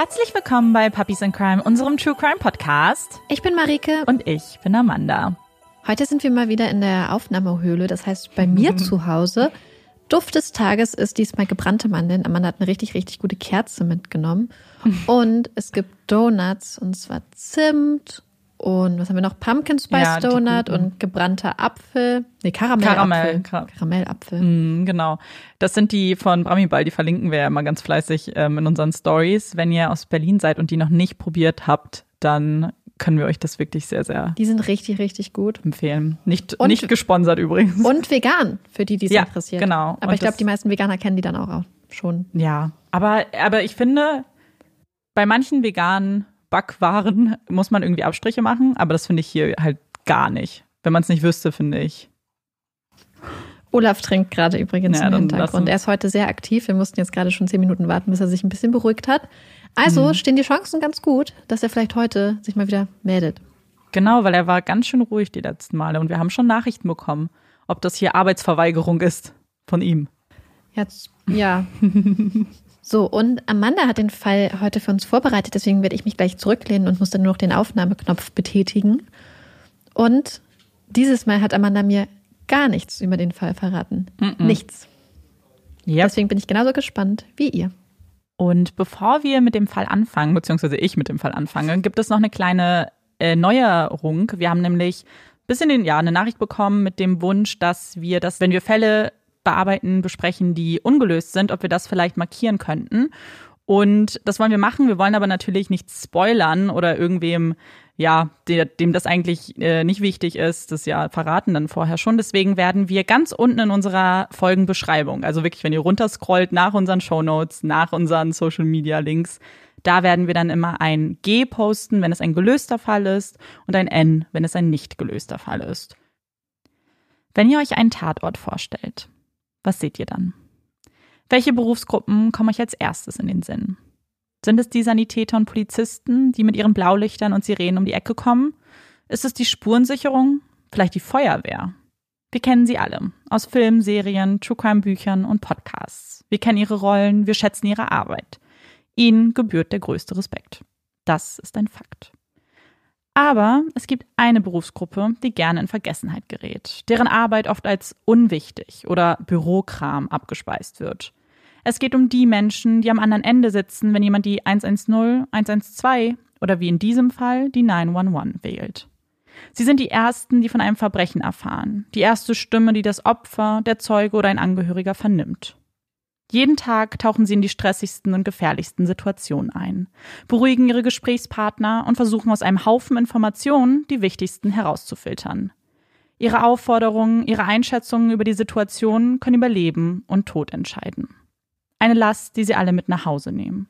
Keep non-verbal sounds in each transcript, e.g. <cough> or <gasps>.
Herzlich willkommen bei Puppies in Crime, unserem True Crime Podcast. Ich bin Marike. Und ich bin Amanda. Heute sind wir mal wieder in der Aufnahmehöhle, das heißt bei mir zu Hause. Duft des Tages ist diesmal gebrannte Mandeln. Amanda hat eine richtig, richtig gute Kerze mitgenommen. <laughs> Und es gibt Donuts, und zwar Zimt und was haben wir noch? Pumpkin Spice Ja, Donut und gebrannter Apfel. Nee, Karamellapfel. Karamell, Kar- Karamellapfel. Mm, genau. Das sind die von Bramiball, die verlinken wir ja immer ganz fleißig ähm, in unseren Stories. Wenn ihr aus Berlin seid und die noch nicht probiert habt, dann können wir euch das wirklich sehr, sehr Die sind richtig, richtig gut. empfehlen. Nicht, Und- nicht gesponsert übrigens. Und vegan, für die, die es Ja, interessiert. genau. Aber Und ich glaube, die meisten Veganer kennen die dann auch, auch schon. Ja, aber, aber ich finde, bei manchen veganen Backwaren muss man irgendwie Abstriche machen, aber das finde ich hier halt gar nicht. Wenn man es nicht wüsste, finde ich. Olaf trinkt gerade übrigens Ja, im Hintergrund. Er ist heute sehr aktiv. Wir mussten jetzt gerade schon zehn Minuten warten, bis er sich ein bisschen beruhigt hat. Also Mhm. stehen die Chancen ganz gut, dass er vielleicht heute sich mal wieder meldet. Genau, weil er war ganz schön ruhig die letzten Male und wir haben schon Nachrichten bekommen, ob das hier Arbeitsverweigerung ist von ihm. Jetzt, ja. <laughs> so, und Amanda hat den Fall heute für uns vorbereitet, deswegen werde ich mich gleich zurücklehnen und muss dann nur noch den Aufnahmeknopf betätigen. Und dieses Mal hat Amanda mir gar nichts über den Fall verraten. Nichts. Ja. Deswegen bin ich genauso gespannt wie ihr. Und bevor wir mit dem Fall anfangen, beziehungsweise ich mit dem Fall anfange, gibt es noch eine kleine äh, Neuerung. Wir haben nämlich ein bisschen den, ja, eine Nachricht bekommen mit dem Wunsch, dass wir das, wenn wir Fälle bearbeiten, besprechen, die ungelöst sind, ob wir das vielleicht markieren könnten. Und das wollen wir machen. Wir wollen aber natürlich nicht spoilern oder irgendwem, ja, der, dem das eigentlich äh, nicht wichtig ist, das ja verraten dann vorher schon. Deswegen werden wir ganz unten in unserer Folgenbeschreibung, also wirklich, wenn ihr runterscrollt nach unseren Shownotes, nach unseren Social Media Links, da werden wir dann immer ein G posten, wenn es ein gelöster Fall ist und ein N, wenn es ein nicht gelöster Fall ist. Wenn ihr euch einen Tatort vorstellt, was seht ihr dann? Welche Berufsgruppen kommen euch als erstes in den Sinn? Sind es die Sanitäter und Polizisten, die mit ihren Blaulichtern und Sirenen um die Ecke kommen? Ist es die Spurensicherung? Vielleicht die Feuerwehr? Wir kennen sie alle. Aus Filmen, Serien, True Crime Büchern und Podcasts. Wir kennen ihre Rollen, wir schätzen ihre Arbeit. Ihnen gebührt der größte Respekt. Das ist ein Fakt. Aber es gibt eine Berufsgruppe, die gerne in Vergessenheit gerät, deren Arbeit oft als unwichtig oder Bürokram abgespeist wird. Es geht um die Menschen, die am anderen Ende sitzen, wenn jemand die 110, 112 oder wie in diesem Fall die 911 wählt. Sie sind die Ersten, die von einem Verbrechen erfahren, die erste Stimme, die das Opfer, der Zeuge oder ein Angehöriger vernimmt. Jeden Tag tauchen sie in die stressigsten und gefährlichsten Situationen ein, beruhigen ihre Gesprächspartner und versuchen aus einem Haufen Informationen die wichtigsten herauszufiltern. Ihre Aufforderungen, ihre Einschätzungen über die Situation können über Leben und Tod entscheiden. Eine Last, die sie alle mit nach Hause nehmen.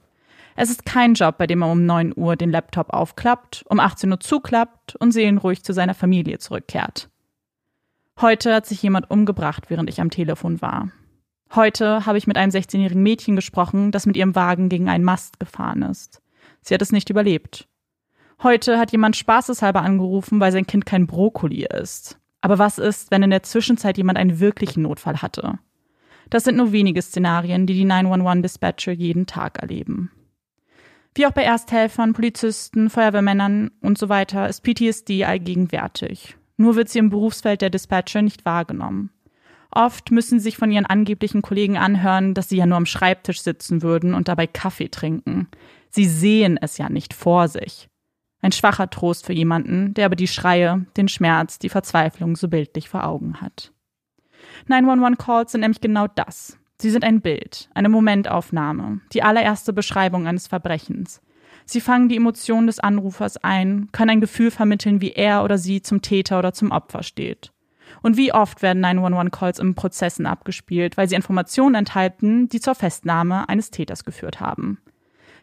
Es ist kein Job, bei dem man um 9 Uhr den Laptop aufklappt, um 18 Uhr zuklappt und seelenruhig zu seiner Familie zurückkehrt. Heute hat sich jemand umgebracht, während ich am Telefon war. Heute habe ich mit einem 16-jährigen Mädchen gesprochen, das mit ihrem Wagen gegen einen Mast gefahren ist. Sie hat es nicht überlebt. Heute hat jemand spaßeshalber angerufen, weil sein Kind kein Brokkoli isst. Aber was ist, wenn in der Zwischenzeit jemand einen wirklichen Notfall hatte? Das sind nur wenige Szenarien, die die 911-Dispatcher jeden Tag erleben. Wie auch bei Ersthelfern, Polizisten, Feuerwehrmännern und so weiter ist PTSD allgegenwärtig. Nur wird sie im Berufsfeld der Dispatcher nicht wahrgenommen. Oft müssen sie sich von ihren angeblichen Kollegen anhören, dass sie ja nur am Schreibtisch sitzen würden und dabei Kaffee trinken. Sie sehen es ja nicht vor sich. Ein schwacher Trost für jemanden, der aber die Schreie, den Schmerz, die Verzweiflung so bildlich vor Augen hat. 911-Calls sind nämlich genau das. Sie sind ein Bild, eine Momentaufnahme, die allererste Beschreibung eines Verbrechens. Sie fangen die Emotionen des Anrufers ein, können ein Gefühl vermitteln, wie er oder sie zum Täter oder zum Opfer steht. Und wie oft werden 911-Calls in Prozessen abgespielt, weil sie Informationen enthalten, die zur Festnahme eines Täters geführt haben.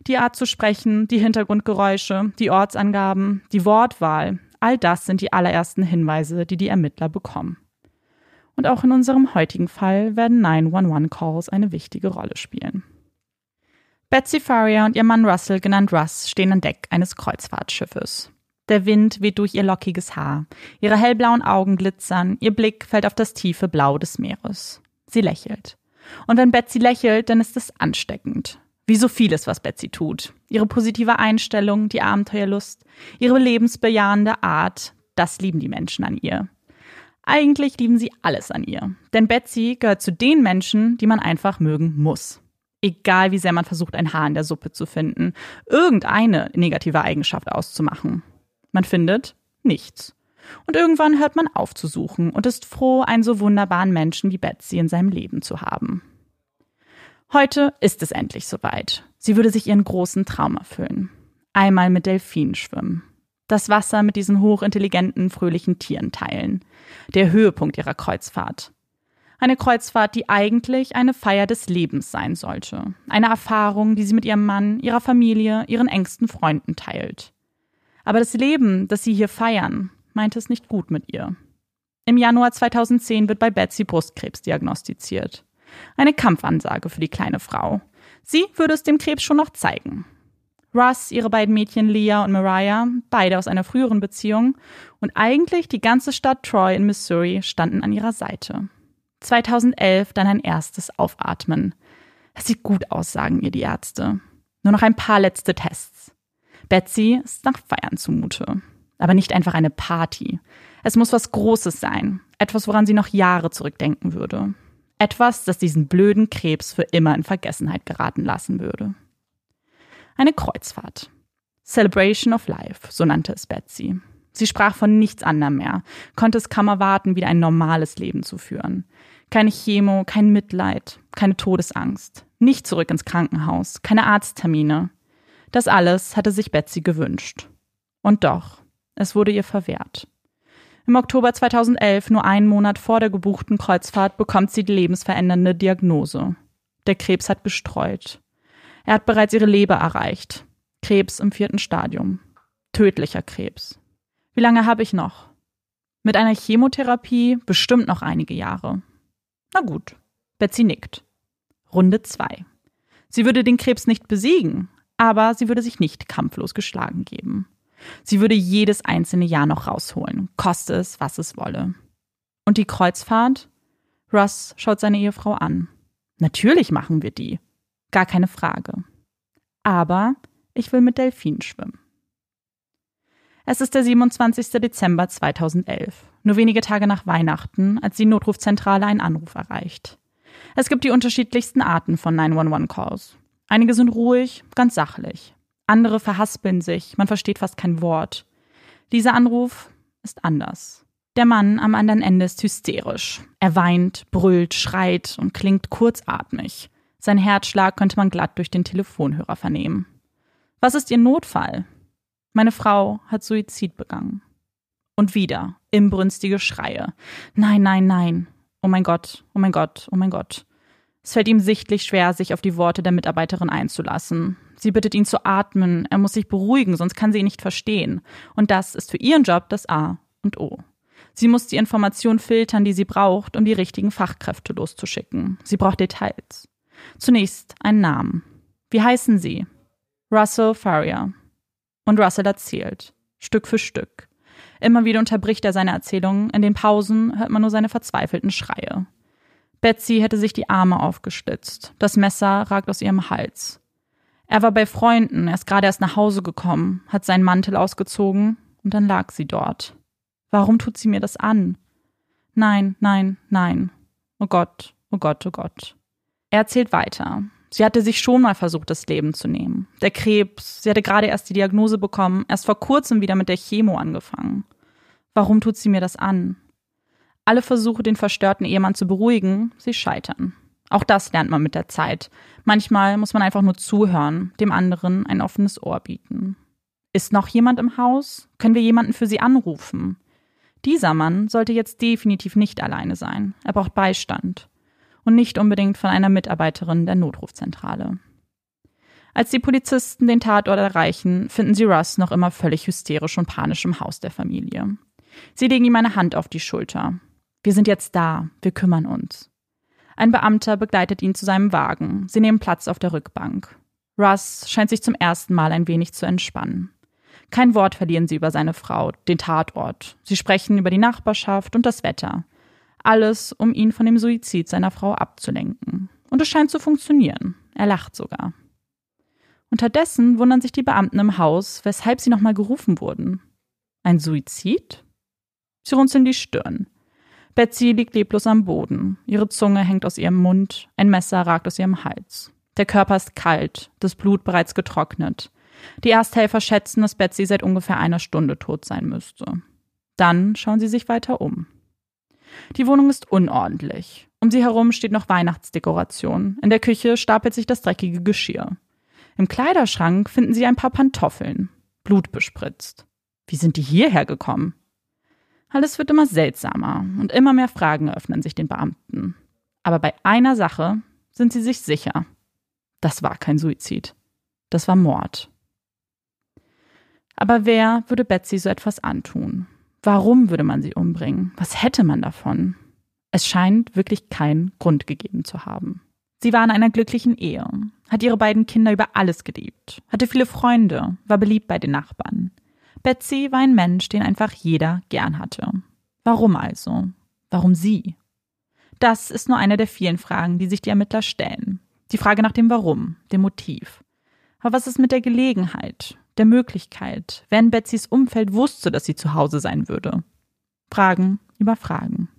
Die Art zu sprechen, die Hintergrundgeräusche, die Ortsangaben, die Wortwahl, all das sind die allerersten Hinweise, die die Ermittler bekommen. Und auch in unserem heutigen Fall werden 911-Calls eine wichtige Rolle spielen. Betsy Faria und ihr Mann Russell, genannt Russ, stehen an Deck eines Kreuzfahrtschiffes. Der Wind weht durch ihr lockiges Haar, ihre hellblauen Augen glitzern, ihr Blick fällt auf das tiefe Blau des Meeres. Sie lächelt. Und wenn Betsy lächelt, dann ist es ansteckend. Wie so vieles, was Betsy tut. Ihre positive Einstellung, die Abenteuerlust, ihre lebensbejahende Art, das lieben die Menschen an ihr. Eigentlich lieben sie alles an ihr. Denn Betsy gehört zu den Menschen, die man einfach mögen muss. Egal wie sehr man versucht, ein Haar in der Suppe zu finden, irgendeine negative Eigenschaft auszumachen. Man findet nichts. Und irgendwann hört man auf zu suchen und ist froh, einen so wunderbaren Menschen wie Betsy in seinem Leben zu haben. Heute ist es endlich soweit. Sie würde sich ihren großen Traum erfüllen. Einmal mit Delfinen schwimmen. Das Wasser mit diesen hochintelligenten, fröhlichen Tieren teilen. Der Höhepunkt ihrer Kreuzfahrt. Eine Kreuzfahrt, die eigentlich eine Feier des Lebens sein sollte. Eine Erfahrung, die sie mit ihrem Mann, ihrer Familie, ihren engsten Freunden teilt. Aber das Leben, das sie hier feiern, meint es nicht gut mit ihr. Im Januar 2010 wird bei Betsy Brustkrebs diagnostiziert. Eine Kampfansage für die kleine Frau. Sie würde es dem Krebs schon noch zeigen. Russ, ihre beiden Mädchen Leah und Mariah, beide aus einer früheren Beziehung, und eigentlich die ganze Stadt Troy in Missouri standen an ihrer Seite. 2011 dann ein erstes Aufatmen. Es sieht gut aus, sagen ihr die Ärzte. Nur noch ein paar letzte Tests. Betsy ist nach Feiern zumute. Aber nicht einfach eine Party. Es muss was Großes sein. Etwas, woran sie noch Jahre zurückdenken würde. Etwas, das diesen blöden Krebs für immer in Vergessenheit geraten lassen würde. Eine Kreuzfahrt. Celebration of Life, so nannte es Betsy. Sie sprach von nichts anderem mehr, konnte es kaum erwarten, wieder ein normales Leben zu führen. Keine Chemo, kein Mitleid, keine Todesangst, nicht zurück ins Krankenhaus, keine Arzttermine. Das alles hatte sich Betsy gewünscht. Und doch, es wurde ihr verwehrt. Im Oktober 2011, nur einen Monat vor der gebuchten Kreuzfahrt, bekommt sie die lebensverändernde Diagnose. Der Krebs hat gestreut. Er hat bereits ihre Leber erreicht. Krebs im vierten Stadium. Tödlicher Krebs. Wie lange habe ich noch? Mit einer Chemotherapie bestimmt noch einige Jahre. Na gut. Betsy nickt. Runde zwei. Sie würde den Krebs nicht besiegen, aber sie würde sich nicht kampflos geschlagen geben. Sie würde jedes einzelne Jahr noch rausholen, koste es, was es wolle. Und die Kreuzfahrt? Russ schaut seine Ehefrau an. Natürlich machen wir die. Gar keine Frage. Aber ich will mit Delfinen schwimmen. Es ist der 27. Dezember 2011, nur wenige Tage nach Weihnachten, als die Notrufzentrale einen Anruf erreicht. Es gibt die unterschiedlichsten Arten von 911-Calls. Einige sind ruhig, ganz sachlich. Andere verhaspeln sich, man versteht fast kein Wort. Dieser Anruf ist anders. Der Mann am anderen Ende ist hysterisch. Er weint, brüllt, schreit und klingt kurzatmig. Sein Herzschlag könnte man glatt durch den Telefonhörer vernehmen. Was ist Ihr Notfall? Meine Frau hat Suizid begangen. Und wieder imbrünstige Schreie. Nein, nein, nein. Oh mein Gott, oh mein Gott, oh mein Gott. Es fällt ihm sichtlich schwer, sich auf die Worte der Mitarbeiterin einzulassen. Sie bittet ihn zu atmen, er muss sich beruhigen, sonst kann sie ihn nicht verstehen. Und das ist für ihren Job das A und O. Sie muss die Informationen filtern, die sie braucht, um die richtigen Fachkräfte loszuschicken. Sie braucht Details. Zunächst einen Namen. Wie heißen Sie? Russell Farrier. Und Russell erzählt, Stück für Stück. Immer wieder unterbricht er seine Erzählungen, in den Pausen hört man nur seine verzweifelten Schreie. Betsy hätte sich die Arme aufgestützt. Das Messer ragt aus ihrem Hals. Er war bei Freunden, er ist gerade erst nach Hause gekommen, hat seinen Mantel ausgezogen und dann lag sie dort. Warum tut sie mir das an? Nein, nein, nein. Oh Gott, oh Gott, oh Gott. Er erzählt weiter. Sie hatte sich schon mal versucht, das Leben zu nehmen. Der Krebs, sie hatte gerade erst die Diagnose bekommen, erst vor kurzem wieder mit der Chemo angefangen. Warum tut sie mir das an? Alle Versuche, den verstörten Ehemann zu beruhigen, sie scheitern. Auch das lernt man mit der Zeit. Manchmal muss man einfach nur zuhören, dem anderen ein offenes Ohr bieten. Ist noch jemand im Haus? Können wir jemanden für Sie anrufen? Dieser Mann sollte jetzt definitiv nicht alleine sein. Er braucht Beistand. Und nicht unbedingt von einer Mitarbeiterin der Notrufzentrale. Als die Polizisten den Tatort erreichen, finden sie Russ noch immer völlig hysterisch und panisch im Haus der Familie. Sie legen ihm eine Hand auf die Schulter. Wir sind jetzt da, wir kümmern uns. Ein Beamter begleitet ihn zu seinem Wagen. Sie nehmen Platz auf der Rückbank. Russ scheint sich zum ersten Mal ein wenig zu entspannen. Kein Wort verlieren sie über seine Frau, den Tatort. Sie sprechen über die Nachbarschaft und das Wetter. Alles, um ihn von dem Suizid seiner Frau abzulenken. Und es scheint zu funktionieren. Er lacht sogar. Unterdessen wundern sich die Beamten im Haus, weshalb sie nochmal gerufen wurden. Ein Suizid? Sie runzeln die Stirn. Betsy liegt leblos am Boden. Ihre Zunge hängt aus ihrem Mund, ein Messer ragt aus ihrem Hals. Der Körper ist kalt, das Blut bereits getrocknet. Die Ersthelfer schätzen, dass Betsy seit ungefähr einer Stunde tot sein müsste. Dann schauen sie sich weiter um. Die Wohnung ist unordentlich. Um sie herum steht noch Weihnachtsdekoration. In der Küche stapelt sich das dreckige Geschirr. Im Kleiderschrank finden sie ein paar Pantoffeln, blutbespritzt. Wie sind die hierher gekommen? Alles wird immer seltsamer und immer mehr Fragen öffnen sich den Beamten. Aber bei einer Sache sind sie sich sicher. Das war kein Suizid. Das war Mord. Aber wer würde Betsy so etwas antun? Warum würde man sie umbringen? Was hätte man davon? Es scheint wirklich keinen Grund gegeben zu haben. Sie war in einer glücklichen Ehe, hat ihre beiden Kinder über alles geliebt, hatte viele Freunde, war beliebt bei den Nachbarn. Betsy war ein Mensch, den einfach jeder gern hatte. Warum also? Warum sie? Das ist nur eine der vielen Fragen, die sich die Ermittler stellen. Die Frage nach dem Warum, dem Motiv. Aber was ist mit der Gelegenheit, der Möglichkeit, wenn Betsys Umfeld wusste, dass sie zu Hause sein würde? Fragen über Fragen.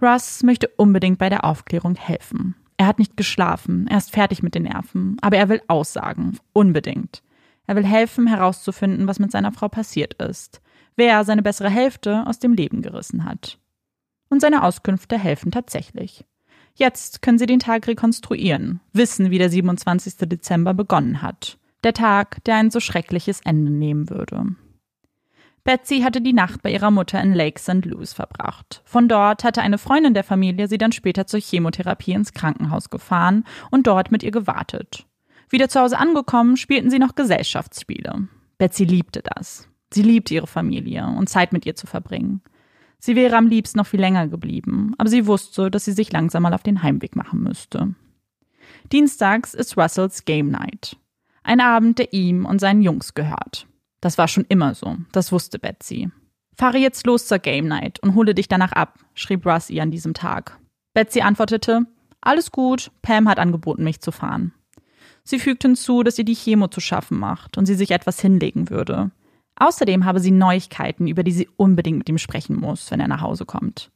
Russ möchte unbedingt bei der Aufklärung helfen. Er hat nicht geschlafen, er ist fertig mit den Nerven, aber er will aussagen, unbedingt. Er will helfen, herauszufinden, was mit seiner Frau passiert ist, wer seine bessere Hälfte aus dem Leben gerissen hat. Und seine Auskünfte helfen tatsächlich. Jetzt können sie den Tag rekonstruieren, wissen, wie der 27. Dezember begonnen hat. Der Tag, der ein so schreckliches Ende nehmen würde. Betsy hatte die Nacht bei ihrer Mutter in Lake St. Louis verbracht. Von dort hatte eine Freundin der Familie sie dann später zur Chemotherapie ins Krankenhaus gefahren und dort mit ihr gewartet. Wieder zu Hause angekommen, spielten sie noch Gesellschaftsspiele. Betsy liebte das. Sie liebte ihre Familie und Zeit mit ihr zu verbringen. Sie wäre am liebsten noch viel länger geblieben, aber sie wusste, dass sie sich langsam mal auf den Heimweg machen müsste. Dienstags ist Russells Game Night. Ein Abend, der ihm und seinen Jungs gehört. Das war schon immer so, das wusste Betsy. Fahre jetzt los zur Game Night und hole dich danach ab, schrieb Russ ihr an diesem Tag. Betsy antwortete, alles gut, Pam hat angeboten, mich zu fahren. Sie fügt hinzu, dass ihr die Chemo zu schaffen macht und sie sich etwas hinlegen würde. Außerdem habe sie Neuigkeiten, über die sie unbedingt mit ihm sprechen muss, wenn er nach Hause kommt.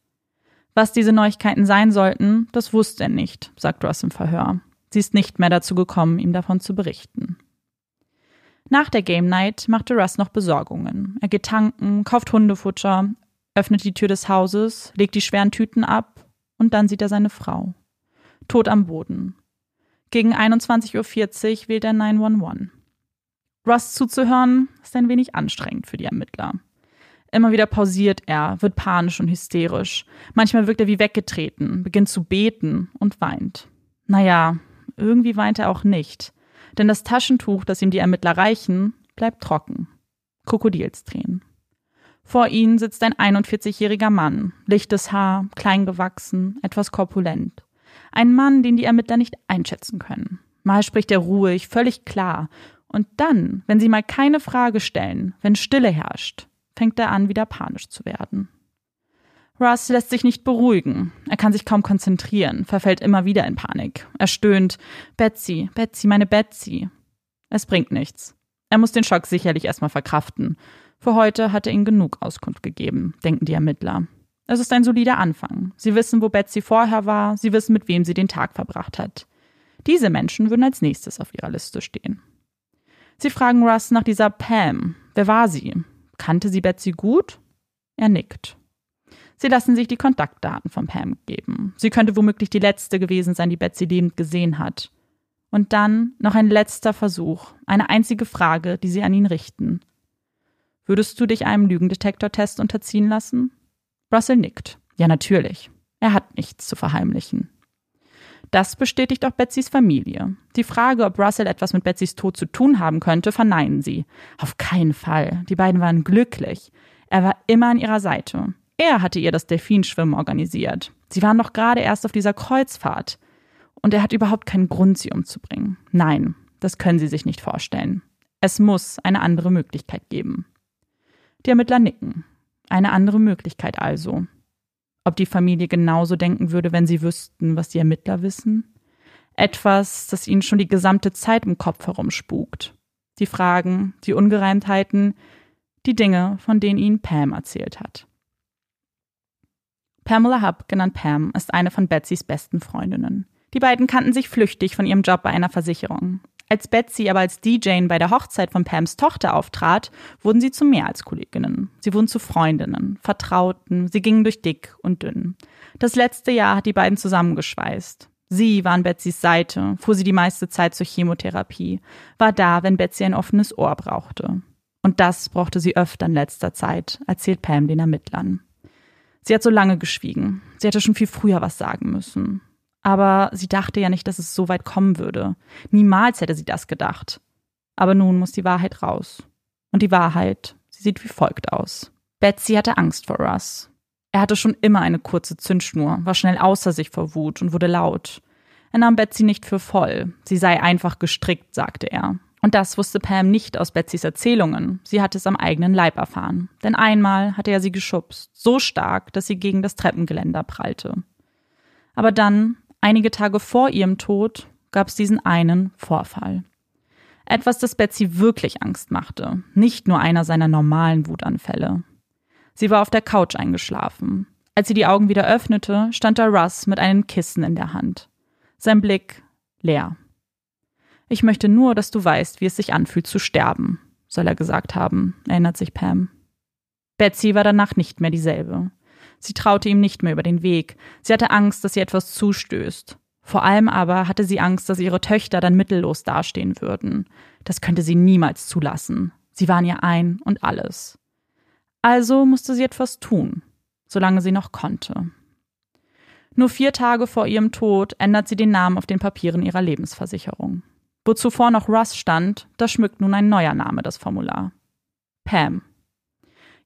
Was diese Neuigkeiten sein sollten, das wusste er nicht, sagt Ross im Verhör. Sie ist nicht mehr dazu gekommen, ihm davon zu berichten. Nach der Game Night machte Russ noch Besorgungen. Er geht tanken, kauft Hundefutter, öffnet die Tür des Hauses, legt die schweren Tüten ab und dann sieht er seine Frau. Tot am Boden. Gegen 21.40 Uhr wählt er 911. Russ zuzuhören ist ein wenig anstrengend für die Ermittler. Immer wieder pausiert er, wird panisch und hysterisch. Manchmal wirkt er wie weggetreten, beginnt zu beten und weint. Naja, irgendwie weint er auch nicht denn das Taschentuch, das ihm die Ermittler reichen, bleibt trocken. Krokodilstränen. Vor ihnen sitzt ein 41-jähriger Mann, lichtes Haar, klein gewachsen, etwas korpulent. Ein Mann, den die Ermittler nicht einschätzen können. Mal spricht er ruhig, völlig klar. Und dann, wenn sie mal keine Frage stellen, wenn Stille herrscht, fängt er an, wieder panisch zu werden. Russ lässt sich nicht beruhigen. Er kann sich kaum konzentrieren, verfällt immer wieder in Panik. Er stöhnt, Betsy, Betsy, meine Betsy. Es bringt nichts. Er muss den Schock sicherlich erstmal verkraften. Für heute hat er ihnen genug Auskunft gegeben, denken die Ermittler. Es ist ein solider Anfang. Sie wissen, wo Betsy vorher war, sie wissen, mit wem sie den Tag verbracht hat. Diese Menschen würden als nächstes auf ihrer Liste stehen. Sie fragen Russ nach dieser Pam. Wer war sie? Kannte sie Betsy gut? Er nickt. Sie lassen sich die Kontaktdaten von Pam geben. Sie könnte womöglich die letzte gewesen sein, die Betsy lebend gesehen hat. Und dann noch ein letzter Versuch, eine einzige Frage, die sie an ihn richten. Würdest du dich einem Lügendetektortest unterziehen lassen? Russell nickt. Ja, natürlich. Er hat nichts zu verheimlichen. Das bestätigt auch Betsys Familie. Die Frage, ob Russell etwas mit Betsys Tod zu tun haben könnte, verneinen sie. Auf keinen Fall. Die beiden waren glücklich. Er war immer an ihrer Seite. Er hatte ihr das Delfinschwimmen organisiert. Sie waren doch gerade erst auf dieser Kreuzfahrt. Und er hat überhaupt keinen Grund, sie umzubringen. Nein, das können Sie sich nicht vorstellen. Es muss eine andere Möglichkeit geben. Die Ermittler nicken. Eine andere Möglichkeit also. Ob die Familie genauso denken würde, wenn sie wüssten, was die Ermittler wissen? Etwas, das ihnen schon die gesamte Zeit im Kopf herumspukt. Die Fragen, die Ungereimtheiten, die Dinge, von denen ihnen Pam erzählt hat. Pamela Hub, genannt Pam, ist eine von Betsys besten Freundinnen. Die beiden kannten sich flüchtig von ihrem Job bei einer Versicherung. Als Betsy aber als DJ bei der Hochzeit von Pams Tochter auftrat, wurden sie zu mehr als Kolleginnen. Sie wurden zu Freundinnen, Vertrauten, sie gingen durch dick und dünn. Das letzte Jahr hat die beiden zusammengeschweißt. Sie war an Betsys Seite, fuhr sie die meiste Zeit zur Chemotherapie, war da, wenn Betsy ein offenes Ohr brauchte. Und das brauchte sie öfter in letzter Zeit, erzählt Pam den Ermittlern. Sie hat so lange geschwiegen. Sie hätte schon viel früher was sagen müssen. Aber sie dachte ja nicht, dass es so weit kommen würde. Niemals hätte sie das gedacht. Aber nun muss die Wahrheit raus. Und die Wahrheit, sie sieht wie folgt aus. Betsy hatte Angst vor Russ. Er hatte schon immer eine kurze Zündschnur, war schnell außer sich vor Wut und wurde laut. Er nahm Betsy nicht für voll. Sie sei einfach gestrickt, sagte er. Und das wusste Pam nicht aus Betsys Erzählungen. Sie hatte es am eigenen Leib erfahren. Denn einmal hatte er sie geschubst, so stark, dass sie gegen das Treppengeländer prallte. Aber dann, einige Tage vor ihrem Tod, gab es diesen einen Vorfall. Etwas, das Betsy wirklich Angst machte, nicht nur einer seiner normalen Wutanfälle. Sie war auf der Couch eingeschlafen. Als sie die Augen wieder öffnete, stand da Russ mit einem Kissen in der Hand. Sein Blick leer. Ich möchte nur, dass du weißt, wie es sich anfühlt zu sterben, soll er gesagt haben, erinnert sich Pam. Betsy war danach nicht mehr dieselbe. Sie traute ihm nicht mehr über den Weg. Sie hatte Angst, dass sie etwas zustößt. Vor allem aber hatte sie Angst, dass ihre Töchter dann mittellos dastehen würden. Das könnte sie niemals zulassen. Sie waren ihr ein und alles. Also musste sie etwas tun, solange sie noch konnte. Nur vier Tage vor ihrem Tod ändert sie den Namen auf den Papieren ihrer Lebensversicherung. Wo zuvor noch Russ stand, da schmückt nun ein neuer Name das Formular. Pam.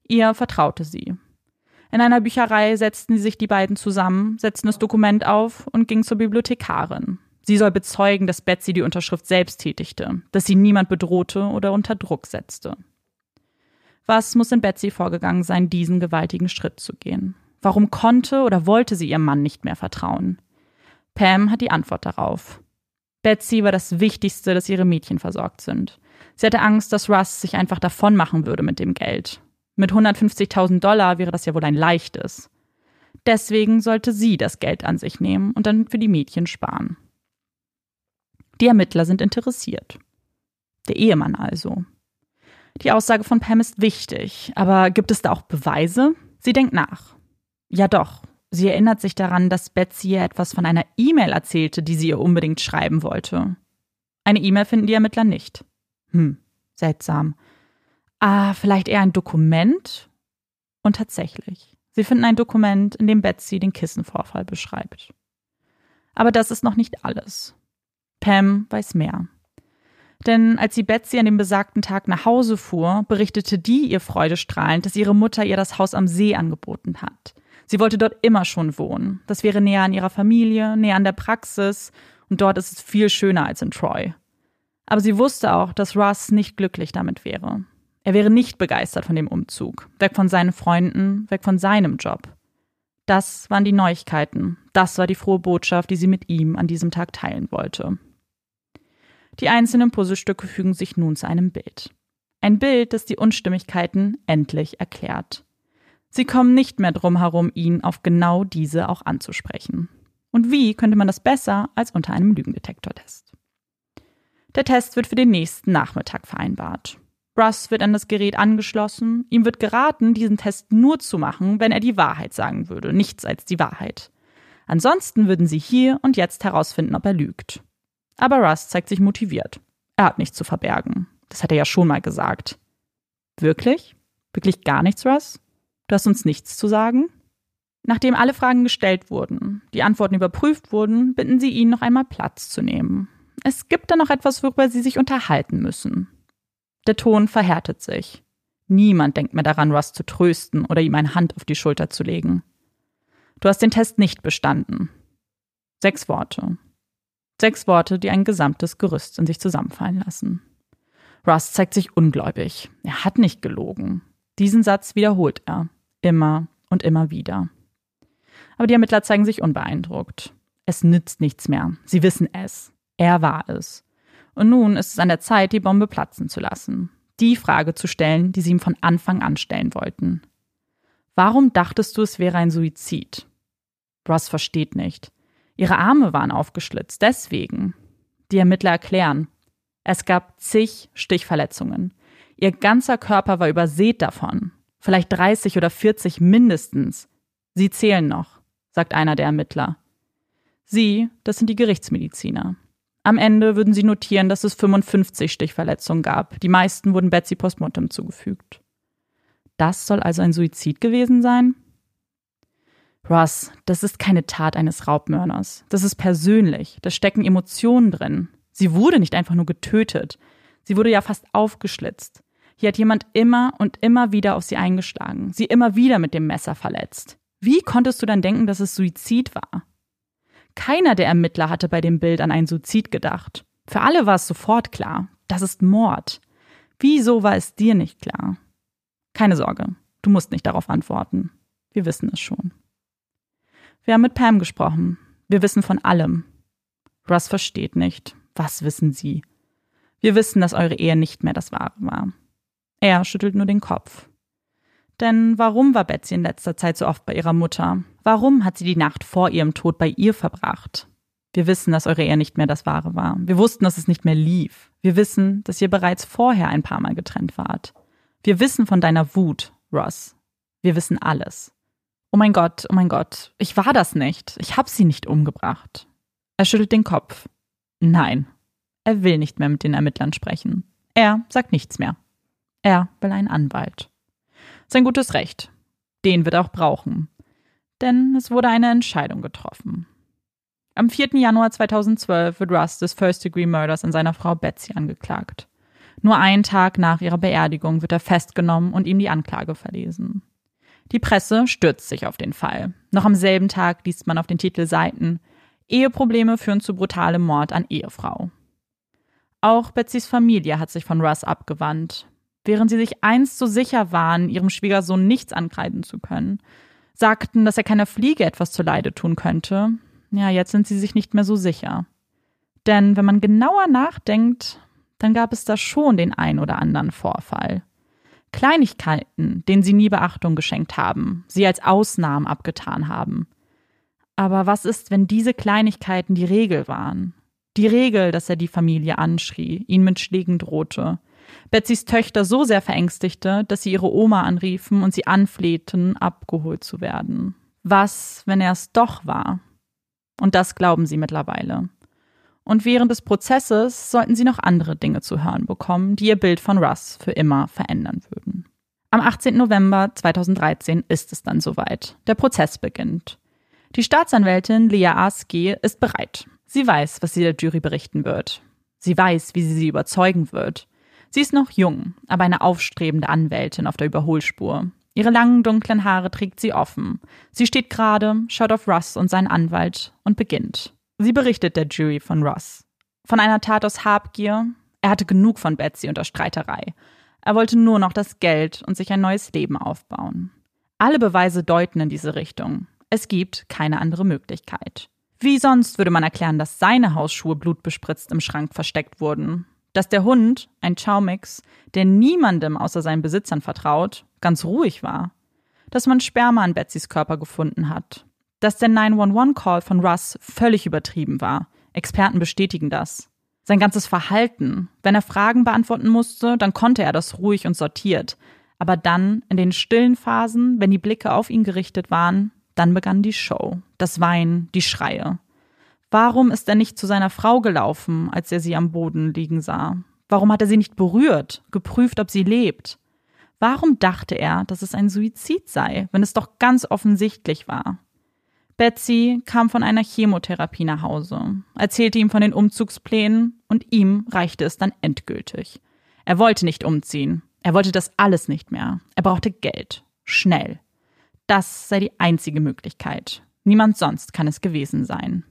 Ihr vertraute sie. In einer Bücherei setzten sich die beiden zusammen, setzten das Dokument auf und gingen zur Bibliothekarin. Sie soll bezeugen, dass Betsy die Unterschrift selbst tätigte, dass sie niemand bedrohte oder unter Druck setzte. Was muss in Betsy vorgegangen sein, diesen gewaltigen Schritt zu gehen? Warum konnte oder wollte sie ihrem Mann nicht mehr vertrauen? Pam hat die Antwort darauf. Betsy war das Wichtigste, dass ihre Mädchen versorgt sind. Sie hatte Angst, dass Russ sich einfach davon machen würde mit dem Geld. Mit 150.000 Dollar wäre das ja wohl ein leichtes. Deswegen sollte sie das Geld an sich nehmen und dann für die Mädchen sparen. Die Ermittler sind interessiert. Der Ehemann also. Die Aussage von Pam ist wichtig, aber gibt es da auch Beweise? Sie denkt nach. Ja doch, Sie erinnert sich daran, dass Betsy ihr etwas von einer E-Mail erzählte, die sie ihr unbedingt schreiben wollte. Eine E-Mail finden die Ermittler nicht. Hm, seltsam. Ah, vielleicht eher ein Dokument? Und tatsächlich. Sie finden ein Dokument, in dem Betsy den Kissenvorfall beschreibt. Aber das ist noch nicht alles. Pam weiß mehr. Denn als sie Betsy an dem besagten Tag nach Hause fuhr, berichtete die ihr freudestrahlend, dass ihre Mutter ihr das Haus am See angeboten hat. Sie wollte dort immer schon wohnen. Das wäre näher an ihrer Familie, näher an der Praxis und dort ist es viel schöner als in Troy. Aber sie wusste auch, dass Russ nicht glücklich damit wäre. Er wäre nicht begeistert von dem Umzug, weg von seinen Freunden, weg von seinem Job. Das waren die Neuigkeiten, das war die frohe Botschaft, die sie mit ihm an diesem Tag teilen wollte. Die einzelnen Puzzlestücke fügen sich nun zu einem Bild. Ein Bild, das die Unstimmigkeiten endlich erklärt. Sie kommen nicht mehr drum herum, ihn auf genau diese auch anzusprechen. Und wie könnte man das besser als unter einem Lügendetektortest? Der Test wird für den nächsten Nachmittag vereinbart. Russ wird an das Gerät angeschlossen. Ihm wird geraten, diesen Test nur zu machen, wenn er die Wahrheit sagen würde, nichts als die Wahrheit. Ansonsten würden sie hier und jetzt herausfinden, ob er lügt. Aber Russ zeigt sich motiviert. Er hat nichts zu verbergen. Das hat er ja schon mal gesagt. Wirklich? Wirklich gar nichts, Russ? Du hast uns nichts zu sagen? Nachdem alle Fragen gestellt wurden, die Antworten überprüft wurden, bitten sie ihn, noch einmal Platz zu nehmen. Es gibt da noch etwas, worüber sie sich unterhalten müssen. Der Ton verhärtet sich. Niemand denkt mehr daran, Russ zu trösten oder ihm eine Hand auf die Schulter zu legen. Du hast den Test nicht bestanden. Sechs Worte. Sechs Worte, die ein gesamtes Gerüst in sich zusammenfallen lassen. Russ zeigt sich ungläubig. Er hat nicht gelogen. Diesen Satz wiederholt er. Immer und immer wieder. Aber die Ermittler zeigen sich unbeeindruckt. Es nützt nichts mehr. Sie wissen es. Er war es. Und nun ist es an der Zeit, die Bombe platzen zu lassen. Die Frage zu stellen, die sie ihm von Anfang an stellen wollten. Warum dachtest du, es wäre ein Suizid? Ross versteht nicht. Ihre Arme waren aufgeschlitzt, deswegen. Die Ermittler erklären. Es gab zig Stichverletzungen. Ihr ganzer Körper war übersät davon. Vielleicht 30 oder 40 mindestens. Sie zählen noch, sagt einer der Ermittler. Sie, das sind die Gerichtsmediziner. Am Ende würden sie notieren, dass es 55 Stichverletzungen gab. Die meisten wurden Betsy postmortem zugefügt. Das soll also ein Suizid gewesen sein? Ross, das ist keine Tat eines Raubmörders. Das ist persönlich. Da stecken Emotionen drin. Sie wurde nicht einfach nur getötet. Sie wurde ja fast aufgeschlitzt. Hier hat jemand immer und immer wieder auf sie eingeschlagen, sie immer wieder mit dem Messer verletzt. Wie konntest du dann denken, dass es Suizid war? Keiner der Ermittler hatte bei dem Bild an einen Suizid gedacht. Für alle war es sofort klar, das ist Mord. Wieso war es dir nicht klar? Keine Sorge, du musst nicht darauf antworten. Wir wissen es schon. Wir haben mit Pam gesprochen. Wir wissen von allem. Russ versteht nicht. Was wissen Sie? Wir wissen, dass eure Ehe nicht mehr das Wahre war. Er schüttelt nur den Kopf. Denn warum war Betsy in letzter Zeit so oft bei ihrer Mutter? Warum hat sie die Nacht vor ihrem Tod bei ihr verbracht? Wir wissen, dass eure Ehe nicht mehr das Wahre war. Wir wussten, dass es nicht mehr lief. Wir wissen, dass ihr bereits vorher ein paar Mal getrennt wart. Wir wissen von deiner Wut, Ross. Wir wissen alles. Oh mein Gott, oh mein Gott, ich war das nicht. Ich hab sie nicht umgebracht. Er schüttelt den Kopf. Nein, er will nicht mehr mit den Ermittlern sprechen. Er sagt nichts mehr. Er will einen Anwalt. Sein gutes Recht. Den wird er auch brauchen. Denn es wurde eine Entscheidung getroffen. Am 4. Januar 2012 wird Russ des First-Degree-Murders an seiner Frau Betsy angeklagt. Nur einen Tag nach ihrer Beerdigung wird er festgenommen und ihm die Anklage verlesen. Die Presse stürzt sich auf den Fall. Noch am selben Tag liest man auf den Titelseiten Eheprobleme führen zu brutalem Mord an Ehefrau. Auch Betsys Familie hat sich von Russ abgewandt. Während sie sich einst so sicher waren, ihrem Schwiegersohn nichts ankreiden zu können, sagten, dass er keiner Fliege etwas zuleide tun könnte, ja, jetzt sind sie sich nicht mehr so sicher. Denn wenn man genauer nachdenkt, dann gab es da schon den ein oder anderen Vorfall. Kleinigkeiten, denen sie nie Beachtung geschenkt haben, sie als Ausnahmen abgetan haben. Aber was ist, wenn diese Kleinigkeiten die Regel waren? Die Regel, dass er die Familie anschrie, ihn mit Schlägen drohte, Betsys Töchter so sehr verängstigte, dass sie ihre Oma anriefen und sie anflehten, abgeholt zu werden. Was, wenn er es doch war? Und das glauben sie mittlerweile. Und während des Prozesses sollten sie noch andere Dinge zu hören bekommen, die ihr Bild von Russ für immer verändern würden. Am 18. November 2013 ist es dann soweit. Der Prozess beginnt. Die Staatsanwältin Lea Aski ist bereit. Sie weiß, was sie der Jury berichten wird. Sie weiß, wie sie sie überzeugen wird. Sie ist noch jung, aber eine aufstrebende Anwältin auf der Überholspur. Ihre langen dunklen Haare trägt sie offen. Sie steht gerade, schaut auf Russ und seinen Anwalt und beginnt. Sie berichtet der Jury von Russ. Von einer Tat aus Habgier. Er hatte genug von Betsy und der Streiterei. Er wollte nur noch das Geld und sich ein neues Leben aufbauen. Alle Beweise deuten in diese Richtung. Es gibt keine andere Möglichkeit. Wie sonst würde man erklären, dass seine Hausschuhe blutbespritzt im Schrank versteckt wurden? Dass der Hund, ein Chow-Mix, der niemandem außer seinen Besitzern vertraut, ganz ruhig war. Dass man Sperma an Betsys Körper gefunden hat. Dass der 911-Call von Russ völlig übertrieben war. Experten bestätigen das. Sein ganzes Verhalten. Wenn er Fragen beantworten musste, dann konnte er das ruhig und sortiert. Aber dann, in den stillen Phasen, wenn die Blicke auf ihn gerichtet waren, dann begann die Show. Das Weinen, die Schreie. Warum ist er nicht zu seiner Frau gelaufen, als er sie am Boden liegen sah? Warum hat er sie nicht berührt, geprüft, ob sie lebt? Warum dachte er, dass es ein Suizid sei, wenn es doch ganz offensichtlich war? Betsy kam von einer Chemotherapie nach Hause, erzählte ihm von den Umzugsplänen und ihm reichte es dann endgültig. Er wollte nicht umziehen. Er wollte das alles nicht mehr. Er brauchte Geld. Schnell. Das sei die einzige Möglichkeit. Niemand sonst kann es gewesen sein.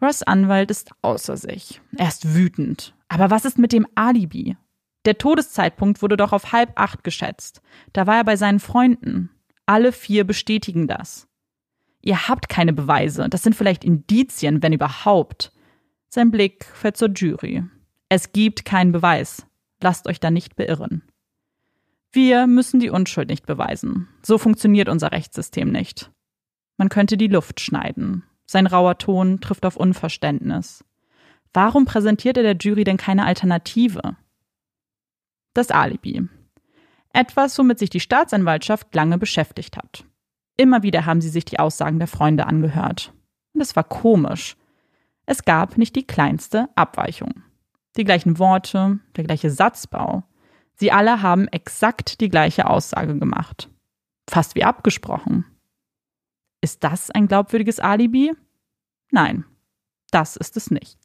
Ross Anwalt ist außer sich. Er ist wütend. Aber was ist mit dem Alibi? Der Todeszeitpunkt wurde doch auf halb acht geschätzt. Da war er bei seinen Freunden. Alle vier bestätigen das. Ihr habt keine Beweise. Das sind vielleicht Indizien, wenn überhaupt. Sein Blick fällt zur Jury. Es gibt keinen Beweis. Lasst euch da nicht beirren. Wir müssen die Unschuld nicht beweisen. So funktioniert unser Rechtssystem nicht. Man könnte die Luft schneiden. Sein rauer Ton trifft auf Unverständnis. Warum präsentiert er der Jury denn keine Alternative? Das Alibi. Etwas, womit sich die Staatsanwaltschaft lange beschäftigt hat. Immer wieder haben sie sich die Aussagen der Freunde angehört. Und es war komisch. Es gab nicht die kleinste Abweichung. Die gleichen Worte, der gleiche Satzbau, Sie alle haben exakt die gleiche Aussage gemacht. Fast wie abgesprochen. Ist das ein glaubwürdiges Alibi? Nein, das ist es nicht.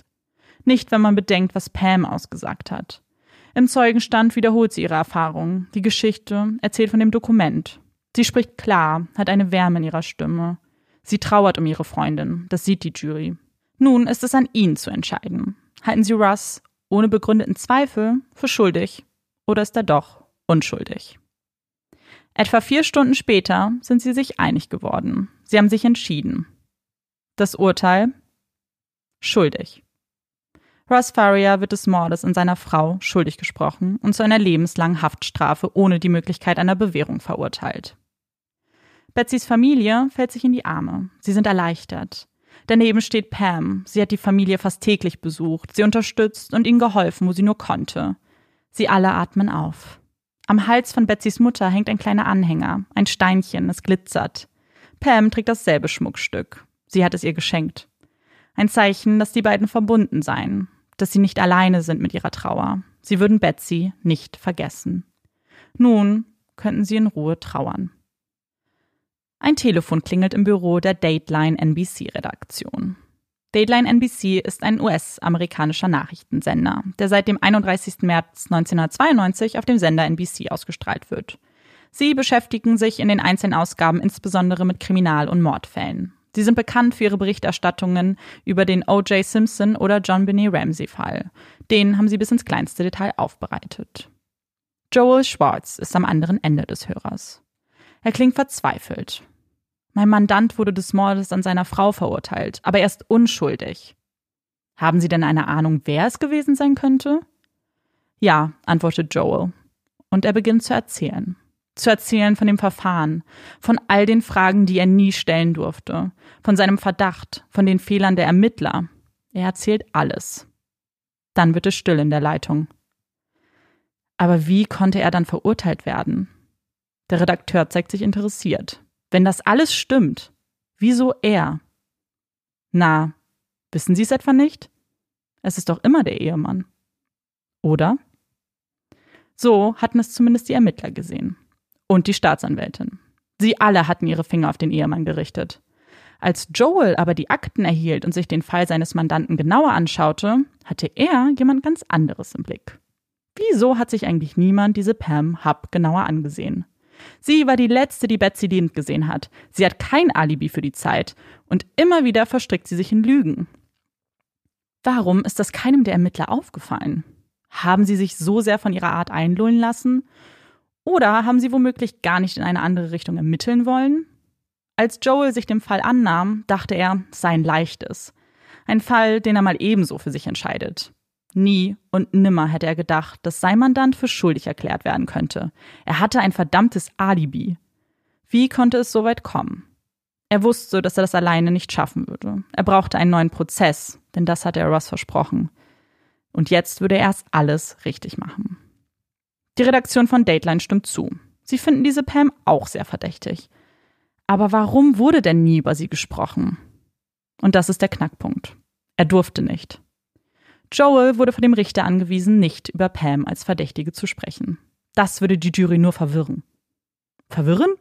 Nicht, wenn man bedenkt, was Pam ausgesagt hat. Im Zeugenstand wiederholt sie ihre Erfahrungen, die Geschichte, erzählt von dem Dokument. Sie spricht klar, hat eine Wärme in ihrer Stimme. Sie trauert um ihre Freundin, das sieht die Jury. Nun ist es an Ihnen zu entscheiden. Halten Sie Russ ohne begründeten Zweifel für schuldig oder ist er doch unschuldig? Etwa vier Stunden später sind sie sich einig geworden. Sie haben sich entschieden. Das Urteil? Schuldig. Ross Faria wird des Mordes an seiner Frau schuldig gesprochen und zu einer lebenslangen Haftstrafe ohne die Möglichkeit einer Bewährung verurteilt. Betsys Familie fällt sich in die Arme. Sie sind erleichtert. Daneben steht Pam. Sie hat die Familie fast täglich besucht, sie unterstützt und ihnen geholfen, wo sie nur konnte. Sie alle atmen auf. Am Hals von Betsys Mutter hängt ein kleiner Anhänger, ein Steinchen, es glitzert. Pam trägt dasselbe Schmuckstück. Sie hat es ihr geschenkt. Ein Zeichen, dass die beiden verbunden seien, dass sie nicht alleine sind mit ihrer Trauer. Sie würden Betsy nicht vergessen. Nun könnten sie in Ruhe trauern. Ein Telefon klingelt im Büro der Dateline NBC Redaktion. Dateline NBC ist ein US-amerikanischer Nachrichtensender, der seit dem 31. März 1992 auf dem Sender NBC ausgestrahlt wird. Sie beschäftigen sich in den einzelnen Ausgaben insbesondere mit Kriminal- und Mordfällen. Sie sind bekannt für ihre Berichterstattungen über den O.J. Simpson oder John Benet Ramsey-Fall. Den haben sie bis ins kleinste Detail aufbereitet. Joel Schwartz ist am anderen Ende des Hörers. Er klingt verzweifelt. Mein Mandant wurde des Mordes an seiner Frau verurteilt, aber er ist unschuldig. Haben Sie denn eine Ahnung, wer es gewesen sein könnte? Ja, antwortet Joel. Und er beginnt zu erzählen. Zu erzählen von dem Verfahren, von all den Fragen, die er nie stellen durfte, von seinem Verdacht, von den Fehlern der Ermittler. Er erzählt alles. Dann wird es still in der Leitung. Aber wie konnte er dann verurteilt werden? Der Redakteur zeigt sich interessiert. Wenn das alles stimmt, wieso er? Na, wissen Sie es etwa nicht? Es ist doch immer der Ehemann. Oder? So hatten es zumindest die Ermittler gesehen. Und die Staatsanwältin. Sie alle hatten ihre Finger auf den Ehemann gerichtet. Als Joel aber die Akten erhielt und sich den Fall seines Mandanten genauer anschaute, hatte er jemand ganz anderes im Blick. Wieso hat sich eigentlich niemand diese Pam Hub genauer angesehen? Sie war die Letzte, die Betsy Lind gesehen hat. Sie hat kein Alibi für die Zeit. Und immer wieder verstrickt sie sich in Lügen. Warum ist das keinem der Ermittler aufgefallen? Haben sie sich so sehr von ihrer Art einlullen lassen? Oder haben sie womöglich gar nicht in eine andere Richtung ermitteln wollen? Als Joel sich dem Fall annahm, dachte er, sei ein leichtes. Ein Fall, den er mal ebenso für sich entscheidet. Nie und nimmer hätte er gedacht, dass sein Mandant für schuldig erklärt werden könnte. Er hatte ein verdammtes Alibi. Wie konnte es so weit kommen? Er wusste, dass er das alleine nicht schaffen würde. Er brauchte einen neuen Prozess, denn das hatte er Ross versprochen. Und jetzt würde er erst alles richtig machen. Die Redaktion von Dateline stimmt zu. Sie finden diese Pam auch sehr verdächtig. Aber warum wurde denn nie über sie gesprochen? Und das ist der Knackpunkt. Er durfte nicht. Joel wurde von dem Richter angewiesen, nicht über Pam als Verdächtige zu sprechen. Das würde die Jury nur verwirren. Verwirren?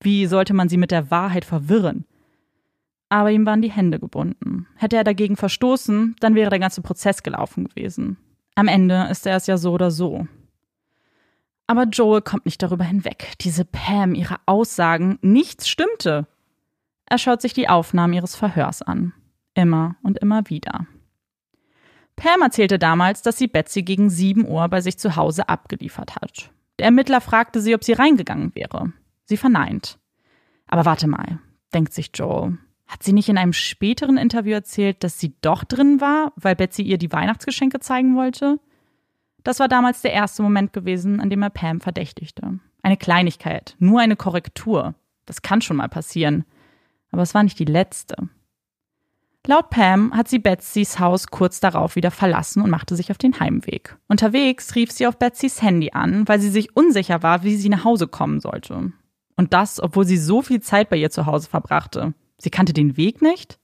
Wie sollte man sie mit der Wahrheit verwirren? Aber ihm waren die Hände gebunden. Hätte er dagegen verstoßen, dann wäre der ganze Prozess gelaufen gewesen. Am Ende ist er es ja so oder so. Aber Joel kommt nicht darüber hinweg. Diese Pam, ihre Aussagen, nichts stimmte. Er schaut sich die Aufnahmen ihres Verhörs an. Immer und immer wieder. Pam erzählte damals, dass sie Betsy gegen 7 Uhr bei sich zu Hause abgeliefert hat. Der Ermittler fragte sie, ob sie reingegangen wäre. Sie verneint. Aber warte mal, denkt sich Joel. Hat sie nicht in einem späteren Interview erzählt, dass sie doch drin war, weil Betsy ihr die Weihnachtsgeschenke zeigen wollte? Das war damals der erste Moment gewesen, an dem er Pam verdächtigte. Eine Kleinigkeit, nur eine Korrektur. Das kann schon mal passieren. Aber es war nicht die letzte. Laut Pam hat sie Betsys Haus kurz darauf wieder verlassen und machte sich auf den Heimweg. Unterwegs rief sie auf Betsys Handy an, weil sie sich unsicher war, wie sie nach Hause kommen sollte. Und das, obwohl sie so viel Zeit bei ihr zu Hause verbrachte. Sie kannte den Weg nicht?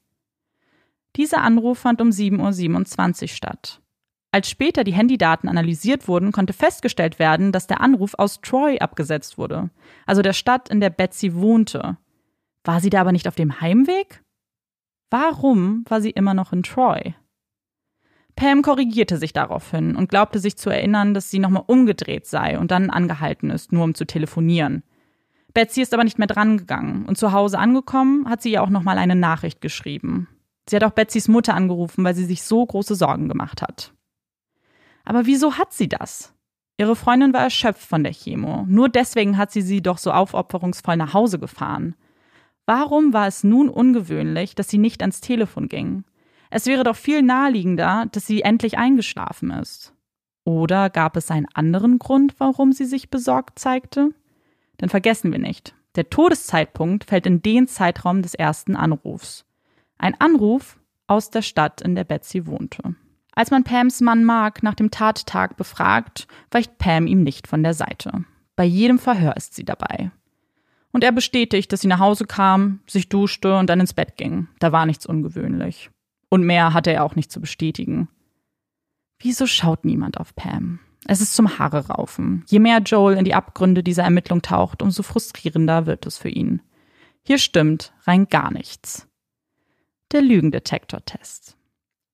Dieser Anruf fand um 7.27 Uhr statt. Als später die Handydaten analysiert wurden, konnte festgestellt werden, dass der Anruf aus Troy abgesetzt wurde, also der Stadt, in der Betsy wohnte. War sie da aber nicht auf dem Heimweg? Warum war sie immer noch in Troy? Pam korrigierte sich daraufhin und glaubte sich zu erinnern, dass sie nochmal umgedreht sei und dann angehalten ist, nur um zu telefonieren. Betsy ist aber nicht mehr drangegangen und zu Hause angekommen hat sie ihr auch nochmal eine Nachricht geschrieben. Sie hat auch Betsys Mutter angerufen, weil sie sich so große Sorgen gemacht hat. Aber wieso hat sie das? Ihre Freundin war erschöpft von der Chemo. Nur deswegen hat sie sie doch so aufopferungsvoll nach Hause gefahren. Warum war es nun ungewöhnlich, dass sie nicht ans Telefon ging? Es wäre doch viel naheliegender, dass sie endlich eingeschlafen ist. Oder gab es einen anderen Grund, warum sie sich besorgt zeigte? Denn vergessen wir nicht, der Todeszeitpunkt fällt in den Zeitraum des ersten Anrufs. Ein Anruf aus der Stadt, in der Betsy wohnte. Als man Pams Mann Mark nach dem Tattag befragt, weicht Pam ihm nicht von der Seite. Bei jedem Verhör ist sie dabei. Und er bestätigt, dass sie nach Hause kam, sich duschte und dann ins Bett ging. Da war nichts ungewöhnlich. Und mehr hatte er auch nicht zu bestätigen. Wieso schaut niemand auf Pam? Es ist zum Haare raufen. Je mehr Joel in die Abgründe dieser Ermittlung taucht, umso frustrierender wird es für ihn. Hier stimmt rein gar nichts. Der Lügendetektor-Test.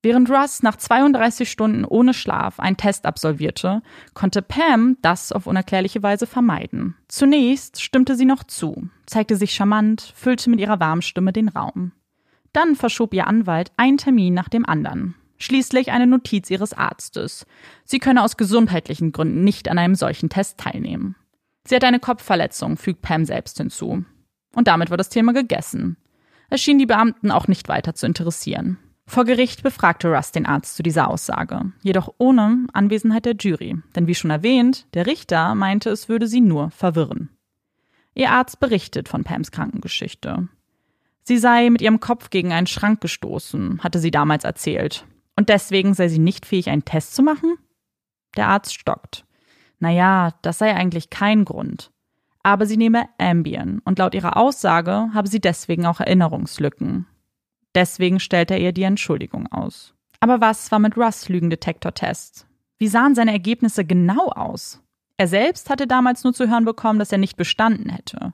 Während Russ nach 32 Stunden ohne Schlaf einen Test absolvierte, konnte Pam das auf unerklärliche Weise vermeiden. Zunächst stimmte sie noch zu, zeigte sich charmant, füllte mit ihrer warmen Stimme den Raum. Dann verschob ihr Anwalt einen Termin nach dem anderen. Schließlich eine Notiz ihres Arztes. Sie könne aus gesundheitlichen Gründen nicht an einem solchen Test teilnehmen. Sie hat eine Kopfverletzung, fügt Pam selbst hinzu. Und damit war das Thema gegessen. Es schien die Beamten auch nicht weiter zu interessieren. Vor Gericht befragte Russ den Arzt zu dieser Aussage, jedoch ohne Anwesenheit der Jury, denn wie schon erwähnt, der Richter meinte, es würde sie nur verwirren. Ihr Arzt berichtet von Pams Krankengeschichte. Sie sei mit ihrem Kopf gegen einen Schrank gestoßen, hatte sie damals erzählt. Und deswegen sei sie nicht fähig, einen Test zu machen? Der Arzt stockt. Naja, das sei eigentlich kein Grund. Aber sie nehme Ambien und laut ihrer Aussage habe sie deswegen auch Erinnerungslücken. Deswegen stellt er ihr die Entschuldigung aus. Aber was war mit Russ Lügendetektor-Tests? Wie sahen seine Ergebnisse genau aus? Er selbst hatte damals nur zu hören bekommen, dass er nicht bestanden hätte.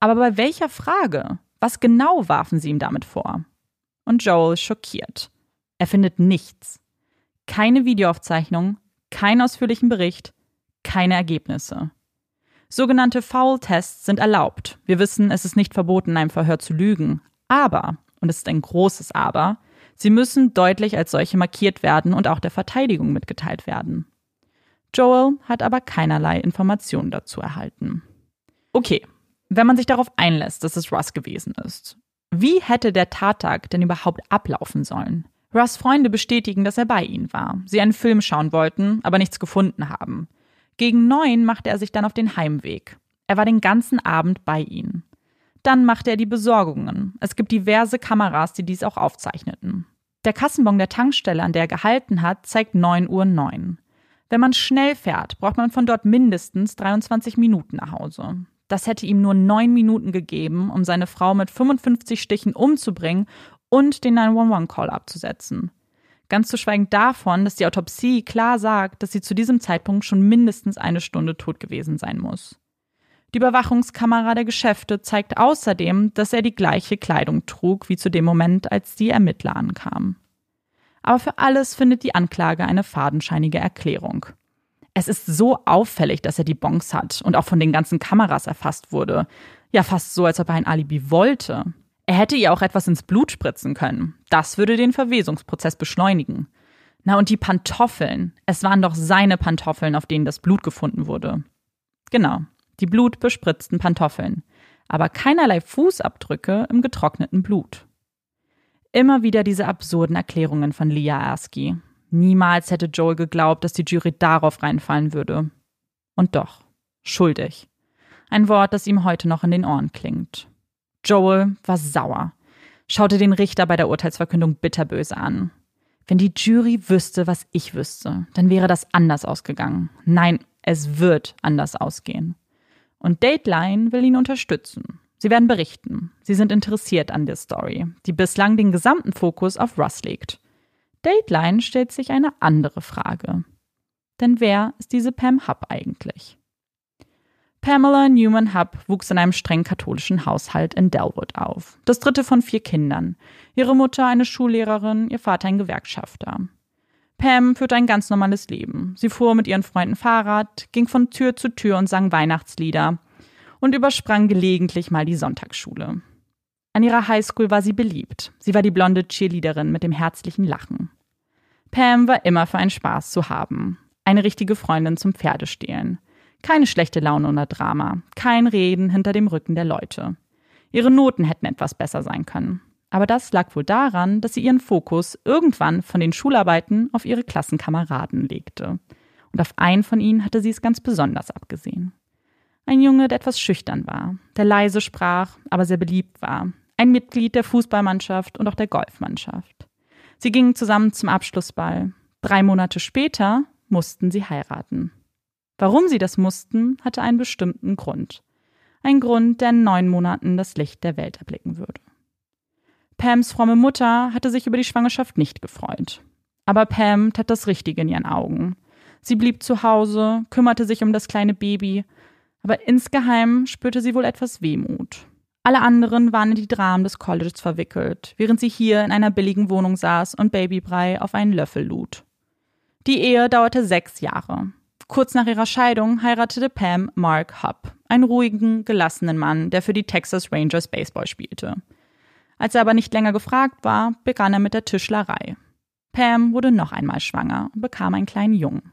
Aber bei welcher Frage? Was genau warfen sie ihm damit vor? Und Joel ist schockiert. Er findet nichts. Keine Videoaufzeichnung, keinen ausführlichen Bericht, keine Ergebnisse. Sogenannte Foul-Tests sind erlaubt. Wir wissen, es ist nicht verboten, in einem Verhör zu lügen. Aber und es ist ein großes Aber, sie müssen deutlich als solche markiert werden und auch der Verteidigung mitgeteilt werden. Joel hat aber keinerlei Informationen dazu erhalten. Okay, wenn man sich darauf einlässt, dass es Russ gewesen ist, wie hätte der Tattag denn überhaupt ablaufen sollen? Russ Freunde bestätigen, dass er bei ihnen war, sie einen Film schauen wollten, aber nichts gefunden haben. Gegen neun machte er sich dann auf den Heimweg. Er war den ganzen Abend bei ihnen. Dann machte er die Besorgungen. Es gibt diverse Kameras, die dies auch aufzeichneten. Der Kassenbon der Tankstelle, an der er gehalten hat, zeigt 9 Uhr 9. Wenn man schnell fährt, braucht man von dort mindestens 23 Minuten nach Hause. Das hätte ihm nur neun Minuten gegeben, um seine Frau mit 55 Stichen umzubringen und den 911-Call abzusetzen. Ganz zu schweigen davon, dass die Autopsie klar sagt, dass sie zu diesem Zeitpunkt schon mindestens eine Stunde tot gewesen sein muss. Die Überwachungskamera der Geschäfte zeigt außerdem, dass er die gleiche Kleidung trug wie zu dem Moment, als die Ermittler ankamen. Aber für alles findet die Anklage eine fadenscheinige Erklärung. Es ist so auffällig, dass er die Bonks hat und auch von den ganzen Kameras erfasst wurde. Ja, fast so, als ob er ein Alibi wollte. Er hätte ihr auch etwas ins Blut spritzen können. Das würde den Verwesungsprozess beschleunigen. Na und die Pantoffeln. Es waren doch seine Pantoffeln, auf denen das Blut gefunden wurde. Genau, die blutbespritzten Pantoffeln. aber keinerlei Fußabdrücke im getrockneten Blut. Immer wieder diese absurden Erklärungen von Leah Arsky. Niemals hätte Joel geglaubt, dass die Jury darauf reinfallen würde. Und doch, schuldig. Ein Wort, das ihm heute noch in den Ohren klingt. Joel war sauer, schaute den Richter bei der Urteilsverkündung bitterböse an. Wenn die Jury wüsste, was ich wüsste, dann wäre das anders ausgegangen. Nein, es wird anders ausgehen. Und Dateline will ihn unterstützen. Sie werden berichten. Sie sind interessiert an der Story, die bislang den gesamten Fokus auf Russ legt. Dateline stellt sich eine andere Frage. Denn wer ist diese Pam Hub eigentlich? Pamela Newman Hub wuchs in einem streng katholischen Haushalt in Delwood auf. Das dritte von vier Kindern. Ihre Mutter eine Schullehrerin, ihr Vater ein Gewerkschafter. Pam führte ein ganz normales Leben. Sie fuhr mit ihren Freunden Fahrrad, ging von Tür zu Tür und sang Weihnachtslieder und übersprang gelegentlich mal die Sonntagsschule. An ihrer Highschool war sie beliebt. Sie war die blonde Cheerleaderin mit dem herzlichen Lachen. Pam war immer für einen Spaß zu haben. Eine richtige Freundin zum Pferdestehlen. Keine schlechte Laune oder Drama. Kein Reden hinter dem Rücken der Leute. Ihre Noten hätten etwas besser sein können. Aber das lag wohl daran, dass sie ihren Fokus irgendwann von den Schularbeiten auf ihre Klassenkameraden legte. Und auf einen von ihnen hatte sie es ganz besonders abgesehen. Ein Junge, der etwas schüchtern war, der leise sprach, aber sehr beliebt war. Ein Mitglied der Fußballmannschaft und auch der Golfmannschaft. Sie gingen zusammen zum Abschlussball. Drei Monate später mussten sie heiraten. Warum sie das mussten, hatte einen bestimmten Grund. Ein Grund, der in neun Monaten das Licht der Welt erblicken würde. Pams fromme Mutter hatte sich über die Schwangerschaft nicht gefreut. Aber Pam tat das Richtige in ihren Augen. Sie blieb zu Hause, kümmerte sich um das kleine Baby, aber insgeheim spürte sie wohl etwas Wehmut. Alle anderen waren in die Dramen des Colleges verwickelt, während sie hier in einer billigen Wohnung saß und Babybrei auf einen Löffel lud. Die Ehe dauerte sechs Jahre. Kurz nach ihrer Scheidung heiratete Pam Mark Hubb, einen ruhigen, gelassenen Mann, der für die Texas Rangers Baseball spielte. Als er aber nicht länger gefragt war, begann er mit der Tischlerei. Pam wurde noch einmal schwanger und bekam einen kleinen Jungen.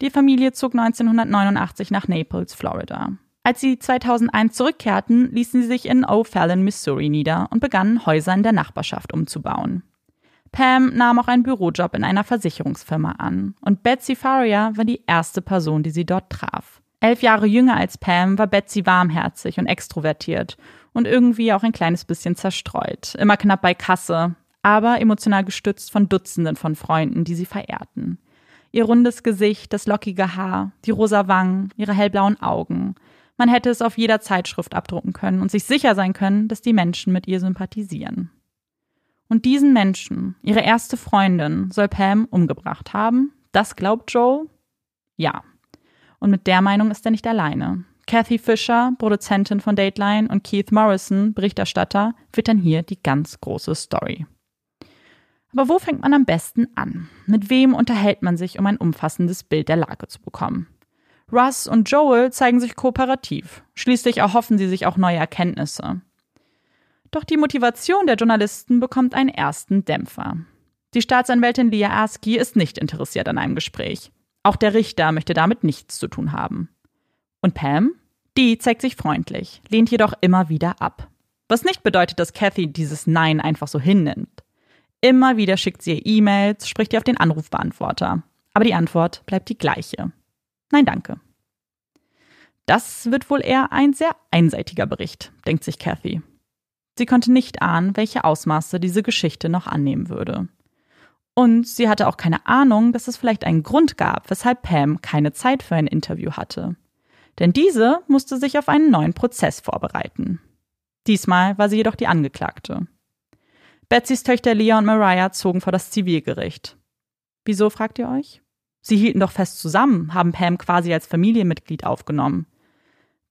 Die Familie zog 1989 nach Naples, Florida. Als sie 2001 zurückkehrten, ließen sie sich in O'Fallon, Missouri nieder und begannen Häuser in der Nachbarschaft umzubauen. Pam nahm auch einen Bürojob in einer Versicherungsfirma an und Betsy Faria war die erste Person, die sie dort traf. Elf Jahre jünger als Pam war Betsy warmherzig und extrovertiert und irgendwie auch ein kleines bisschen zerstreut. Immer knapp bei Kasse, aber emotional gestützt von Dutzenden von Freunden, die sie verehrten. Ihr rundes Gesicht, das lockige Haar, die rosa Wangen, ihre hellblauen Augen. Man hätte es auf jeder Zeitschrift abdrucken können und sich sicher sein können, dass die Menschen mit ihr sympathisieren. Und diesen Menschen, ihre erste Freundin, soll Pam umgebracht haben? Das glaubt Joe? Ja. Und mit der Meinung ist er nicht alleine. Kathy Fisher, Produzentin von Dateline, und Keith Morrison, Berichterstatter, wittern hier die ganz große Story. Aber wo fängt man am besten an? Mit wem unterhält man sich, um ein umfassendes Bild der Lage zu bekommen? Russ und Joel zeigen sich kooperativ. Schließlich erhoffen sie sich auch neue Erkenntnisse. Doch die Motivation der Journalisten bekommt einen ersten Dämpfer. Die Staatsanwältin Leah Askey ist nicht interessiert an einem Gespräch. Auch der Richter möchte damit nichts zu tun haben. Und Pam? Die zeigt sich freundlich, lehnt jedoch immer wieder ab. Was nicht bedeutet, dass Kathy dieses Nein einfach so hinnimmt. Immer wieder schickt sie ihr E-Mails, spricht ihr auf den Anrufbeantworter. Aber die Antwort bleibt die gleiche. Nein, danke. Das wird wohl eher ein sehr einseitiger Bericht, denkt sich Kathy. Sie konnte nicht ahnen, welche Ausmaße diese Geschichte noch annehmen würde. Und sie hatte auch keine Ahnung, dass es vielleicht einen Grund gab, weshalb Pam keine Zeit für ein Interview hatte denn diese musste sich auf einen neuen Prozess vorbereiten. Diesmal war sie jedoch die Angeklagte. Betsys Töchter Leah und Mariah zogen vor das Zivilgericht. Wieso, fragt ihr euch? Sie hielten doch fest zusammen, haben Pam quasi als Familienmitglied aufgenommen.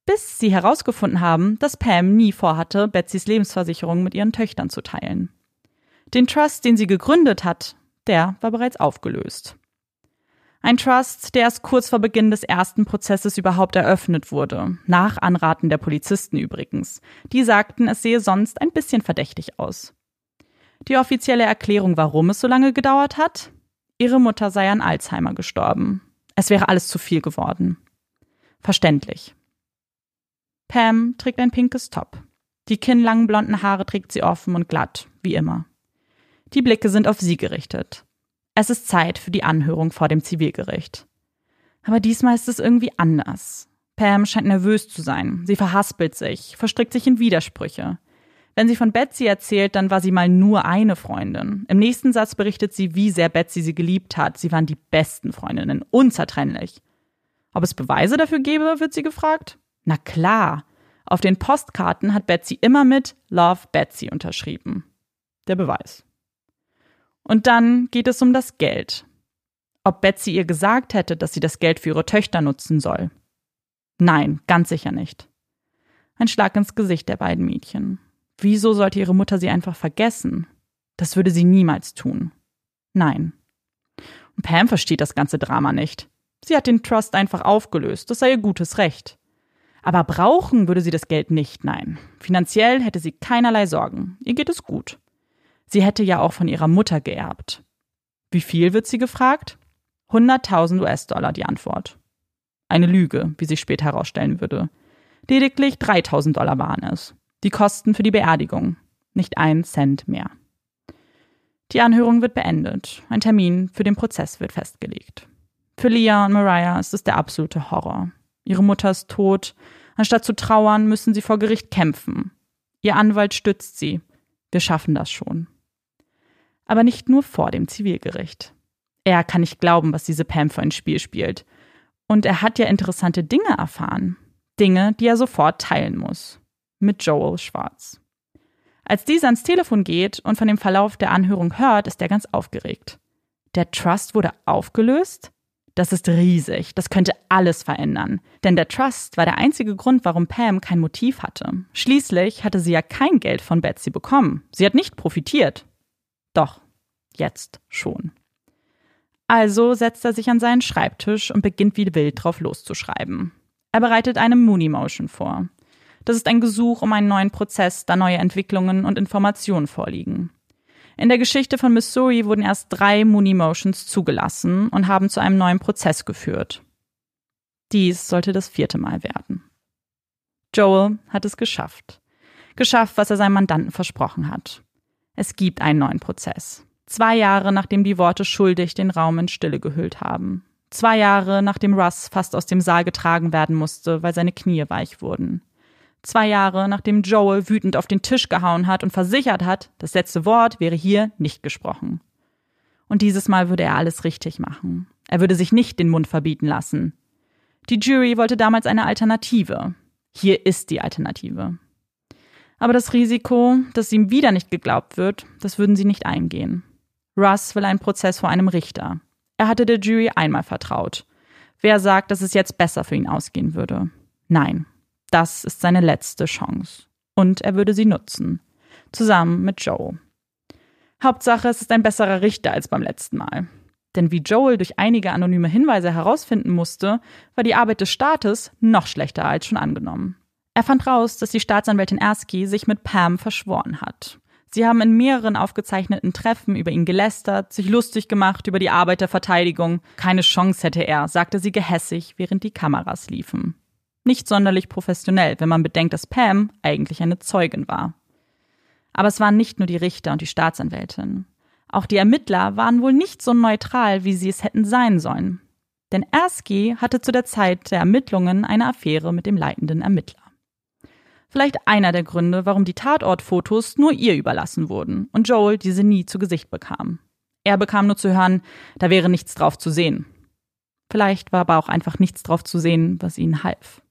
Bis sie herausgefunden haben, dass Pam nie vorhatte, Betsys Lebensversicherung mit ihren Töchtern zu teilen. Den Trust, den sie gegründet hat, der war bereits aufgelöst. Ein Trust, der erst kurz vor Beginn des ersten Prozesses überhaupt eröffnet wurde. Nach Anraten der Polizisten übrigens. Die sagten, es sehe sonst ein bisschen verdächtig aus. Die offizielle Erklärung, warum es so lange gedauert hat? Ihre Mutter sei an Alzheimer gestorben. Es wäre alles zu viel geworden. Verständlich. Pam trägt ein pinkes Top. Die kinnlangen blonden Haare trägt sie offen und glatt, wie immer. Die Blicke sind auf sie gerichtet. Es ist Zeit für die Anhörung vor dem Zivilgericht. Aber diesmal ist es irgendwie anders. Pam scheint nervös zu sein. Sie verhaspelt sich, verstrickt sich in Widersprüche. Wenn sie von Betsy erzählt, dann war sie mal nur eine Freundin. Im nächsten Satz berichtet sie, wie sehr Betsy sie geliebt hat. Sie waren die besten Freundinnen, unzertrennlich. Ob es Beweise dafür gäbe, wird sie gefragt. Na klar. Auf den Postkarten hat Betsy immer mit Love Betsy unterschrieben. Der Beweis. Und dann geht es um das Geld. Ob Betsy ihr gesagt hätte, dass sie das Geld für ihre Töchter nutzen soll. Nein, ganz sicher nicht. Ein Schlag ins Gesicht der beiden Mädchen. Wieso sollte ihre Mutter sie einfach vergessen? Das würde sie niemals tun. Nein. Und Pam versteht das ganze Drama nicht. Sie hat den Trust einfach aufgelöst, das sei ihr gutes Recht. Aber brauchen würde sie das Geld nicht, nein. Finanziell hätte sie keinerlei Sorgen. Ihr geht es gut. Sie hätte ja auch von ihrer Mutter geerbt. Wie viel wird sie gefragt? 100.000 US-Dollar die Antwort. Eine Lüge, wie sich später herausstellen würde. Lediglich 3.000 Dollar waren es. Die Kosten für die Beerdigung. Nicht ein Cent mehr. Die Anhörung wird beendet. Ein Termin für den Prozess wird festgelegt. Für Leah und Mariah ist es der absolute Horror. Ihre Mutter ist tot. Anstatt zu trauern, müssen sie vor Gericht kämpfen. Ihr Anwalt stützt sie. Wir schaffen das schon. Aber nicht nur vor dem Zivilgericht. Er kann nicht glauben, was diese Pam für ein Spiel spielt. Und er hat ja interessante Dinge erfahren. Dinge, die er sofort teilen muss. Mit Joel Schwarz. Als dieser ans Telefon geht und von dem Verlauf der Anhörung hört, ist er ganz aufgeregt. Der Trust wurde aufgelöst? Das ist riesig. Das könnte alles verändern. Denn der Trust war der einzige Grund, warum Pam kein Motiv hatte. Schließlich hatte sie ja kein Geld von Betsy bekommen. Sie hat nicht profitiert. Doch, jetzt schon. Also setzt er sich an seinen Schreibtisch und beginnt wie wild drauf loszuschreiben. Er bereitet eine Mooney Motion vor. Das ist ein Gesuch um einen neuen Prozess, da neue Entwicklungen und Informationen vorliegen. In der Geschichte von Missouri wurden erst drei Mooney Motions zugelassen und haben zu einem neuen Prozess geführt. Dies sollte das vierte Mal werden. Joel hat es geschafft. Geschafft, was er seinem Mandanten versprochen hat. Es gibt einen neuen Prozess. Zwei Jahre nachdem die Worte schuldig den Raum in Stille gehüllt haben. Zwei Jahre nachdem Russ fast aus dem Saal getragen werden musste, weil seine Knie weich wurden. Zwei Jahre nachdem Joel wütend auf den Tisch gehauen hat und versichert hat, das letzte Wort wäre hier nicht gesprochen. Und dieses Mal würde er alles richtig machen. Er würde sich nicht den Mund verbieten lassen. Die Jury wollte damals eine Alternative. Hier ist die Alternative. Aber das Risiko, dass ihm wieder nicht geglaubt wird, das würden sie nicht eingehen. Russ will einen Prozess vor einem Richter. Er hatte der Jury einmal vertraut. Wer sagt, dass es jetzt besser für ihn ausgehen würde? Nein, das ist seine letzte Chance. Und er würde sie nutzen. Zusammen mit Joe. Hauptsache, es ist ein besserer Richter als beim letzten Mal. Denn wie Joel durch einige anonyme Hinweise herausfinden musste, war die Arbeit des Staates noch schlechter als schon angenommen. Er fand raus, dass die Staatsanwältin Erskine sich mit Pam verschworen hat. Sie haben in mehreren aufgezeichneten Treffen über ihn gelästert, sich lustig gemacht über die Arbeit der Verteidigung. Keine Chance hätte er, sagte sie gehässig, während die Kameras liefen. Nicht sonderlich professionell, wenn man bedenkt, dass Pam eigentlich eine Zeugin war. Aber es waren nicht nur die Richter und die Staatsanwältin. Auch die Ermittler waren wohl nicht so neutral, wie sie es hätten sein sollen. Denn Erskine hatte zu der Zeit der Ermittlungen eine Affäre mit dem leitenden Ermittler. Vielleicht einer der Gründe, warum die Tatortfotos nur ihr überlassen wurden und Joel diese nie zu Gesicht bekam. Er bekam nur zu hören, da wäre nichts drauf zu sehen. Vielleicht war aber auch einfach nichts drauf zu sehen, was ihnen half.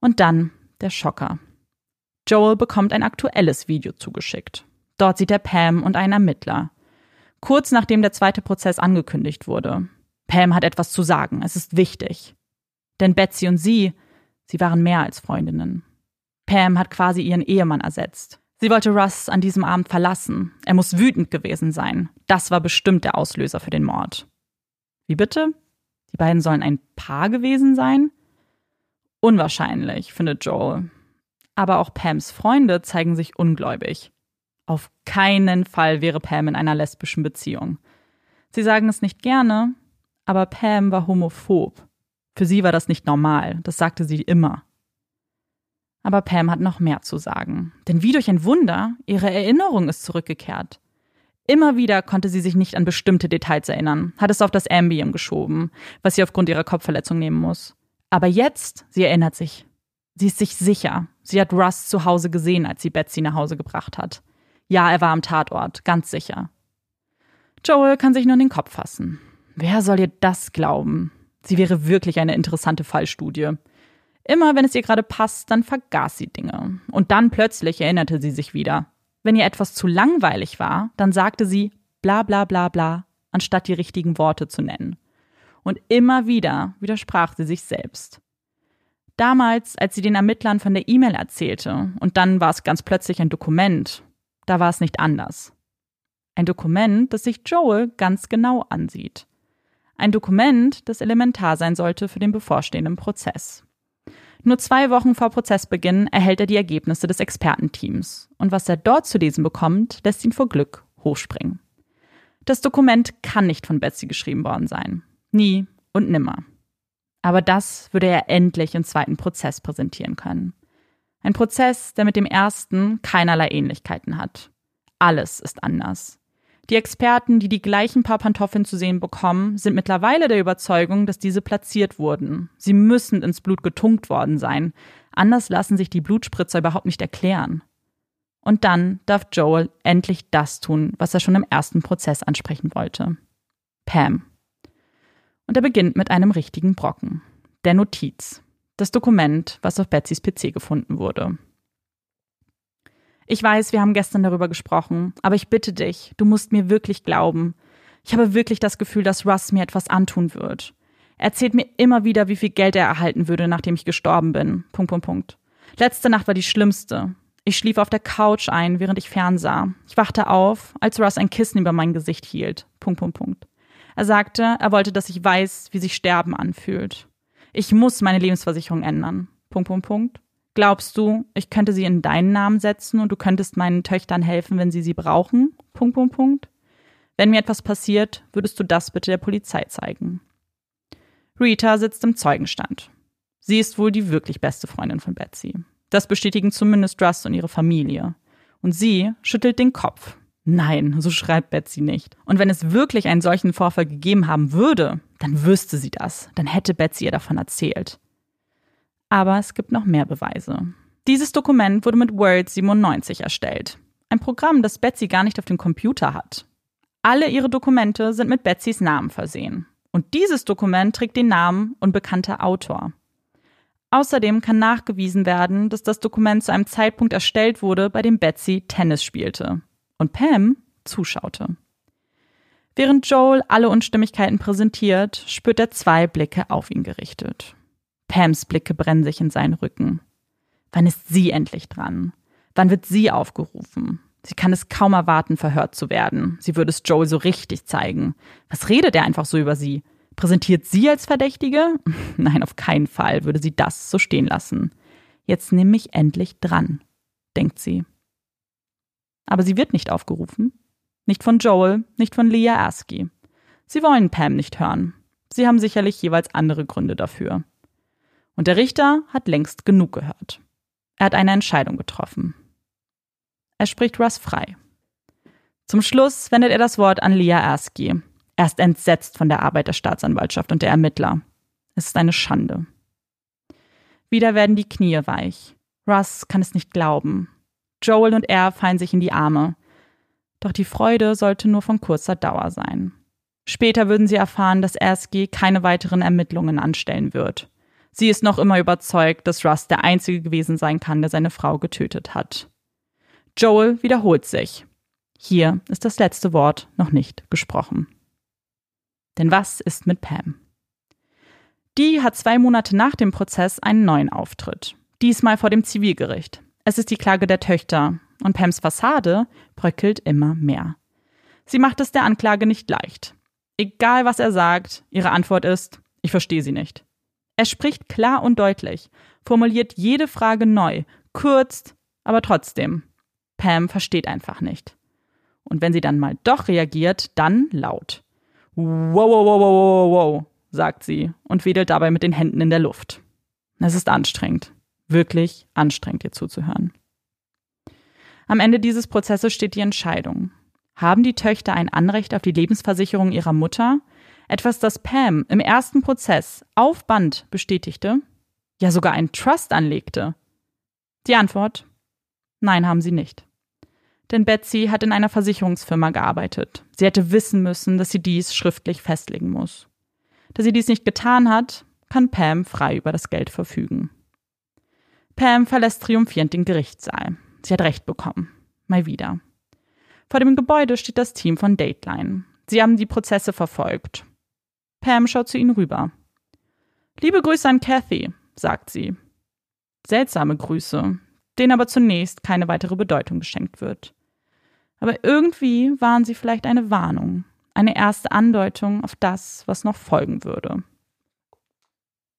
Und dann der Schocker. Joel bekommt ein aktuelles Video zugeschickt. Dort sieht er Pam und einen Ermittler. Kurz nachdem der zweite Prozess angekündigt wurde. Pam hat etwas zu sagen, es ist wichtig. Denn Betsy und sie, sie waren mehr als Freundinnen. Pam hat quasi ihren Ehemann ersetzt. Sie wollte Russ an diesem Abend verlassen. Er muss wütend gewesen sein. Das war bestimmt der Auslöser für den Mord. Wie bitte? Die beiden sollen ein Paar gewesen sein? Unwahrscheinlich, findet Joel. Aber auch Pams Freunde zeigen sich ungläubig. Auf keinen Fall wäre Pam in einer lesbischen Beziehung. Sie sagen es nicht gerne, aber Pam war homophob. Für sie war das nicht normal, das sagte sie immer. Aber Pam hat noch mehr zu sagen. Denn wie durch ein Wunder, ihre Erinnerung ist zurückgekehrt. Immer wieder konnte sie sich nicht an bestimmte Details erinnern, hat es auf das Ambien geschoben, was sie aufgrund ihrer Kopfverletzung nehmen muss. Aber jetzt, sie erinnert sich. Sie ist sich sicher. Sie hat Russ zu Hause gesehen, als sie Betsy nach Hause gebracht hat. Ja, er war am Tatort, ganz sicher. Joel kann sich nur in den Kopf fassen. Wer soll ihr das glauben? Sie wäre wirklich eine interessante Fallstudie. Immer wenn es ihr gerade passt, dann vergaß sie Dinge. Und dann plötzlich erinnerte sie sich wieder. Wenn ihr etwas zu langweilig war, dann sagte sie bla bla bla bla, anstatt die richtigen Worte zu nennen. Und immer wieder widersprach sie sich selbst. Damals, als sie den Ermittlern von der E-Mail erzählte, und dann war es ganz plötzlich ein Dokument, da war es nicht anders. Ein Dokument, das sich Joel ganz genau ansieht. Ein Dokument, das elementar sein sollte für den bevorstehenden Prozess. Nur zwei Wochen vor Prozessbeginn erhält er die Ergebnisse des Expertenteams. Und was er dort zu lesen bekommt, lässt ihn vor Glück hochspringen. Das Dokument kann nicht von Betsy geschrieben worden sein. Nie und nimmer. Aber das würde er endlich im zweiten Prozess präsentieren können. Ein Prozess, der mit dem ersten keinerlei Ähnlichkeiten hat. Alles ist anders. Die Experten, die die gleichen paar Pantoffeln zu sehen bekommen, sind mittlerweile der Überzeugung, dass diese platziert wurden. Sie müssen ins Blut getunkt worden sein. Anders lassen sich die Blutspritzer überhaupt nicht erklären. Und dann darf Joel endlich das tun, was er schon im ersten Prozess ansprechen wollte. Pam. Und er beginnt mit einem richtigen Brocken. Der Notiz. Das Dokument, was auf Betsys PC gefunden wurde. Ich weiß, wir haben gestern darüber gesprochen, aber ich bitte dich, du musst mir wirklich glauben. Ich habe wirklich das Gefühl, dass Russ mir etwas antun wird. Er erzählt mir immer wieder, wie viel Geld er erhalten würde, nachdem ich gestorben bin. Punkt, Punkt, Punkt. Letzte Nacht war die schlimmste. Ich schlief auf der Couch ein, während ich fernsah. Ich wachte auf, als Russ ein Kissen über mein Gesicht hielt. Punkt, Punkt, Punkt. Er sagte, er wollte, dass ich weiß, wie sich Sterben anfühlt. Ich muss meine Lebensversicherung ändern. Punkt, Punkt, Punkt. Glaubst du, ich könnte sie in deinen Namen setzen und du könntest meinen Töchtern helfen, wenn sie sie brauchen? Punkt, Punkt, Punkt. Wenn mir etwas passiert, würdest du das bitte der Polizei zeigen. Rita sitzt im Zeugenstand. Sie ist wohl die wirklich beste Freundin von Betsy. Das bestätigen zumindest Russ und ihre Familie. Und sie schüttelt den Kopf. Nein, so schreibt Betsy nicht. Und wenn es wirklich einen solchen Vorfall gegeben haben würde, dann wüsste sie das. Dann hätte Betsy ihr davon erzählt. Aber es gibt noch mehr Beweise. Dieses Dokument wurde mit Word 97 erstellt. Ein Programm, das Betsy gar nicht auf dem Computer hat. Alle ihre Dokumente sind mit Betsys Namen versehen. Und dieses Dokument trägt den Namen unbekannter Autor. Außerdem kann nachgewiesen werden, dass das Dokument zu einem Zeitpunkt erstellt wurde, bei dem Betsy Tennis spielte und Pam zuschaute. Während Joel alle Unstimmigkeiten präsentiert, spürt er zwei Blicke auf ihn gerichtet. Pams Blicke brennen sich in seinen Rücken. Wann ist sie endlich dran? Wann wird sie aufgerufen? Sie kann es kaum erwarten, verhört zu werden. Sie würde es Joel so richtig zeigen. Was redet er einfach so über sie? Präsentiert sie als Verdächtige? <laughs> Nein, auf keinen Fall würde sie das so stehen lassen. Jetzt nimm mich endlich dran, denkt sie. Aber sie wird nicht aufgerufen. Nicht von Joel, nicht von Leah Askey. Sie wollen Pam nicht hören. Sie haben sicherlich jeweils andere Gründe dafür. Und der Richter hat längst genug gehört. Er hat eine Entscheidung getroffen. Er spricht Russ frei. Zum Schluss wendet er das Wort an Leah Askey. Er ist entsetzt von der Arbeit der Staatsanwaltschaft und der Ermittler. Es ist eine Schande. Wieder werden die Knie weich. Russ kann es nicht glauben. Joel und er fallen sich in die Arme. Doch die Freude sollte nur von kurzer Dauer sein. Später würden sie erfahren, dass Askey keine weiteren Ermittlungen anstellen wird. Sie ist noch immer überzeugt, dass Russ der Einzige gewesen sein kann, der seine Frau getötet hat. Joel wiederholt sich. Hier ist das letzte Wort noch nicht gesprochen. Denn was ist mit Pam? Die hat zwei Monate nach dem Prozess einen neuen Auftritt. Diesmal vor dem Zivilgericht. Es ist die Klage der Töchter und Pams Fassade bröckelt immer mehr. Sie macht es der Anklage nicht leicht. Egal was er sagt, ihre Antwort ist, ich verstehe sie nicht. Er spricht klar und deutlich, formuliert jede Frage neu, kürzt, aber trotzdem. Pam versteht einfach nicht. Und wenn sie dann mal doch reagiert, dann laut. Wow, wow, wow, wow, wow, wow, sagt sie und wedelt dabei mit den Händen in der Luft. Es ist anstrengend. Wirklich anstrengend, ihr zuzuhören. Am Ende dieses Prozesses steht die Entscheidung. Haben die Töchter ein Anrecht auf die Lebensversicherung ihrer Mutter? Etwas, das Pam im ersten Prozess auf Band bestätigte? Ja, sogar einen Trust anlegte? Die Antwort? Nein, haben sie nicht. Denn Betsy hat in einer Versicherungsfirma gearbeitet. Sie hätte wissen müssen, dass sie dies schriftlich festlegen muss. Da sie dies nicht getan hat, kann Pam frei über das Geld verfügen. Pam verlässt triumphierend den Gerichtssaal. Sie hat Recht bekommen. Mal wieder. Vor dem Gebäude steht das Team von Dateline. Sie haben die Prozesse verfolgt. Pam schaut zu ihnen rüber. Liebe Grüße an Kathy, sagt sie. Seltsame Grüße, denen aber zunächst keine weitere Bedeutung geschenkt wird. Aber irgendwie waren sie vielleicht eine Warnung, eine erste Andeutung auf das, was noch folgen würde.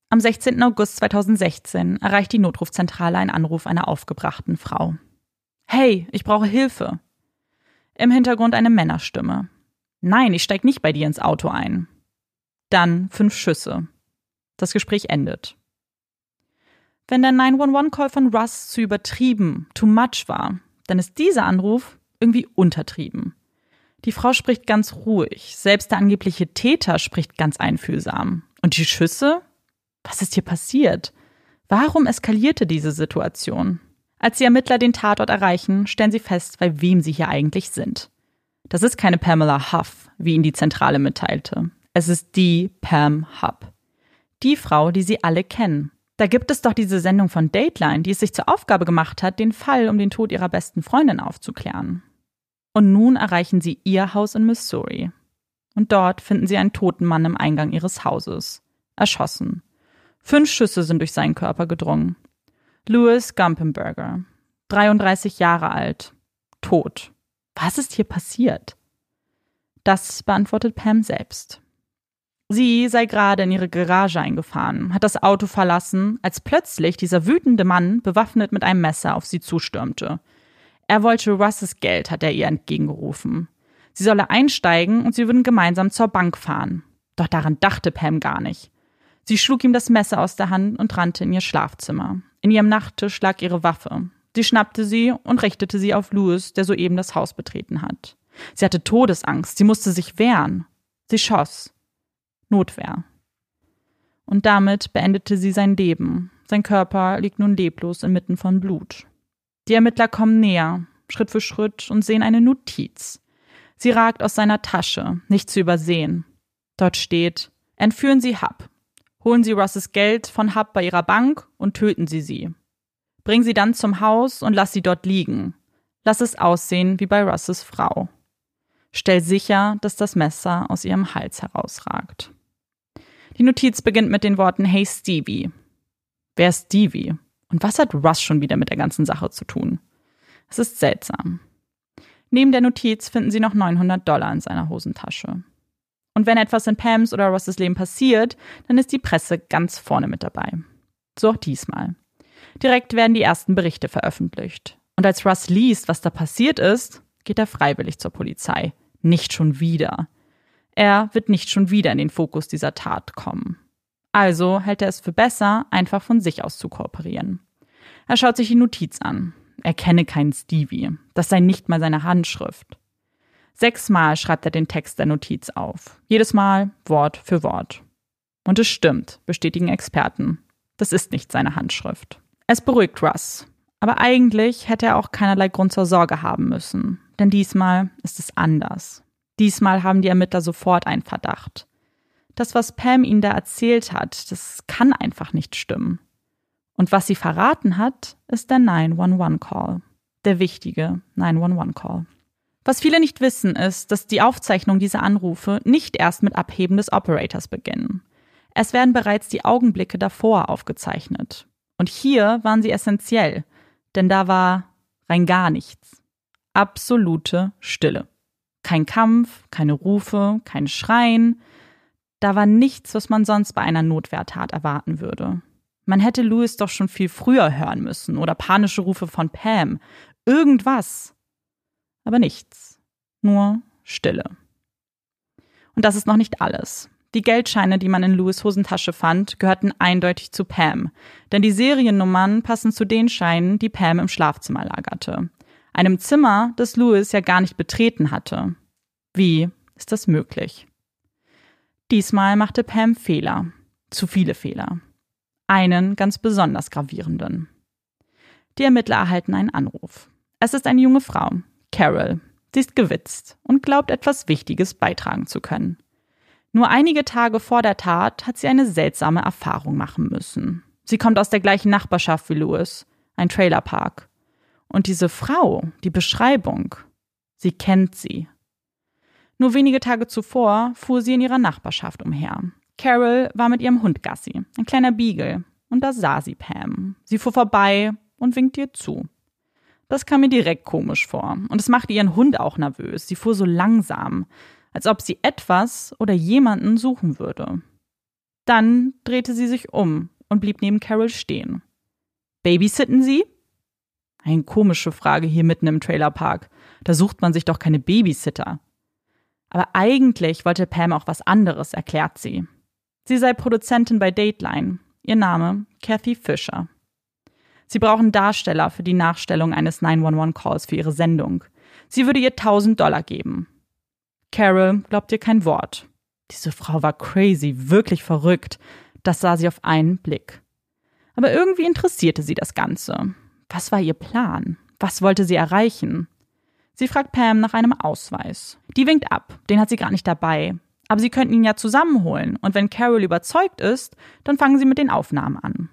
Am 16. August 2016 erreicht die Notrufzentrale einen Anruf einer aufgebrachten Frau. Hey, ich brauche Hilfe. Im Hintergrund eine Männerstimme. Nein, ich steig nicht bei dir ins Auto ein. Dann fünf Schüsse. Das Gespräch endet. Wenn der 911-Call von Russ zu übertrieben, too much war, dann ist dieser Anruf irgendwie untertrieben. Die Frau spricht ganz ruhig, selbst der angebliche Täter spricht ganz einfühlsam. Und die Schüsse? Was ist hier passiert? Warum eskalierte diese Situation? Als die Ermittler den Tatort erreichen, stellen sie fest, bei wem sie hier eigentlich sind. Das ist keine Pamela Huff, wie ihnen die Zentrale mitteilte. Es ist die Pam Hubb. Die Frau, die sie alle kennen. Da gibt es doch diese Sendung von Dateline, die es sich zur Aufgabe gemacht hat, den Fall um den Tod ihrer besten Freundin aufzuklären. Und nun erreichen sie ihr Haus in Missouri. Und dort finden sie einen toten Mann im Eingang ihres Hauses. Erschossen. Fünf Schüsse sind durch seinen Körper gedrungen. Louis Gumpenberger, 33 Jahre alt, tot. Was ist hier passiert? Das beantwortet Pam selbst. Sie sei gerade in ihre Garage eingefahren, hat das Auto verlassen, als plötzlich dieser wütende Mann bewaffnet mit einem Messer auf sie zustürmte. Er wollte Russes Geld, hat er ihr entgegengerufen. Sie solle einsteigen und sie würden gemeinsam zur Bank fahren. Doch daran dachte Pam gar nicht. Sie schlug ihm das Messer aus der Hand und rannte in ihr Schlafzimmer. In ihrem Nachttisch lag ihre Waffe. Sie schnappte sie und richtete sie auf Louis, der soeben das Haus betreten hat. Sie hatte Todesangst, sie musste sich wehren. Sie schoss. Notwehr. Und damit beendete sie sein Leben. Sein Körper liegt nun leblos inmitten von Blut. Die Ermittler kommen näher, Schritt für Schritt, und sehen eine Notiz. Sie ragt aus seiner Tasche, nicht zu übersehen. Dort steht: Entführen Sie Hub, Holen Sie Russes Geld von Hub bei ihrer Bank und töten Sie sie. Bring sie dann zum Haus und lass sie dort liegen. Lass es aussehen wie bei Russes Frau. Stell sicher, dass das Messer aus ihrem Hals herausragt. Die Notiz beginnt mit den Worten Hey Stevie. Wer ist Stevie? Und was hat Russ schon wieder mit der ganzen Sache zu tun? Es ist seltsam. Neben der Notiz finden sie noch 900 Dollar in seiner Hosentasche. Und wenn etwas in Pams oder Rosses Leben passiert, dann ist die Presse ganz vorne mit dabei. So auch diesmal. Direkt werden die ersten Berichte veröffentlicht. Und als Russ liest, was da passiert ist, geht er freiwillig zur Polizei. Nicht schon wieder. Er wird nicht schon wieder in den Fokus dieser Tat kommen. Also hält er es für besser, einfach von sich aus zu kooperieren. Er schaut sich die Notiz an. Er kenne keinen Stevie. Das sei nicht mal seine Handschrift. Sechsmal schreibt er den Text der Notiz auf. Jedes Mal Wort für Wort. Und es stimmt, bestätigen Experten. Das ist nicht seine Handschrift. Es beruhigt Russ. Aber eigentlich hätte er auch keinerlei Grund zur Sorge haben müssen. Denn diesmal ist es anders. Diesmal haben die Ermittler sofort einen Verdacht. Das, was Pam ihnen da erzählt hat, das kann einfach nicht stimmen. Und was sie verraten hat, ist der 911-Call. Der wichtige 911-Call. Was viele nicht wissen, ist, dass die Aufzeichnung dieser Anrufe nicht erst mit Abheben des Operators beginnen. Es werden bereits die Augenblicke davor aufgezeichnet. Und hier waren sie essentiell, denn da war rein gar nichts. Absolute Stille. Kein Kampf, keine Rufe, kein Schreien. Da war nichts, was man sonst bei einer Notwehrtat erwarten würde. Man hätte Louis doch schon viel früher hören müssen oder panische Rufe von Pam. Irgendwas aber nichts, nur Stille. Und das ist noch nicht alles. Die Geldscheine, die man in Louis Hosentasche fand, gehörten eindeutig zu Pam, denn die Seriennummern passen zu den Scheinen, die Pam im Schlafzimmer lagerte. Einem Zimmer, das Louis ja gar nicht betreten hatte. Wie ist das möglich? Diesmal machte Pam Fehler. Zu viele Fehler. Einen ganz besonders gravierenden. Die Ermittler erhalten einen Anruf. Es ist eine junge Frau, Carol. Sie ist gewitzt und glaubt etwas Wichtiges beitragen zu können. Nur einige Tage vor der Tat hat sie eine seltsame Erfahrung machen müssen. Sie kommt aus der gleichen Nachbarschaft wie Louis, ein Trailerpark. Und diese Frau, die Beschreibung, sie kennt sie. Nur wenige Tage zuvor fuhr sie in ihrer Nachbarschaft umher. Carol war mit ihrem Hund Gassi, ein kleiner Beagle, und da sah sie Pam. Sie fuhr vorbei und winkte ihr zu. Das kam mir direkt komisch vor. Und es machte ihren Hund auch nervös. Sie fuhr so langsam, als ob sie etwas oder jemanden suchen würde. Dann drehte sie sich um und blieb neben Carol stehen. Babysitten Sie? Eine komische Frage hier mitten im Trailerpark. Da sucht man sich doch keine Babysitter. Aber eigentlich wollte Pam auch was anderes, erklärt sie. Sie sei Produzentin bei Dateline. Ihr Name Kathy Fisher. Sie brauchen Darsteller für die Nachstellung eines 911-Calls für ihre Sendung. Sie würde ihr 1000 Dollar geben. Carol glaubt ihr kein Wort. Diese Frau war crazy, wirklich verrückt. Das sah sie auf einen Blick. Aber irgendwie interessierte sie das Ganze. Was war ihr Plan? Was wollte sie erreichen? Sie fragt Pam nach einem Ausweis. Die winkt ab, den hat sie gar nicht dabei. Aber sie könnten ihn ja zusammenholen, und wenn Carol überzeugt ist, dann fangen sie mit den Aufnahmen an.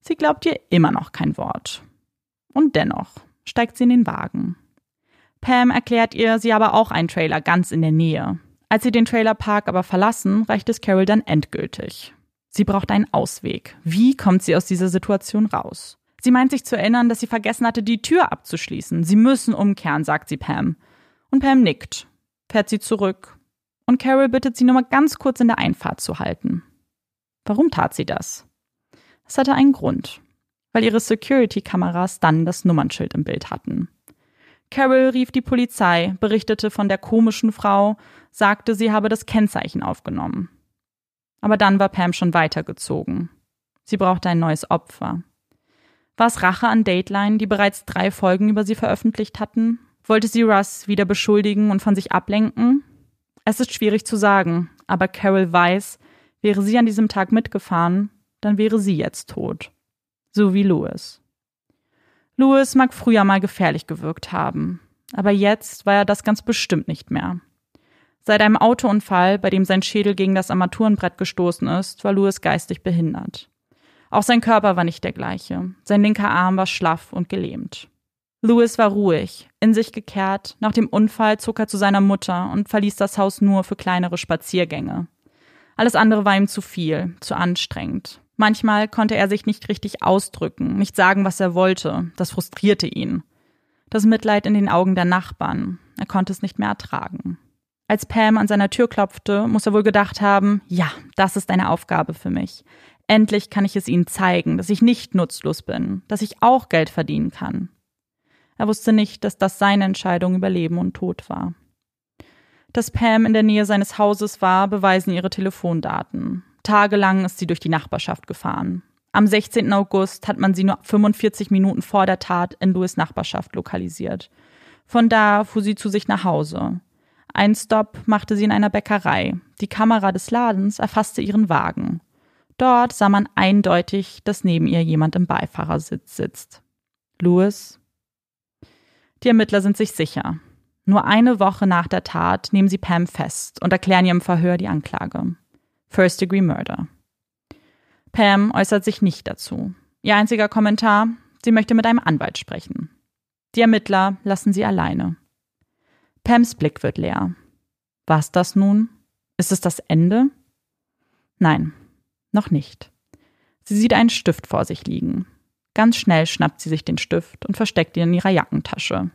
Sie glaubt ihr immer noch kein Wort. Und dennoch steigt sie in den Wagen. Pam erklärt ihr, sie habe auch einen Trailer ganz in der Nähe. Als sie den Trailerpark aber verlassen, reicht es Carol dann endgültig. Sie braucht einen Ausweg. Wie kommt sie aus dieser Situation raus? Sie meint sich zu erinnern, dass sie vergessen hatte, die Tür abzuschließen. Sie müssen umkehren, sagt sie Pam. Und Pam nickt, fährt sie zurück. Und Carol bittet sie nur mal ganz kurz in der Einfahrt zu halten. Warum tat sie das? Es hatte einen Grund, weil ihre Security-Kameras dann das Nummernschild im Bild hatten. Carol rief die Polizei, berichtete von der komischen Frau, sagte, sie habe das Kennzeichen aufgenommen. Aber dann war Pam schon weitergezogen. Sie brauchte ein neues Opfer. War es Rache an Dateline, die bereits drei Folgen über sie veröffentlicht hatten? Wollte sie Russ wieder beschuldigen und von sich ablenken? Es ist schwierig zu sagen, aber Carol weiß, wäre sie an diesem Tag mitgefahren, dann wäre sie jetzt tot. So wie Louis. Louis mag früher mal gefährlich gewirkt haben, aber jetzt war er das ganz bestimmt nicht mehr. Seit einem Autounfall, bei dem sein Schädel gegen das Armaturenbrett gestoßen ist, war Louis geistig behindert. Auch sein Körper war nicht der gleiche. Sein linker Arm war schlaff und gelähmt. Louis war ruhig, in sich gekehrt. Nach dem Unfall zog er zu seiner Mutter und verließ das Haus nur für kleinere Spaziergänge. Alles andere war ihm zu viel, zu anstrengend. Manchmal konnte er sich nicht richtig ausdrücken, nicht sagen, was er wollte. Das frustrierte ihn. Das Mitleid in den Augen der Nachbarn. Er konnte es nicht mehr ertragen. Als Pam an seiner Tür klopfte, muss er wohl gedacht haben, ja, das ist eine Aufgabe für mich. Endlich kann ich es ihnen zeigen, dass ich nicht nutzlos bin, dass ich auch Geld verdienen kann. Er wusste nicht, dass das seine Entscheidung über Leben und Tod war. Dass Pam in der Nähe seines Hauses war, beweisen ihre Telefondaten. Tagelang ist sie durch die Nachbarschaft gefahren. Am 16. August hat man sie nur 45 Minuten vor der Tat in Louis Nachbarschaft lokalisiert. Von da fuhr sie zu sich nach Hause. Einen Stopp machte sie in einer Bäckerei. Die Kamera des Ladens erfasste ihren Wagen. Dort sah man eindeutig, dass neben ihr jemand im Beifahrersitz sitzt. Louis? Die Ermittler sind sich sicher. Nur eine Woche nach der Tat nehmen sie Pam fest und erklären ihr im Verhör die Anklage. First Degree Murder. Pam äußert sich nicht dazu. Ihr einziger Kommentar, sie möchte mit einem Anwalt sprechen. Die Ermittler lassen sie alleine. Pams Blick wird leer. War's das nun? Ist es das Ende? Nein, noch nicht. Sie sieht einen Stift vor sich liegen. Ganz schnell schnappt sie sich den Stift und versteckt ihn in ihrer Jackentasche.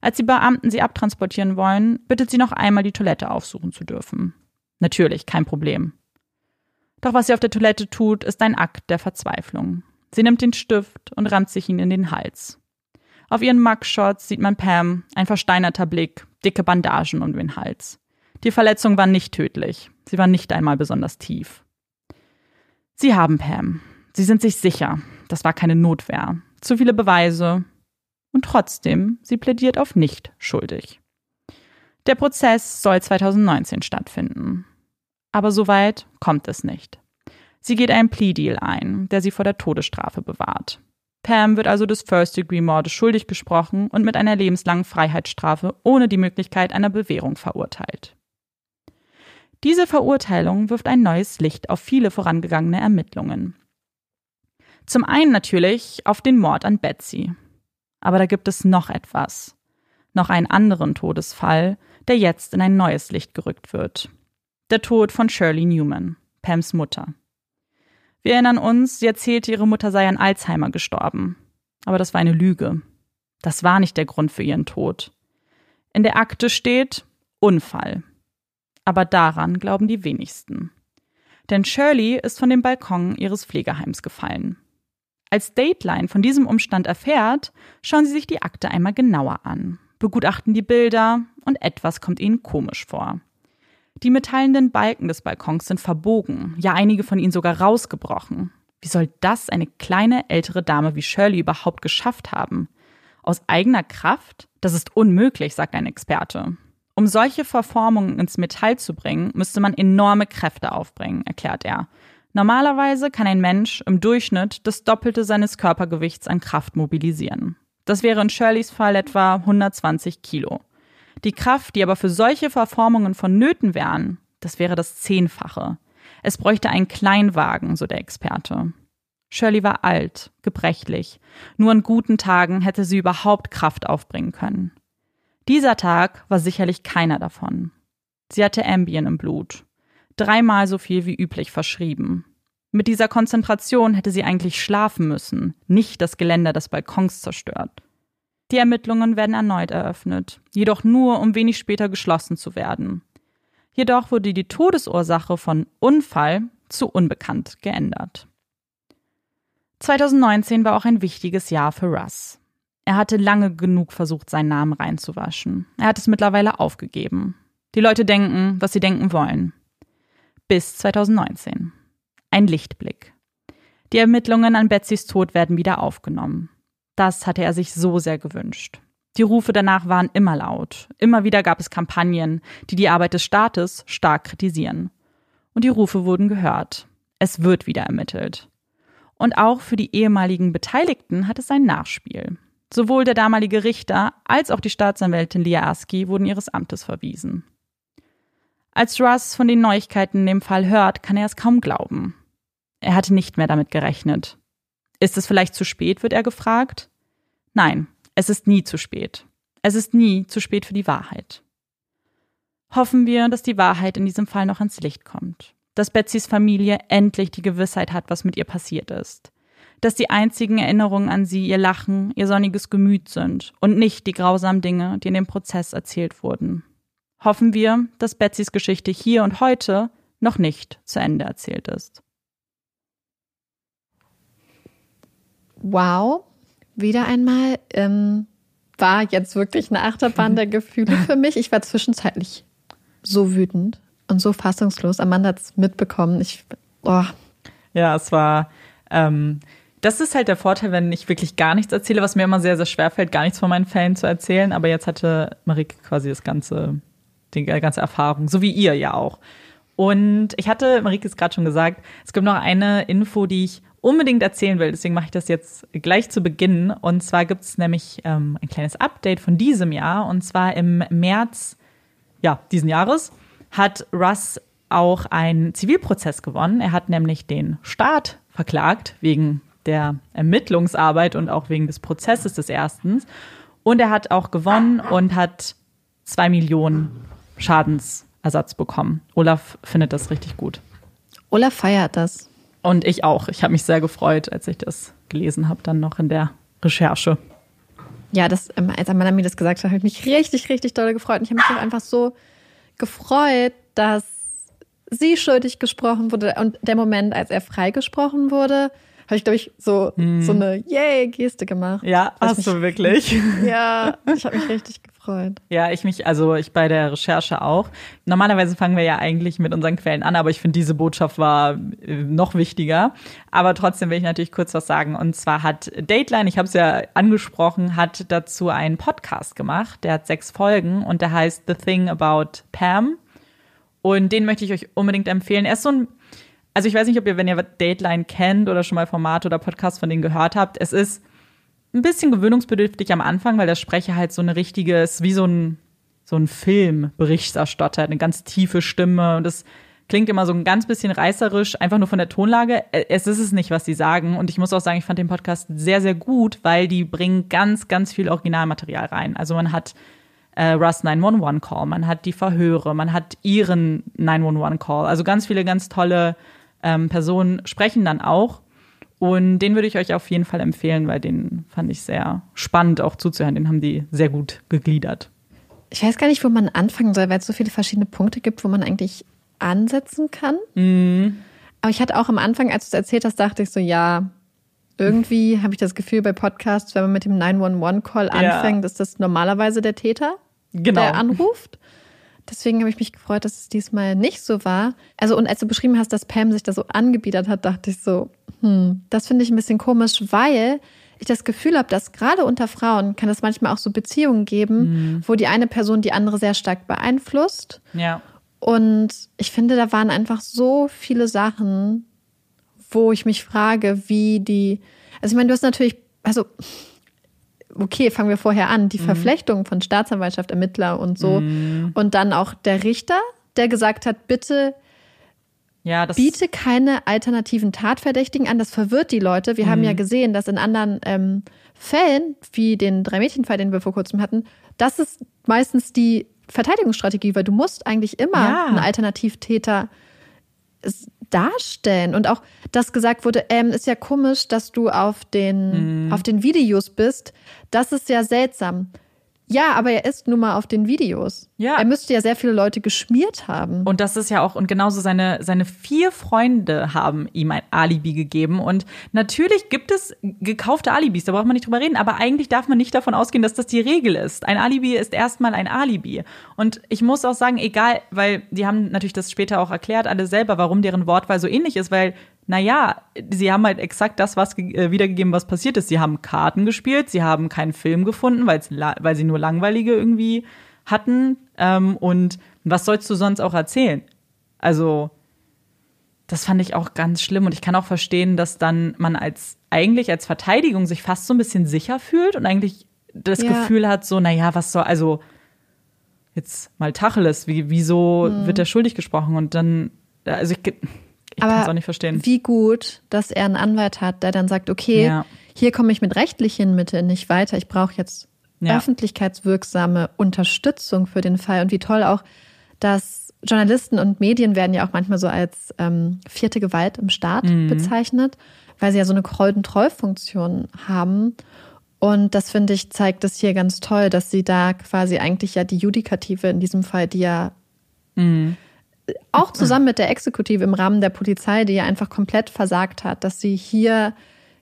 Als die Beamten sie abtransportieren wollen, bittet sie noch einmal die Toilette aufsuchen zu dürfen. Natürlich, kein Problem. Doch was sie auf der Toilette tut, ist ein Akt der Verzweiflung. Sie nimmt den Stift und rammt sich ihn in den Hals. Auf ihren Mugshots sieht man Pam, ein versteinerter Blick, dicke Bandagen um den Hals. Die Verletzungen waren nicht tödlich. Sie waren nicht einmal besonders tief. Sie haben Pam. Sie sind sich sicher. Das war keine Notwehr. Zu viele Beweise. Und trotzdem, sie plädiert auf nicht schuldig. Der Prozess soll 2019 stattfinden. Aber so weit kommt es nicht. Sie geht einen Plea-Deal ein, der sie vor der Todesstrafe bewahrt. Pam wird also des First-Degree-Mordes schuldig gesprochen und mit einer lebenslangen Freiheitsstrafe ohne die Möglichkeit einer Bewährung verurteilt. Diese Verurteilung wirft ein neues Licht auf viele vorangegangene Ermittlungen. Zum einen natürlich auf den Mord an Betsy. Aber da gibt es noch etwas. Noch einen anderen Todesfall, der jetzt in ein neues Licht gerückt wird. Der Tod von Shirley Newman, Pams Mutter. Wir erinnern uns, sie erzählte, ihre Mutter sei an Alzheimer gestorben. Aber das war eine Lüge. Das war nicht der Grund für ihren Tod. In der Akte steht Unfall. Aber daran glauben die wenigsten. Denn Shirley ist von dem Balkon ihres Pflegeheims gefallen. Als Dateline von diesem Umstand erfährt, schauen sie sich die Akte einmal genauer an, begutachten die Bilder und etwas kommt ihnen komisch vor. Die metallenen Balken des Balkons sind verbogen, ja einige von ihnen sogar rausgebrochen. Wie soll das eine kleine ältere Dame wie Shirley überhaupt geschafft haben? Aus eigener Kraft? Das ist unmöglich, sagt ein Experte. Um solche Verformungen ins Metall zu bringen, müsste man enorme Kräfte aufbringen, erklärt er. Normalerweise kann ein Mensch im Durchschnitt das Doppelte seines Körpergewichts an Kraft mobilisieren. Das wäre in Shirleys Fall etwa 120 Kilo. Die Kraft, die aber für solche Verformungen vonnöten wären, das wäre das Zehnfache. Es bräuchte einen Kleinwagen, so der Experte. Shirley war alt, gebrechlich. Nur an guten Tagen hätte sie überhaupt Kraft aufbringen können. Dieser Tag war sicherlich keiner davon. Sie hatte Ambien im Blut. Dreimal so viel wie üblich verschrieben. Mit dieser Konzentration hätte sie eigentlich schlafen müssen, nicht das Geländer des Balkons zerstört. Die Ermittlungen werden erneut eröffnet, jedoch nur, um wenig später geschlossen zu werden. Jedoch wurde die Todesursache von Unfall zu unbekannt geändert. 2019 war auch ein wichtiges Jahr für Russ. Er hatte lange genug versucht, seinen Namen reinzuwaschen. Er hat es mittlerweile aufgegeben. Die Leute denken, was sie denken wollen. Bis 2019. Ein Lichtblick. Die Ermittlungen an Betsys Tod werden wieder aufgenommen. Das hatte er sich so sehr gewünscht. Die Rufe danach waren immer laut. Immer wieder gab es Kampagnen, die die Arbeit des Staates stark kritisieren. Und die Rufe wurden gehört. Es wird wieder ermittelt. Und auch für die ehemaligen Beteiligten hat es ein Nachspiel. Sowohl der damalige Richter als auch die Staatsanwältin Lia Aski wurden ihres Amtes verwiesen. Als Russ von den Neuigkeiten in dem Fall hört, kann er es kaum glauben. Er hatte nicht mehr damit gerechnet. Ist es vielleicht zu spät, wird er gefragt. Nein, es ist nie zu spät. Es ist nie zu spät für die Wahrheit. Hoffen wir, dass die Wahrheit in diesem Fall noch ans Licht kommt. Dass Betsys Familie endlich die Gewissheit hat, was mit ihr passiert ist. Dass die einzigen Erinnerungen an sie ihr Lachen, ihr sonniges Gemüt sind und nicht die grausamen Dinge, die in dem Prozess erzählt wurden. Hoffen wir, dass Betsys Geschichte hier und heute noch nicht zu Ende erzählt ist. Wow, wieder einmal ähm, war jetzt wirklich eine Achterbahn der Gefühle für mich. Ich war zwischenzeitlich so wütend und so fassungslos. Amanda hat es mitbekommen. Ich, oh. Ja, es war. Ähm, das ist halt der Vorteil, wenn ich wirklich gar nichts erzähle, was mir immer sehr, sehr schwer fällt, gar nichts von meinen Fällen zu erzählen. Aber jetzt hatte Marike quasi das ganze, die ganze Erfahrung, so wie ihr ja auch. Und ich hatte, Marike ist gerade schon gesagt, es gibt noch eine Info, die ich unbedingt erzählen will. Deswegen mache ich das jetzt gleich zu Beginn. Und zwar gibt es nämlich ähm, ein kleines Update von diesem Jahr. Und zwar im März ja, diesen Jahres hat Russ auch einen Zivilprozess gewonnen. Er hat nämlich den Staat verklagt wegen der Ermittlungsarbeit und auch wegen des Prozesses des Erstens. Und er hat auch gewonnen und hat zwei Millionen Schadensersatz bekommen. Olaf findet das richtig gut. Olaf feiert das. Und ich auch. Ich habe mich sehr gefreut, als ich das gelesen habe, dann noch in der Recherche. Ja, das, ähm, als Amanda mir das gesagt hat, habe ich mich richtig, richtig doll gefreut. Und ich habe mich auch einfach so gefreut, dass sie schuldig gesprochen wurde. Und der Moment, als er freigesprochen wurde, habe ich, glaube ich, so, hm. so eine Yay-Geste gemacht. Ja, hast du wirklich? <laughs> Ja, ich habe mich richtig gefreut. gefreut. Ja, ich mich, also ich bei der Recherche auch. Normalerweise fangen wir ja eigentlich mit unseren Quellen an, aber ich finde, diese Botschaft war äh, noch wichtiger. Aber trotzdem will ich natürlich kurz was sagen. Und zwar hat Dateline, ich habe es ja angesprochen, hat dazu einen Podcast gemacht. Der hat sechs Folgen und der heißt The Thing About Pam. Und den möchte ich euch unbedingt empfehlen. Er ist so ein also ich weiß nicht, ob ihr, wenn ihr Dateline kennt oder schon mal Formate oder Podcasts von denen gehört habt, es ist ein bisschen gewöhnungsbedürftig am Anfang, weil der Sprecher halt so eine richtige, ist wie so ein, so ein Filmberichterstatter, eine ganz tiefe Stimme und es klingt immer so ein ganz bisschen reißerisch, einfach nur von der Tonlage. Es ist es nicht, was sie sagen. Und ich muss auch sagen, ich fand den Podcast sehr, sehr gut, weil die bringen ganz, ganz viel Originalmaterial rein. Also man hat äh, Russ 911 Call, man hat die Verhöre, man hat ihren 911 Call. Also ganz viele ganz tolle ähm, Personen sprechen dann auch. Und den würde ich euch auf jeden Fall empfehlen, weil den fand ich sehr spannend auch zuzuhören. Den haben die sehr gut gegliedert. Ich weiß gar nicht, wo man anfangen soll, weil es so viele verschiedene Punkte gibt, wo man eigentlich ansetzen kann. Mm. Aber ich hatte auch am Anfang, als du es erzählt hast, dachte ich so, ja, irgendwie habe ich das Gefühl bei Podcasts, wenn man mit dem 911-Call anfängt, ja. ist das normalerweise der Täter, genau. der anruft. Deswegen habe ich mich gefreut, dass es diesmal nicht so war. Also, und als du beschrieben hast, dass Pam sich da so angebiedert hat, dachte ich so, hm, das finde ich ein bisschen komisch, weil ich das Gefühl habe, dass gerade unter Frauen kann es manchmal auch so Beziehungen geben, mhm. wo die eine Person die andere sehr stark beeinflusst. Ja. Und ich finde, da waren einfach so viele Sachen, wo ich mich frage, wie die, also ich meine, du hast natürlich, also okay, fangen wir vorher an, die mhm. Verflechtung von Staatsanwaltschaft, Ermittler und so. Mhm. Und dann auch der Richter, der gesagt hat, bitte ja, biete keine alternativen Tatverdächtigen an. Das verwirrt die Leute. Wir mhm. haben ja gesehen, dass in anderen ähm, Fällen, wie den Drei-Mädchen-Fall, den wir vor kurzem hatten, das ist meistens die Verteidigungsstrategie, weil du musst eigentlich immer ja. einen Alternativtäter darstellen. Und auch, dass gesagt wurde, ähm, ist ja komisch, dass du auf den, mhm. auf den Videos bist. Das ist ja seltsam. Ja, aber er ist nun mal auf den Videos. Ja. Er müsste ja sehr viele Leute geschmiert haben. Und das ist ja auch, und genauso seine, seine vier Freunde haben ihm ein Alibi gegeben. Und natürlich gibt es gekaufte Alibis, da braucht man nicht drüber reden, aber eigentlich darf man nicht davon ausgehen, dass das die Regel ist. Ein Alibi ist erstmal ein Alibi. Und ich muss auch sagen, egal, weil die haben natürlich das später auch erklärt, alle selber, warum deren Wortwahl so ähnlich ist, weil naja, sie haben halt exakt das was äh, wiedergegeben, was passiert ist. Sie haben Karten gespielt, sie haben keinen Film gefunden, weil sie nur langweilige irgendwie hatten. Ähm, und was sollst du sonst auch erzählen? Also, das fand ich auch ganz schlimm. Und ich kann auch verstehen, dass dann man als eigentlich als Verteidigung sich fast so ein bisschen sicher fühlt und eigentlich das ja. Gefühl hat, so, naja, was soll, also jetzt mal Tacheles, wie, wieso hm. wird er schuldig gesprochen? Und dann, also ich ich kann es auch nicht verstehen. Wie gut, dass er einen Anwalt hat, der dann sagt, okay, ja. hier komme ich mit rechtlichen Mitteln nicht weiter. Ich brauche jetzt ja. öffentlichkeitswirksame Unterstützung für den Fall. Und wie toll auch, dass Journalisten und Medien werden ja auch manchmal so als ähm, vierte Gewalt im Staat mhm. bezeichnet, weil sie ja so eine Kontrollfunktion haben. Und das finde ich, zeigt es hier ganz toll, dass sie da quasi eigentlich ja die Judikative in diesem Fall, die ja mhm auch zusammen mit der Exekutive im Rahmen der Polizei, die ja einfach komplett versagt hat, dass sie hier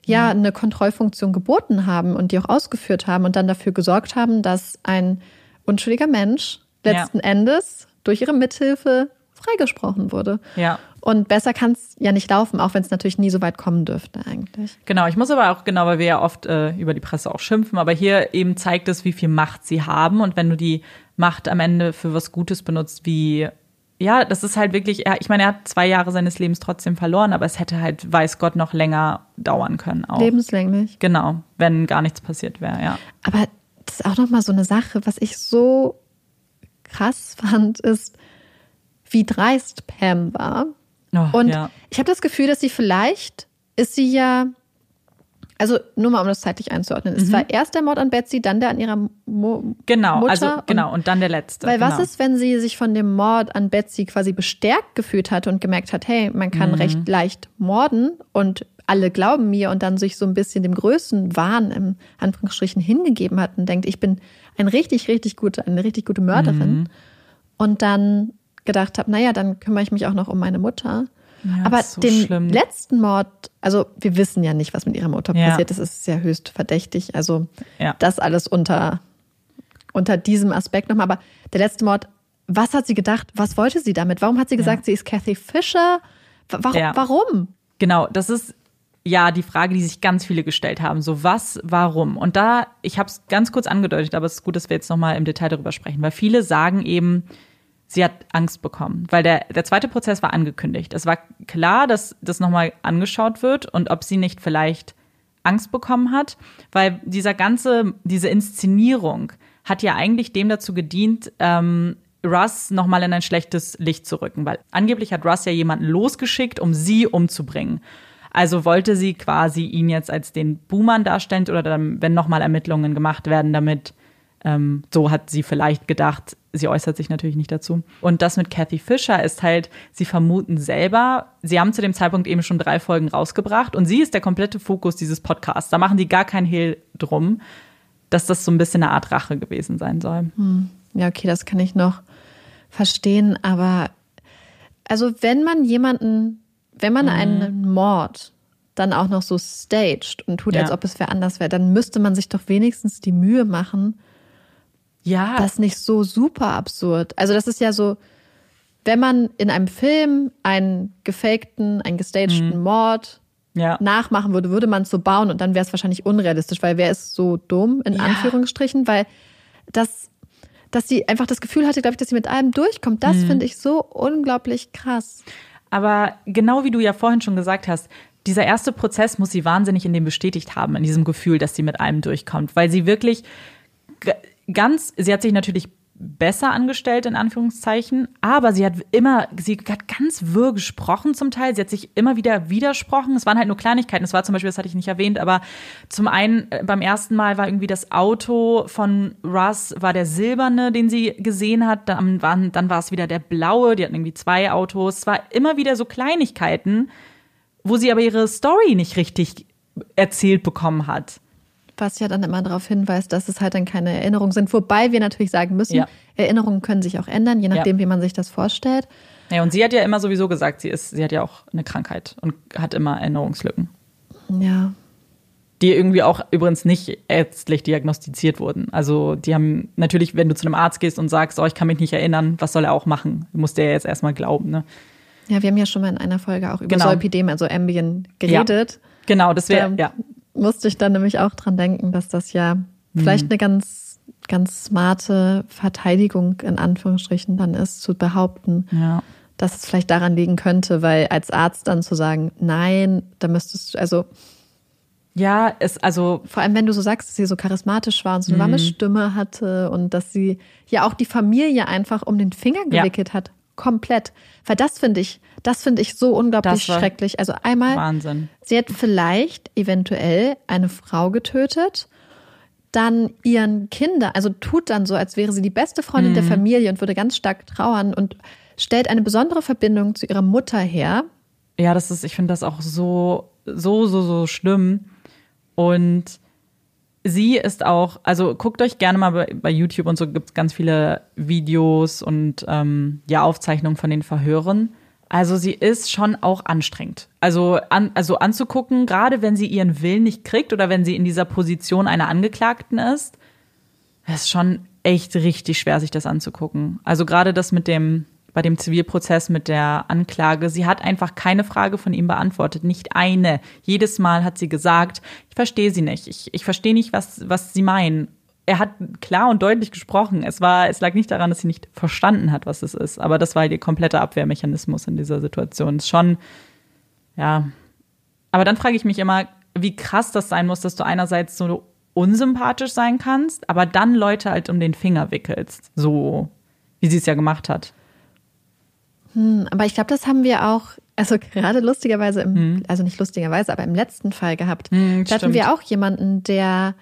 ja eine Kontrollfunktion geboten haben und die auch ausgeführt haben und dann dafür gesorgt haben, dass ein unschuldiger Mensch letzten ja. Endes durch ihre Mithilfe freigesprochen wurde. Ja. Und besser kann es ja nicht laufen, auch wenn es natürlich nie so weit kommen dürfte eigentlich. Genau, ich muss aber auch, genau, weil wir ja oft äh, über die Presse auch schimpfen, aber hier eben zeigt es, wie viel Macht sie haben. Und wenn du die Macht am Ende für was Gutes benutzt, wie ja, das ist halt wirklich, ich meine, er hat zwei Jahre seines Lebens trotzdem verloren, aber es hätte halt, weiß Gott, noch länger dauern können. Auch. Lebenslänglich. Genau, wenn gar nichts passiert wäre, ja. Aber das ist auch nochmal so eine Sache, was ich so krass <laughs> fand, ist, wie dreist Pam war. Oh, Und ja. ich habe das Gefühl, dass sie vielleicht ist sie ja also nur mal, um das zeitlich einzuordnen. Es mhm. war erst der Mord an Betsy, dann der an ihrer Mo genau, Mutter. Also, genau, und dann der letzte. Weil genau. was ist, wenn sie sich von dem Mord an Betsy quasi bestärkt gefühlt hatte und gemerkt hat, hey, man kann mhm. recht leicht morden und alle glauben mir und dann sich so ein bisschen dem größten Wahn im Anführungsstrichen hingegeben hat und denkt, ich bin ein richtig, richtig gute, eine richtig gute Mörderin. Mhm. Und dann gedacht habe, naja, dann kümmere ich mich auch noch um meine Mutter. Ja, Aber so den schlimm. letzten Mord, also wir wissen ja nicht, was mit ihrer Mutter Ja. passiert ist, ist sehr höchst verdächtig. Also Ja. das alles unter unter diesem Aspekt nochmal. Aber der letzte Mord, was hat sie gedacht? Was wollte sie damit? Warum hat sie gesagt, ja. sie ist Kathy Fisher? Warum? Ja. warum? Genau, das ist ja die Frage, die sich ganz viele gestellt haben. So was, warum? Und da, ich habe es ganz kurz angedeutet, aber es ist gut, dass wir jetzt nochmal im Detail darüber sprechen, weil viele sagen eben, sie hat Angst bekommen, weil der, der zweite Prozess war angekündigt. Es war klar, dass das nochmal angeschaut wird und ob sie nicht vielleicht Angst bekommen hat, weil dieser ganze, diese Inszenierung hat ja eigentlich dem dazu gedient, ähm, Russ nochmal in ein schlechtes Licht zu rücken, weil angeblich hat Russ ja jemanden losgeschickt, um sie umzubringen. Also wollte sie quasi ihn jetzt als den Buhmann darstellen oder dann, wenn nochmal Ermittlungen gemacht werden, damit ähm, so hat sie vielleicht gedacht, sie äußert sich natürlich nicht dazu. Und das mit Kathy Fisher ist halt, sie vermuten selber, sie haben zu dem Zeitpunkt eben schon drei Folgen rausgebracht und sie ist der komplette Fokus dieses Podcasts. Da machen die gar keinen Hehl drum, dass das so ein bisschen eine Art Rache gewesen sein soll. Hm. Ja, okay, das kann ich noch verstehen, aber also wenn man jemanden, wenn man mhm. einen Mord dann auch noch so staged und tut, ja. als ob es wer anders wäre, dann müsste man sich doch wenigstens die Mühe machen, ja. Das ist nicht so super absurd. Also das ist ja so, wenn man in einem Film einen gefakten, einen gestagten mhm. Mord ja. nachmachen würde, würde man es so bauen und dann wäre es wahrscheinlich unrealistisch, weil wer ist so dumm, in ja. Anführungsstrichen, weil das, dass sie einfach das Gefühl hatte, glaube ich, dass sie mit allem durchkommt, das mhm. finde ich so unglaublich krass. Aber genau wie du ja vorhin schon gesagt hast, dieser erste Prozess muss sie wahnsinnig in dem bestätigt haben, in diesem Gefühl, dass sie mit allem durchkommt, weil sie wirklich ganz, sie hat sich natürlich besser angestellt, in Anführungszeichen, aber sie hat immer, sie hat ganz wirr gesprochen zum Teil, sie hat sich immer wieder widersprochen, es waren halt nur Kleinigkeiten, es war zum Beispiel, das hatte ich nicht erwähnt, aber zum einen, äh, beim ersten Mal war irgendwie das Auto von Russ, war der silberne, den sie gesehen hat, dann, waren, dann war es wieder der blaue, die hatten irgendwie zwei Autos, es war immer wieder so Kleinigkeiten, wo sie aber ihre Story nicht richtig erzählt bekommen hat was ja dann immer darauf hinweist, dass es halt dann keine Erinnerungen sind. Wobei wir natürlich sagen müssen, ja. Erinnerungen können sich auch ändern, je nachdem, ja. wie man sich das vorstellt. Ja, und sie hat ja immer sowieso gesagt, sie ist, sie hat ja auch eine Krankheit und hat immer Erinnerungslücken. Ja. Die irgendwie auch übrigens nicht ärztlich diagnostiziert wurden. Also die haben natürlich, wenn du zu einem Arzt gehst und sagst, oh, ich kann mich nicht erinnern, was soll er auch machen? Muss der jetzt erstmal glauben, ne? Ja, wir haben ja schon mal in einer Folge auch über genau. Solpidem, also Ambien, geredet. Ja. Genau, das wäre, ja musste ich dann nämlich auch dran denken, dass das ja mhm. vielleicht eine ganz, ganz smarte Verteidigung in Anführungsstrichen dann ist, zu behaupten, ja. dass es vielleicht daran liegen könnte, weil als Arzt dann zu sagen, nein, da müsstest du, also ja, es also vor allem wenn du so sagst, dass sie so charismatisch war und so eine warme mhm. Stimme hatte und dass sie ja auch die Familie einfach um den Finger gewickelt ja. hat, komplett. Weil das finde ich, das finde ich so unglaublich schrecklich. Also einmal, Wahnsinn. sie hat vielleicht eventuell eine Frau getötet, dann ihren Kinder, also tut dann so, als wäre sie die beste Freundin mhm. der Familie und würde ganz stark trauern und stellt eine besondere Verbindung zu ihrer Mutter her. Ja, das ist, ich finde das auch so, so, so, so schlimm. Und sie ist auch, also guckt euch gerne mal bei, bei YouTube und so gibt es ganz viele Videos und ähm, ja, Aufzeichnungen von den Verhören. Also sie ist schon auch anstrengend. Also, an, also anzugucken, gerade wenn sie ihren Willen nicht kriegt oder wenn sie in dieser Position einer Angeklagten ist, ist schon echt richtig schwer, sich das anzugucken. Also gerade das mit dem, bei dem Zivilprozess mit der Anklage, sie hat einfach keine Frage von ihm beantwortet, nicht eine. Jedes Mal hat sie gesagt, ich verstehe sie nicht, ich, ich verstehe nicht, was, was sie meinen er hat klar und deutlich gesprochen. Es war, es lag nicht daran, dass sie nicht verstanden hat, was es ist, aber das war ihr kompletter Abwehrmechanismus in dieser Situation. Ist schon, ja. Aber dann frage ich mich immer, wie krass das sein muss, dass du einerseits so unsympathisch sein kannst, aber dann Leute halt um den Finger wickelst, so wie sie es ja gemacht hat. Hm, aber ich glaube, das haben wir auch, also gerade lustigerweise, im, hm. also nicht lustigerweise, aber im letzten Fall gehabt. Hm, da hatten wir auch jemanden, der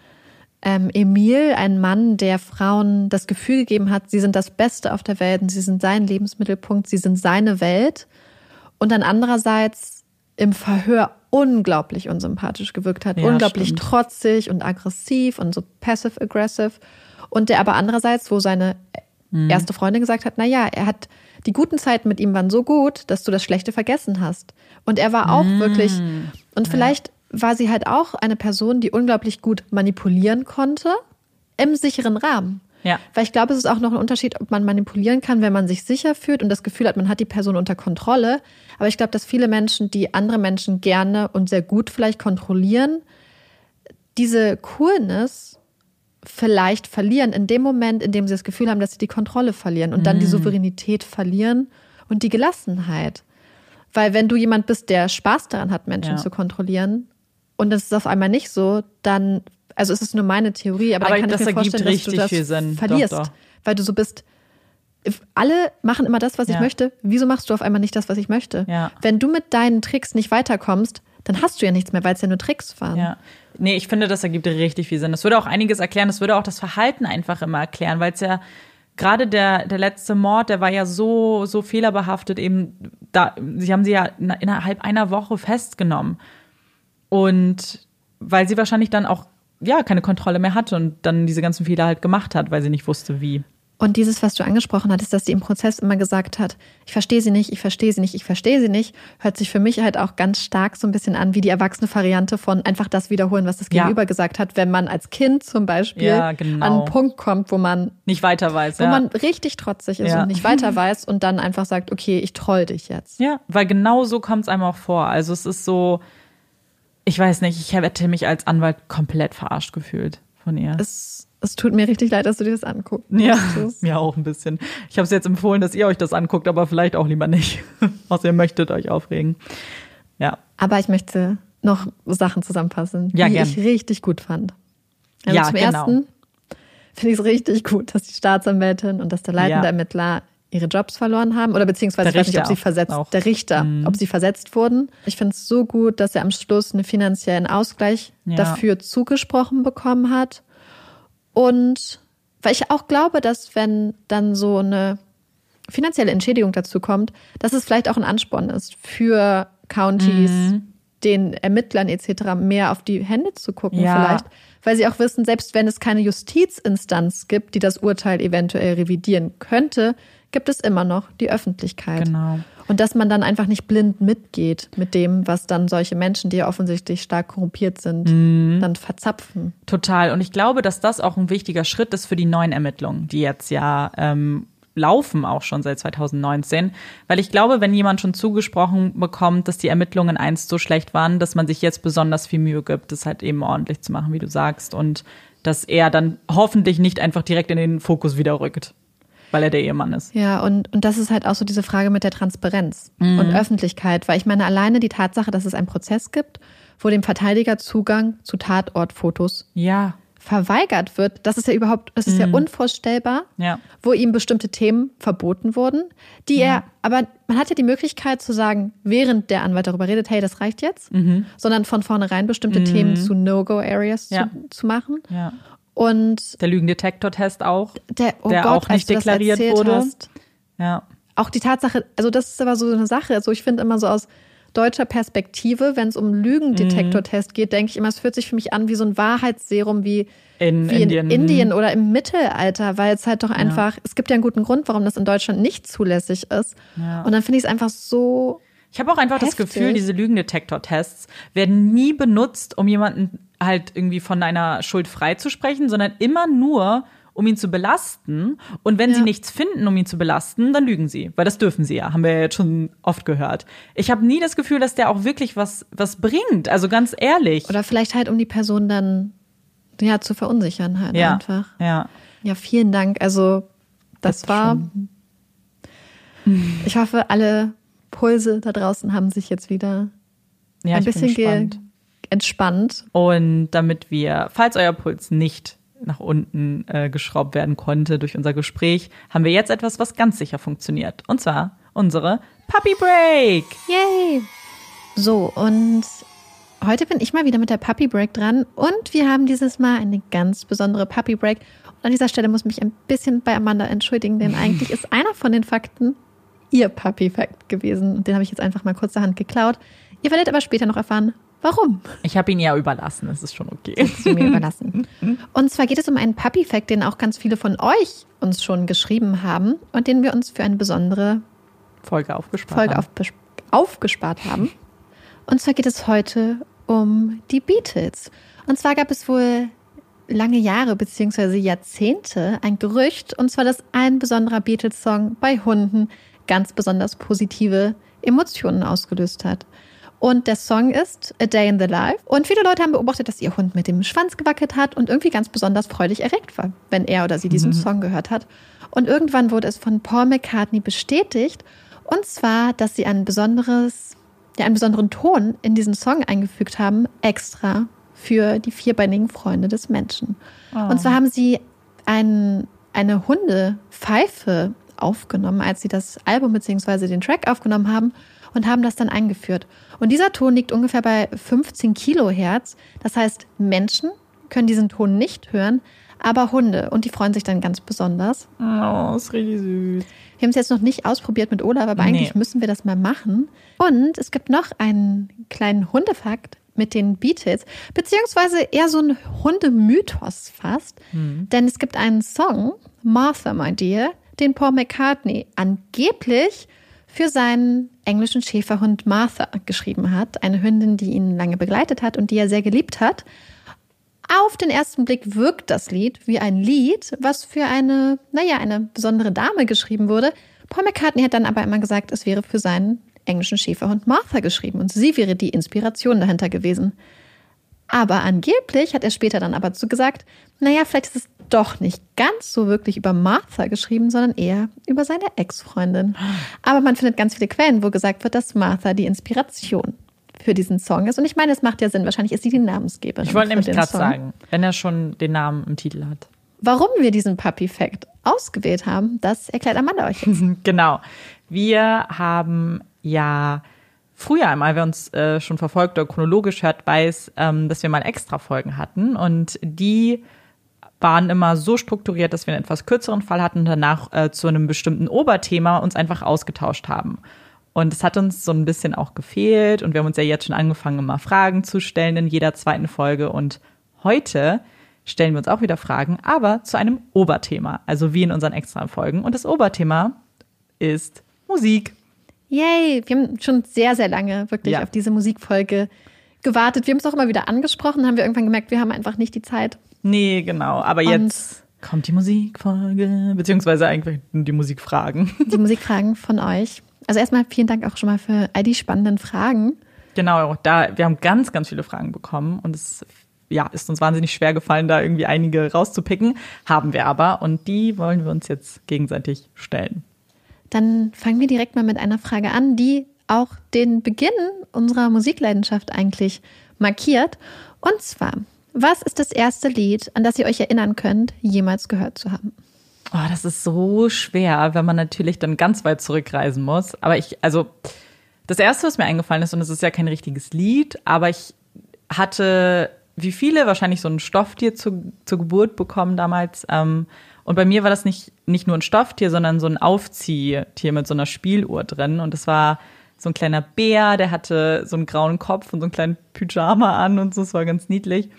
ähm, Emil, ein Mann, der Frauen das Gefühl gegeben hat, sie sind das Beste auf der Welt und sie sind sein Lebensmittelpunkt, sie sind seine Welt. Und dann andererseits im Verhör unglaublich unsympathisch gewirkt hat, ja, unglaublich stimmt. trotzig und aggressiv und so passive-aggressive. Und der aber andererseits, wo seine mhm. erste Freundin gesagt hat, na ja, er hat die guten Zeiten mit ihm waren so gut, dass du das Schlechte vergessen hast. Und er war auch mhm. wirklich, und vielleicht war sie halt auch eine Person, die unglaublich gut manipulieren konnte im sicheren Rahmen. Ja. Weil ich glaube, es ist auch noch ein Unterschied, ob man manipulieren kann, wenn man sich sicher fühlt und das Gefühl hat, man hat die Person unter Kontrolle. Aber ich glaube, dass viele Menschen, die andere Menschen gerne und sehr gut vielleicht kontrollieren, diese Coolness vielleicht verlieren in dem Moment, in dem sie das Gefühl haben, dass sie die Kontrolle verlieren und dann die Souveränität verlieren und die Gelassenheit. Weil wenn du jemand bist, der Spaß daran hat, Menschen Ja. zu kontrollieren und das ist auf einmal nicht so, dann, also es ist nur meine Theorie, aber, Aber dann kann das ich mir vorstellen, dass du richtig das Sinn. Doch, verlierst, doch. weil du so bist. Alle machen immer das, was ich Ja. möchte. Wieso machst du auf einmal nicht das, was ich möchte? Ja. Wenn du mit deinen Tricks nicht weiterkommst, dann hast du ja nichts mehr, weil es ja nur Tricks waren. Ja. Nee, ich finde, das ergibt richtig viel Sinn. Das würde auch einiges erklären. Das würde auch das Verhalten einfach immer erklären, weil es ja gerade der, der letzte Mord, der war ja so, so fehlerbehaftet eben da, sie haben sie ja in- innerhalb einer Woche festgenommen. Und weil sie wahrscheinlich dann auch, ja, keine Kontrolle mehr hatte und dann diese ganzen Fehler halt gemacht hat, weil sie nicht wusste, wie. Und dieses, was du angesprochen hattest, dass sie im Prozess immer gesagt hat, ich verstehe sie nicht, ich verstehe sie nicht, ich verstehe sie nicht, hört sich für mich halt auch ganz stark so ein bisschen an wie die erwachsene Variante von einfach das wiederholen, was das Ja. Gegenüber gesagt hat, wenn man als Kind zum Beispiel Ja, genau. an einen Punkt kommt, wo man, Nicht weiter weiß. wo ja. man richtig trotzig ist Ja. und nicht weiter weiß und dann einfach sagt, okay, ich troll dich jetzt. Ja, weil genau so kommt es einem auch vor. Also es ist so, ich weiß nicht, ich hätte mich als Anwalt komplett verarscht gefühlt von ihr. Es, es tut mir richtig leid, dass du dir das anguckst. ja, Tschüss. mir auch ein bisschen. Ich habe es jetzt empfohlen, dass ihr euch das anguckt, aber vielleicht auch lieber nicht. <laughs> Außer ihr möchtet euch aufregen. Ja. Aber ich möchte noch Sachen zusammenfassen, Ja, die gern. ich richtig gut fand. Also Ja, zum genau. ersten finde ich es richtig gut, dass die Staatsanwältin und dass der leitende Ja. Ermittler ihre Jobs verloren haben oder beziehungsweise Der ich weiß nicht, ob Richter sie versetzt, auch. Mhm. der Richter, ob sie versetzt wurden. Ich finde es so gut, dass er am Schluss einen finanziellen Ausgleich Ja. dafür zugesprochen bekommen hat. Und weil ich auch glaube, dass wenn dann so eine finanzielle Entschädigung dazu kommt, dass es vielleicht auch ein Ansporn ist für Counties, Mhm. den Ermittlern etc. mehr auf die Hände zu gucken Ja. vielleicht, weil sie auch wissen, selbst wenn es keine Justizinstanz gibt, die das Urteil eventuell revidieren könnte, gibt es immer noch die Öffentlichkeit. Genau. Und dass man dann einfach nicht blind mitgeht mit dem, was dann solche Menschen, die ja offensichtlich stark korrumpiert sind, Mhm. dann verzapfen. Total. Und ich glaube, dass das auch ein wichtiger Schritt ist für die neuen Ermittlungen, die jetzt ja ähm, laufen, auch schon seit 2019. Weil ich glaube, wenn jemand schon zugesprochen bekommt, dass die Ermittlungen einst so schlecht waren, dass man sich jetzt besonders viel Mühe gibt, das halt eben ordentlich zu machen, wie du sagst. Und dass er dann hoffentlich nicht einfach direkt in den Fokus wieder rückt, weil er der Ehemann ist. Ja, und, und das ist halt auch so diese Frage mit der Transparenz Mhm. und Öffentlichkeit, weil ich meine, alleine die Tatsache, dass es einen Prozess gibt, wo dem Verteidiger Zugang zu Tatortfotos Ja, verweigert wird, das ist ja überhaupt, das ist ja unvorstellbar, Mhm. Ja. wo ihm bestimmte Themen verboten wurden, die er, aber man hat ja die Möglichkeit zu sagen, während der Anwalt darüber redet, hey, das reicht jetzt, sondern von vornherein bestimmte Themen zu No-Go-Areas Mhm. Ja. zu, zu machen. Ja. Und Der Lügendetektor-Test auch. der, oh Der Gott, auch nicht das deklariert wurde. Hast, Ja. auch die Tatsache, also das ist aber so eine Sache, also ich finde immer so aus deutscher Perspektive, wenn es um Lügendetektortest geht, denke ich immer, es fühlt sich für mich an wie so ein Wahrheitsserum wie, In wie Indien. in Indien oder im Mittelalter, weil es halt doch einfach, es gibt ja einen guten Grund, warum das in Deutschland nicht zulässig ist. Ja. Und dann finde ich es einfach so, Ich habe auch einfach das Heftig. Gefühl, diese Lügendetektor-Tests werden nie benutzt, um jemanden halt irgendwie von einer Schuld freizusprechen, sondern immer nur, um ihn zu belasten. Und wenn Ja. sie nichts finden, um ihn zu belasten, dann lügen sie. Weil das dürfen sie ja, haben wir ja jetzt schon oft gehört. Ich habe nie das Gefühl, dass der auch wirklich was, was bringt. Also ganz ehrlich. oder vielleicht halt, um die Person dann ja zu verunsichern halt ja. einfach. Ja. Ja, vielen Dank. Also das, Das war. Ich hoffe, alle Pulse da draußen haben sich jetzt wieder ja ein bisschen ge. Entspannt. Und damit wir, falls euer Puls nicht nach unten äh, geschraubt werden konnte durch unser Gespräch, haben wir jetzt etwas, was ganz sicher funktioniert. Und zwar unsere Puppy Break. Yay! So, und heute bin ich mal wieder mit der Puppy Break dran und wir haben dieses Mal eine ganz besondere Puppy Break. Und an dieser Stelle muss ich mich ein bisschen bei Amanda entschuldigen, denn eigentlich ist einer von den Fakten ihr Puppy Fact gewesen. Und den habe ich jetzt einfach mal kurzerhand geklaut. Ihr werdet aber später noch erfahren, warum. Ich habe ihn ja überlassen, das ist schon okay. zu mir überlassen. <laughs> Und zwar geht es um einen Puppy Fact, den auch ganz viele von euch uns schon geschrieben haben und den wir uns für eine besondere Folge aufgespart. Folge haben. auf, aufgespart haben. Und zwar geht es heute um die Beatles. Und zwar gab es wohl lange Jahre bzw. Jahrzehnte ein Gerücht, und zwar, dass ein besonderer Beatles-Song bei Hunden ganz besonders positive Emotionen ausgelöst hat. Und der Song ist A Day in the Life. Und viele Leute haben beobachtet, dass ihr Hund mit dem Schwanz gewackelt hat und irgendwie ganz besonders freudig erregt war, wenn er oder sie diesen mhm. Song gehört hat. Und irgendwann wurde es von Paul McCartney bestätigt. Und zwar, dass sie ein besonderes, ja, einen besonderen Ton in diesen Song eingefügt haben, extra für die vierbeinigen Freunde des Menschen. Oh. Und zwar haben sie ein, eine Hundepfeife aufgenommen, als sie das Album bzw. den Track aufgenommen haben und haben das dann eingeführt. Und dieser Ton liegt ungefähr bei 15 Kilohertz. Das heißt, Menschen können diesen Ton nicht hören, aber Hunde. Und die freuen sich dann ganz besonders. Oh, ist richtig süß. Wir haben es jetzt noch nicht ausprobiert mit Olaf, aber nee. eigentlich müssen wir das mal machen. Und es gibt noch einen kleinen Hundefakt mit den Beatles, beziehungsweise eher so ein Hundemythos fast. Mhm. Denn es gibt einen Song, Martha, my dear, den Paul McCartney angeblich für seinen englischen Schäferhund Martha geschrieben hat. Eine Hündin, die ihn lange begleitet hat und die er sehr geliebt hat. Auf den ersten Blick wirkt das Lied wie ein Lied, was für eine, naja, eine besondere Dame geschrieben wurde. Paul McCartney hat dann aber immer gesagt, es wäre für seinen englischen Schäferhund Martha geschrieben und sie wäre die Inspiration dahinter gewesen. Aber angeblich hat er später dann aber zu gesagt, naja, vielleicht ist es doch nicht ganz so wirklich über Martha geschrieben, sondern eher über seine Ex-Freundin. Aber man findet ganz viele Quellen, wo gesagt wird, dass Martha die Inspiration für diesen Song ist. Und ich meine, es macht ja Sinn. Wahrscheinlich ist sie die Namensgeberin. Ich wollte nämlich gerade sagen, wenn er schon den Namen im Titel hat. Warum wir diesen Puppy-Fact ausgewählt haben, das erklärt Amanda euch jetzt. <laughs> genau. Wir haben ja früher einmal, wer uns äh, schon verfolgt oder chronologisch hört, weiß, ähm, dass wir mal extra Folgen hatten und die waren immer so strukturiert, dass wir einen etwas kürzeren Fall hatten und danach äh, zu einem bestimmten Oberthema uns einfach ausgetauscht haben. Und es hat uns so ein bisschen auch gefehlt und wir haben uns ja jetzt schon angefangen, immer Fragen zu stellen in jeder zweiten Folge und heute stellen wir uns auch wieder Fragen, aber zu einem Oberthema, also wie in unseren extra Folgen. Und das Oberthema ist Musik. Yay, wir haben schon sehr, sehr lange wirklich ja. auf diese Musikfolge gewartet. Wir haben es auch immer wieder angesprochen, haben wir irgendwann gemerkt, wir haben einfach nicht die Zeit. Nee, genau. Aber Und jetzt kommt die Musikfolge, beziehungsweise eigentlich die Musikfragen. <laughs> Die Musikfragen von euch. Also erstmal vielen Dank auch schon mal für all die spannenden Fragen. Genau, da wir haben ganz, ganz viele Fragen bekommen und es ja, ist uns wahnsinnig schwer gefallen, da irgendwie einige rauszupicken. Haben wir aber und die wollen wir uns jetzt gegenseitig stellen. Dann fangen wir direkt mal mit einer Frage an, die auch den Beginn unserer Musikleidenschaft eigentlich markiert. Und zwar, was ist das erste Lied, an das ihr euch erinnern könnt, jemals gehört zu haben? Oh, das ist so schwer, wenn man natürlich dann ganz weit zurückreisen muss. Aber ich, also, das erste, was mir eingefallen ist, und es ist ja kein richtiges Lied, aber ich hatte, wie viele, wahrscheinlich so ein Stofftier zu, zur Geburt bekommen damals. Ähm, und bei mir war das nicht, nicht nur ein Stofftier, sondern so ein Aufziehtier mit so einer Spieluhr drin. Und das war so ein kleiner Bär, der hatte so einen grauen Kopf und so einen kleinen Pyjama an und so, das war ganz niedlich.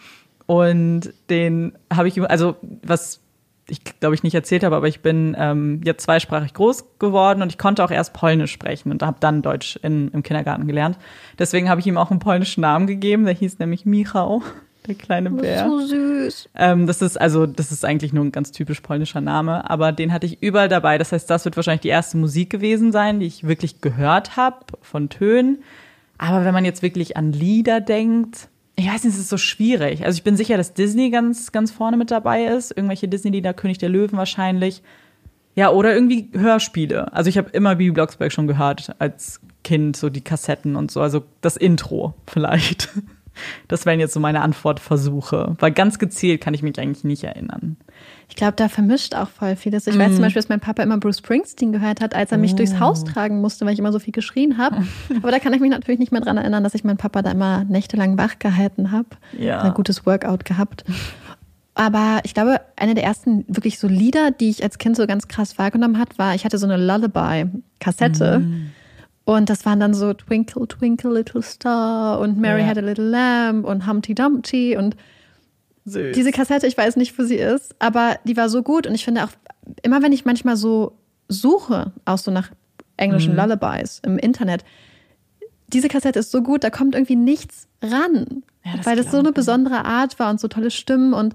Und den habe ich, also was ich glaube ich nicht erzählt habe, aber ich bin ähm, jetzt zweisprachig groß geworden und ich konnte auch erst Polnisch sprechen und habe dann Deutsch in, im Kindergarten gelernt. Deswegen habe ich ihm auch einen polnischen Namen gegeben, der hieß nämlich Michał der kleine Bär. So süß. Ähm, das ist also, das ist eigentlich nur ein ganz typisch polnischer Name, aber den hatte ich überall dabei. Das heißt, das wird wahrscheinlich die erste Musik gewesen sein, die ich wirklich gehört habe von Tönen. Aber wenn man jetzt wirklich an Lieder denkt, ich weiß nicht, es ist so schwierig. Also ich bin sicher, dass Disney ganz, ganz vorne mit dabei ist. Irgendwelche Disney-Lieder, König der Löwen wahrscheinlich. Ja, oder irgendwie Hörspiele. Also ich habe immer Bibi Blocksberg schon gehört als Kind, so die Kassetten und so. Also das Intro vielleicht. <laughs> Das wären jetzt so meine Antwortversuche. Weil ganz gezielt kann ich mich eigentlich nicht erinnern. Ich glaube, da vermischt auch voll vieles. Ich mm. weiß zum mhm. Beispiel, dass mein Papa immer Bruce Springsteen gehört hat, als er mich oh. durchs Haus tragen musste, weil ich immer so viel geschrien habe. <laughs> Aber da kann ich mich natürlich nicht mehr dran erinnern, dass ich meinen Papa da immer nächtelang wach gehalten habe. Ja. Ein gutes Workout gehabt. Aber ich glaube, eine der ersten wirklich so Lieder, die ich als Kind so ganz krass wahrgenommen hat, war, ich hatte so eine Lullaby-Kassette. Mm. Und das waren dann so Twinkle, Twinkle, Little Star und Mary ja. Had a Little Lamb und Humpty Dumpty und Süß. diese Kassette, ich weiß nicht, wo sie ist, aber die war so gut und ich finde auch, immer wenn ich manchmal so suche, auch so nach englischen mhm. Lullabies im Internet, diese Kassette ist so gut, da kommt irgendwie nichts ran, ja, weil das so eine besondere Art war und so tolle Stimmen und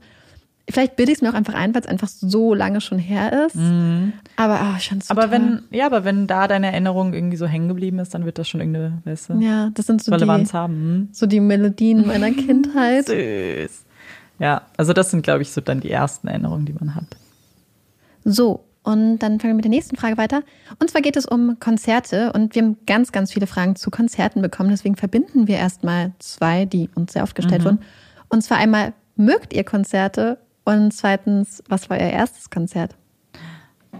Vielleicht bilde ich es mir auch einfach ein, weil es einfach so lange schon her ist. Mhm. Aber oh, ich fand's so Aber toll. wenn, ja, aber wenn da deine Erinnerung irgendwie so hängen geblieben ist, dann wird das schon irgendeine, weißt du, Ja, das sind so Relevanz die, haben. Hm? so die Melodien meiner <laughs> Kindheit. Süß. Ja, also das sind, glaube ich, so dann die ersten Erinnerungen, die man hat. So, und dann fangen wir mit der nächsten Frage weiter. Und zwar geht es um Konzerte und wir haben ganz, ganz viele Fragen zu Konzerten bekommen. Deswegen verbinden wir erstmal zwei, die uns sehr oft gestellt wurden. Und zwar einmal, mögt ihr Konzerte? Und zweitens, was war ihr erstes Konzert?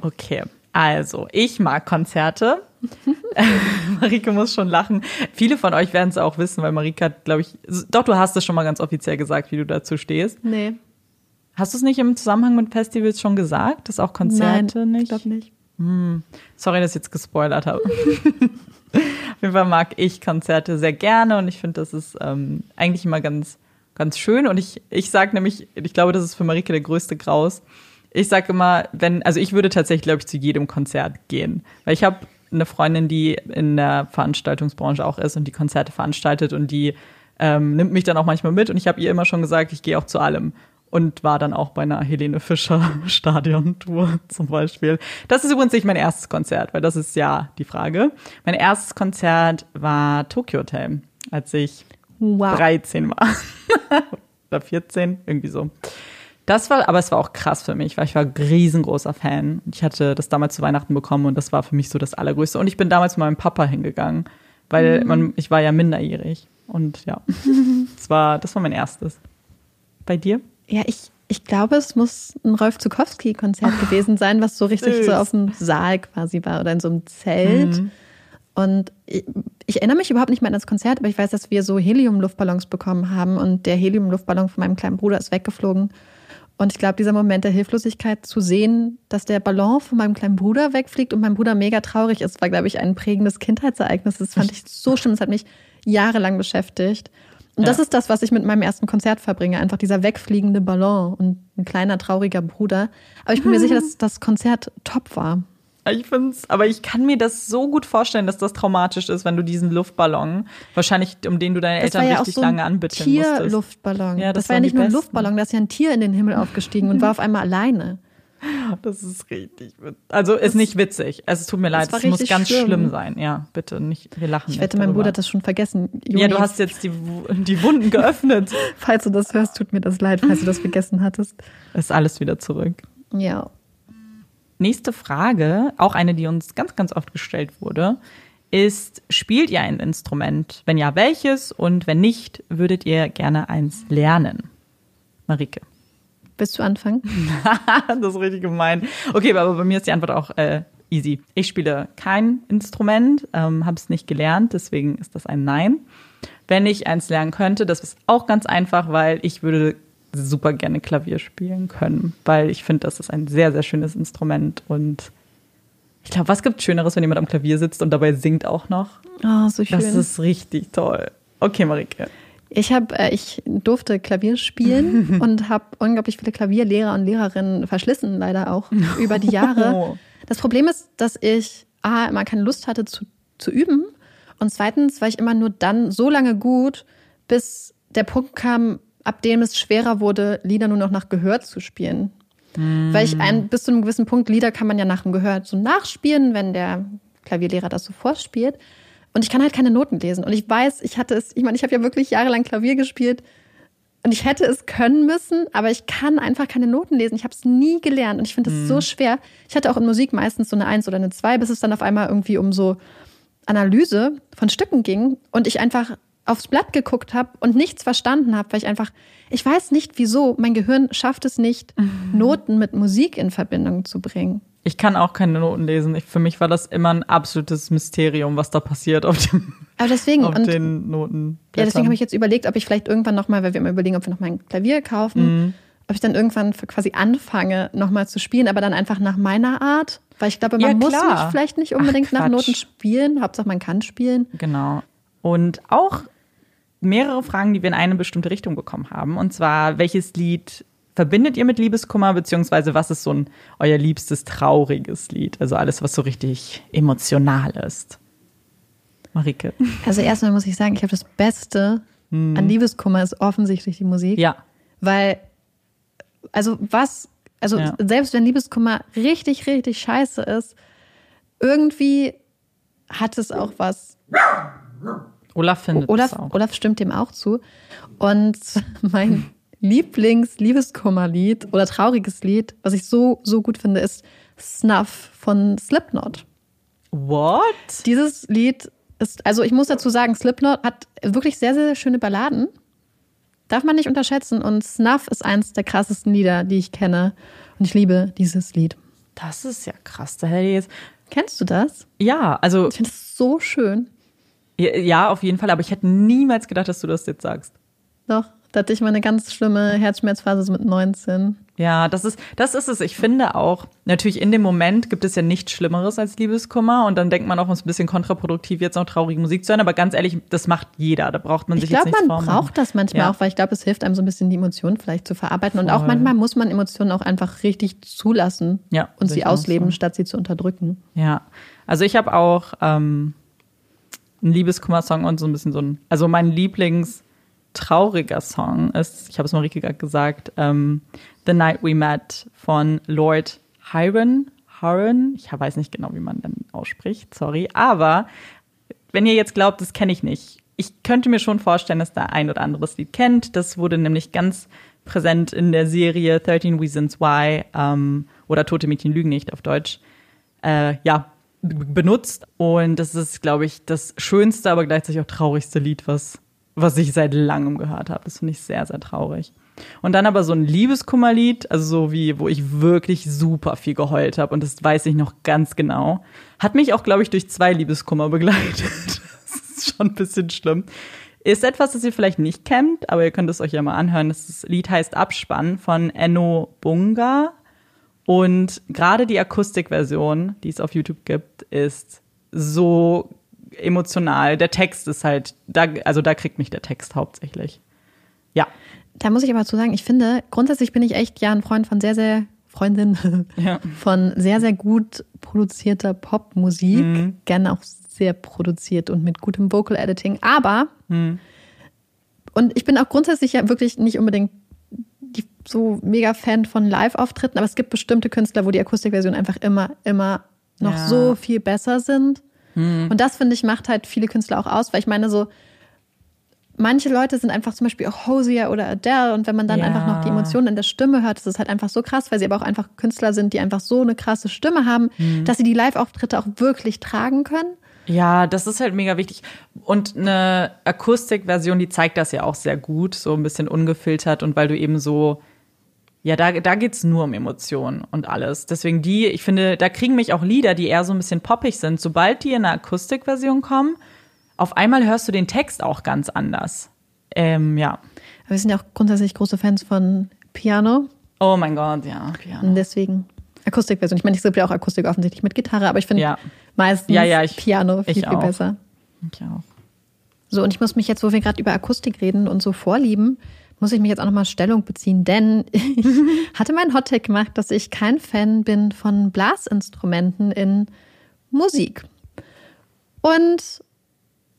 Okay, also ich mag Konzerte. <laughs> Marike muss schon lachen. Viele von euch werden es auch wissen, weil Marike hat, glaube ich, doch, du hast es schon mal ganz offiziell gesagt, wie du dazu stehst. Nee. Hast du es nicht im Zusammenhang mit Festivals schon gesagt, dass auch Konzerte Nein, nicht? ich glaube nicht. Sorry, dass ich jetzt gespoilert habe. <laughs> Auf jeden Fall mag ich Konzerte sehr gerne und ich finde, das ist ähm, eigentlich immer ganz, ganz schön. Und ich, ich sage nämlich, ich glaube, das ist für Marike der größte Graus. Ich sage immer, wenn, also ich würde tatsächlich, glaube ich, zu jedem Konzert gehen. Weil ich habe eine Freundin, die in der Veranstaltungsbranche auch ist und die Konzerte veranstaltet und die ähm, nimmt mich dann auch manchmal mit und ich habe ihr immer schon gesagt, ich gehe auch zu allem und war dann auch bei einer Helene Fischer <laughs> Stadiontour zum Beispiel. Das ist übrigens nicht mein erstes Konzert, weil das ist ja die Frage. Mein erstes Konzert war Tokyo Hotel, als ich Wow. 13 war. <laughs> Oder 14, irgendwie so. Das war, aber es war auch krass für mich, weil ich war ein riesengroßer Fan. Ich hatte das damals zu Weihnachten bekommen und das war für mich so das Allergrößte. Und ich bin damals mit meinem Papa hingegangen, weil man, ich war ja minderjährig. Und ja, <laughs> das war, das war mein erstes. Bei dir? Ja, ich, ich glaube, es muss ein Rolf Zukowski-Konzert gewesen sein, was so richtig süß. so auf dem Saal quasi war oder in so einem Zelt. Und ich, ich erinnere mich überhaupt nicht mehr an das Konzert, aber ich weiß, dass wir so Helium-Luftballons bekommen haben und der Helium-Luftballon von meinem kleinen Bruder ist weggeflogen. Und ich glaube, dieser Moment der Hilflosigkeit zu sehen, dass der Ballon von meinem kleinen Bruder wegfliegt und mein Bruder mega traurig ist, war, glaube ich, ein prägendes Kindheitsereignis. Das fand ich so schlimm. Das hat mich jahrelang beschäftigt. Und das Ja. ist das, was ich mit meinem ersten Konzert verbringe. Einfach dieser wegfliegende Ballon und ein kleiner, trauriger Bruder. Aber ich bin mir sicher, <laughs> dass das Konzert top war. Ich find's, aber ich kann mir das so gut vorstellen, dass das traumatisch ist, wenn du diesen Luftballon, wahrscheinlich um den du deine Das Eltern ja auch richtig so ein lange anbitteln musstest. Tierluftballon. Ja, das, das war ja nicht nur ein. Luftballon, da ist ja ein Tier in den Himmel aufgestiegen und war auf einmal alleine. <laughs> Das ist richtig. Also ist nicht witzig. Es tut mir leid, es muss ganz schlimm. schlimm. sein. Ja, bitte nicht. Wir lachen Ich wette, mein. Bruder hat das schon vergessen. Juni, Ja, du hast jetzt die, <laughs> die Wunden geöffnet. <laughs> falls du das hörst, tut mir das leid, falls du das vergessen hattest. Ist alles wieder zurück. Ja. Nächste Frage, auch eine, die uns ganz, ganz oft gestellt wurde, ist, spielt ihr ein Instrument? Wenn ja, welches? Und wenn nicht, würdet ihr gerne eins lernen? Marike. Willst du anfangen? <laughs> das ist richtig gemein. Okay, aber bei mir ist die Antwort auch äh, easy. Ich spiele kein Instrument, ähm, habe es nicht gelernt, deswegen ist das ein Nein. Wenn ich eins lernen könnte, das ist auch ganz einfach, weil ich würde super gerne Klavier spielen können, weil ich finde, das ist ein sehr, sehr schönes Instrument und ich glaube, was gibt Schöneres, wenn jemand am Klavier sitzt und dabei singt auch noch? Oh, so schön. Das ist richtig toll. Okay, Marike. Ich habe, äh, ich durfte Klavier spielen <laughs> und habe unglaublich viele Klavierlehrer und Lehrerinnen verschlissen, leider auch über die Jahre. <laughs> Oh. Das Problem ist, dass ich a immer keine Lust hatte zu, zu üben und zweitens war ich immer nur dann so lange gut, bis der Punkt kam, ab dem es schwerer wurde, Lieder nur noch nach Gehör zu spielen. Weil ich ein, bis zu einem gewissen Punkt, Lieder kann man ja nach dem Gehör so nachspielen, wenn der Klavierlehrer das so vorspielt. Und ich kann halt keine Noten lesen. Und ich weiß, ich hatte es, ich meine, ich habe ja wirklich jahrelang Klavier gespielt und ich hätte es können müssen, aber ich kann einfach keine Noten lesen. Ich habe es nie gelernt und ich finde es so schwer. Ich hatte auch in Musik meistens so eine Eins oder eine Zwei, bis es dann auf einmal irgendwie um so Analyse von Stücken ging und ich einfach aufs Blatt geguckt habe und nichts verstanden habe, weil ich einfach, ich weiß nicht wieso, mein Gehirn schafft es nicht, Noten mit Musik in Verbindung zu bringen. Ich kann auch keine Noten lesen. Ich, für mich war das immer ein absolutes Mysterium, was da passiert auf, dem, Aber deswegen, <laughs> auf und den Noten. Ja, deswegen habe ich jetzt überlegt, ob ich vielleicht irgendwann nochmal, weil wir immer überlegen, ob wir nochmal ein Klavier kaufen, ob ich dann irgendwann quasi anfange, nochmal zu spielen, aber dann einfach nach meiner Art. Weil ich glaube, man Ja, muss mich vielleicht nicht unbedingt Ach, nach. Noten spielen. Hauptsache, man kann spielen. Genau. Und auch mehrere Fragen, die wir in eine bestimmte Richtung bekommen haben. Und zwar, welches Lied verbindet ihr mit Liebeskummer, beziehungsweise was ist so ein euer liebstes trauriges Lied? Also alles, was so richtig emotional ist. Marike. Also erstmal muss ich sagen, ich habe das Beste an Liebeskummer ist offensichtlich die Musik. Ja. Weil Also was, also Ja. selbst wenn Liebeskummer richtig, richtig scheiße ist, irgendwie hat es auch was. Olaf findet Olaf, es auch. Olaf stimmt dem auch zu. Und <laughs> mein Lieblings-Liebeskummerlied oder trauriges Lied, was ich so, so gut finde, ist Snuff von Slipknot. What? Dieses Lied ist, also ich muss dazu sagen, Slipknot hat wirklich sehr, sehr schöne Balladen. Darf man nicht unterschätzen. Und Snuff ist eins der krassesten Lieder, die ich kenne. Und ich liebe dieses Lied. Das ist ja krass. Da hätte ich jetzt. Kennst du das? Ja, also Ich finde es so schön. Ja, auf jeden Fall, aber ich hätte niemals gedacht, dass du das jetzt sagst. Doch, da hatte ich mal eine ganz schlimme Herzschmerzphase mit 19. Ja, das ist, das ist es. Ich finde auch, natürlich in dem Moment gibt es ja nichts Schlimmeres als Liebeskummer und dann denkt man auch, es ist ein bisschen kontraproduktiv, jetzt noch traurige Musik zu hören, aber ganz ehrlich, das macht jeder. Da braucht man Ich sich jetzt glaube, nichts man braucht das manchmal Ja. auch, weil ich glaube, es hilft einem so ein bisschen die Emotionen vielleicht zu verarbeiten. Und auch Voll. manchmal muss man Emotionen auch einfach richtig zulassen Ja, und sie ausleben, so. statt sie zu unterdrücken. Ja, also ich habe auch ähm, einen Liebeskummer-Song und so ein bisschen so ein. Also mein Lieblings-trauriger Song ist, ich habe es Marike gerade gesagt, ähm, The Night We Met von Lord Hiron. Hiron, ich weiß nicht genau, wie man den ausspricht, sorry. Aber wenn ihr jetzt glaubt, das kenne ich nicht, ich könnte mir schon vorstellen, dass da ein oder anderes Lied kennt. Das wurde nämlich ganz präsent in der Serie 13 Reasons Why ähm, oder Tote Mädchen lügen nicht auf Deutsch äh, ja, benutzt. Und das ist, glaube ich, das schönste, aber gleichzeitig auch traurigste Lied, was, was ich seit langem gehört habe. Das finde ich sehr, sehr traurig. Und dann aber so ein Liebeskummerlied, also so wie, wo ich wirklich super viel geheult habe und das weiß ich noch ganz genau, hat mich auch, glaube ich, durch zwei Liebeskummer begleitet. <laughs> Das ist schon ein bisschen schlimm. Ist etwas, das ihr vielleicht nicht kennt, aber ihr könnt es euch ja mal anhören. Das Lied heißt Abspann von Enno Bunga. Und gerade die Akustikversion, die es auf YouTube gibt, ist so emotional. Der Text ist halt, da, also da kriegt mich der Text hauptsächlich. Ja. Da muss ich aber zu sagen, ich finde, grundsätzlich bin ich echt ja ein Freund von sehr, sehr, Freundin <laughs> Ja. von sehr, sehr gut produzierter Popmusik. Mhm. Gerne auch sehr produziert und mit gutem Vocal Editing. Aber, Mhm. und ich bin auch grundsätzlich ja wirklich nicht unbedingt so mega Fan von Live-Auftritten, aber es gibt bestimmte Künstler, wo die Akustikversionen einfach immer, immer noch Ja. so viel besser sind. Und das, finde ich, macht halt viele Künstler auch aus, weil ich meine, so, manche Leute sind einfach zum Beispiel auch Hosier oder Adele und wenn man dann Ja. einfach noch die Emotionen in der Stimme hört, ist es halt einfach so krass, weil sie aber auch einfach Künstler sind, die einfach so eine krasse Stimme haben, dass sie die Live-Auftritte auch wirklich tragen können. Ja, das ist halt mega wichtig. Und eine Akustikversion, die zeigt das ja auch sehr gut, so ein bisschen ungefiltert und weil du eben so, ja, da, da geht's nur um Emotionen und alles. Deswegen die, ich finde, da kriegen mich auch Lieder, die eher so ein bisschen poppig sind. Sobald die in einer Akustikversion kommen, auf einmal hörst du den Text auch ganz anders. Ähm, ja. Aber wir sind ja auch grundsätzlich große Fans von Piano Oh mein Gott, ja. Piano. und deswegen Akustikversion. Ich meine, es gibt ja auch Akustik offensichtlich mit Gitarre, aber ich finde Ja. meistens Ja, ja, ich- Piano viel, viel auch. besser. Ich auch. So, und ich muss mich jetzt, wo wir gerade über Akustik reden und so vorlieben, muss ich mich jetzt auch nochmal Stellung beziehen, denn ich <laughs> hatte meinen Hottake gemacht, dass ich kein Fan bin von Blasinstrumenten in Musik. Und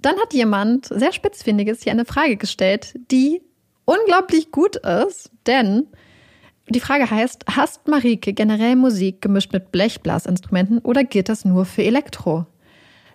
dann hat jemand sehr spitzfindiges hier eine Frage gestellt, die unglaublich gut ist, denn die Frage heißt, hasst Marike generell Musik gemischt mit Blechblasinstrumenten oder gilt das nur für Elektro?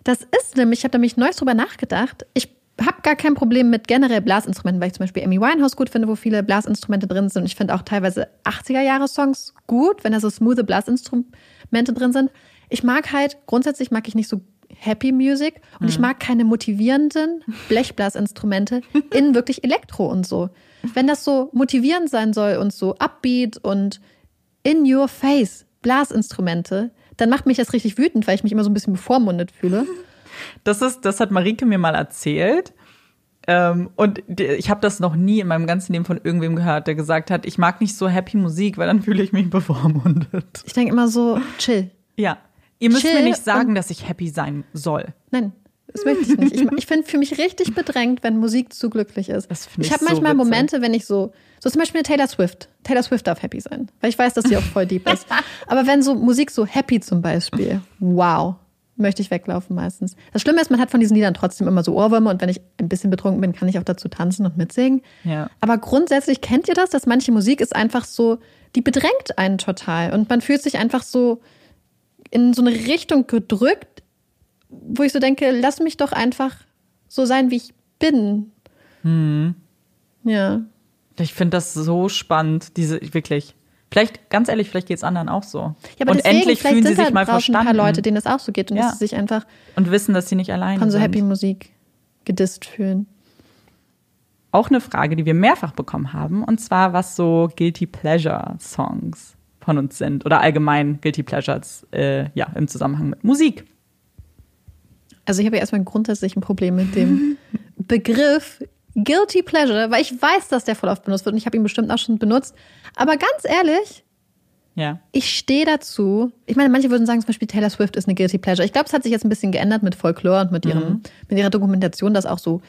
Das ist nämlich, ich habe nämlich neues drüber nachgedacht. Ich habe gar kein Problem mit generell Blasinstrumenten, weil ich zum Beispiel Amy Winehouse gut finde, wo viele Blasinstrumente drin sind. Und ich finde auch teilweise 80er-Jahre-Songs gut, wenn da so smooth Blasinstrumente drin sind. Ich mag halt, grundsätzlich mag ich nicht so Happy Music und ich mag keine motivierenden Blechblasinstrumente <laughs> in wirklich Elektro und so. Wenn das so motivierend sein soll und so upbeat und in your face Blasinstrumente, dann macht mich das richtig wütend, weil ich mich immer so ein bisschen bevormundet fühle. <laughs> Das ist, das hat Marike mir mal erzählt. Ähm, und ich habe das noch nie in meinem ganzen Leben von irgendwem gehört, der gesagt hat, ich mag nicht so happy Musik, weil dann fühle ich mich <laughs> bevormundet. Ich denke immer so, chill. Ja. Ihr müsst Chill mir nicht sagen, dass ich happy sein soll. Nein, das möchte ich nicht. Ich, ich finde für mich richtig bedrängt, wenn Musik zu glücklich ist. Das ich ich habe so manchmal witzig. Momente, wenn ich so, so zum Beispiel Taylor Swift. Taylor Swift darf happy sein, weil ich weiß, dass sie auch voll deep ist. <laughs> Aber wenn so Musik so happy zum Beispiel, wow, möchte ich weglaufen meistens. Das Schlimme ist, man hat von diesen Liedern trotzdem immer so Ohrwürmer und wenn ich ein bisschen betrunken bin, kann ich auch dazu tanzen und mitsingen. Ja. Aber grundsätzlich kennt ihr das, dass manche Musik ist einfach so die bedrängt einen total. Und man fühlt sich einfach so in so eine Richtung gedrückt, wo ich so denke, lass mich doch einfach so sein, wie ich bin. Hm. Ja. Ich finde das so spannend, diese wirklich. Vielleicht, ganz ehrlich, vielleicht geht es anderen auch so. Ja, aber und deswegen, endlich fühlen sie sich halt mal verstanden ein paar Leute, denen das auch so geht und Ja. dass sie sich einfach und wissen, dass sie nicht alleine von so. Happy Musik gedisst fühlen. Auch eine Frage, die wir mehrfach bekommen haben, und zwar, was so Guilty Pleasure Songs von uns sind oder allgemein Guilty Pleasures äh, ja, im Zusammenhang mit Musik. Also ich habe ja erstmal grundsätzlich ein Problem mit dem <laughs> Begriff Guilty Pleasure, weil ich weiß, dass der voll oft benutzt wird und ich habe ihn bestimmt auch schon benutzt. Aber ganz ehrlich, Ja. ich stehe dazu. Ich meine, manche würden sagen, zum Beispiel Taylor Swift ist eine Guilty Pleasure. Ich glaube, es hat sich jetzt ein bisschen geändert mit Folklore und mit, ihrem, mit ihrer Dokumentation, dass auch so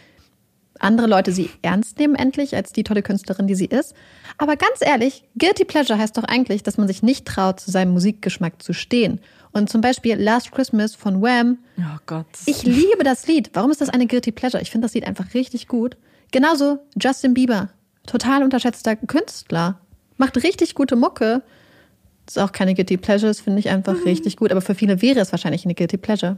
andere Leute sie ernst nehmen endlich als die tolle Künstlerin, die sie ist. Aber ganz ehrlich, Guilty Pleasure heißt doch eigentlich, dass man sich nicht traut, zu seinem Musikgeschmack zu stehen. Und zum Beispiel Last Christmas von Wham Oh Gott. ich liebe das Lied. Warum ist das eine Guilty Pleasure? Ich finde das Lied einfach richtig gut. Genauso Justin Bieber. Total unterschätzter Künstler. Macht richtig gute Mucke. Das ist auch keine Guilty Pleasure, das finde ich einfach richtig gut. Aber für viele wäre es wahrscheinlich eine Guilty Pleasure.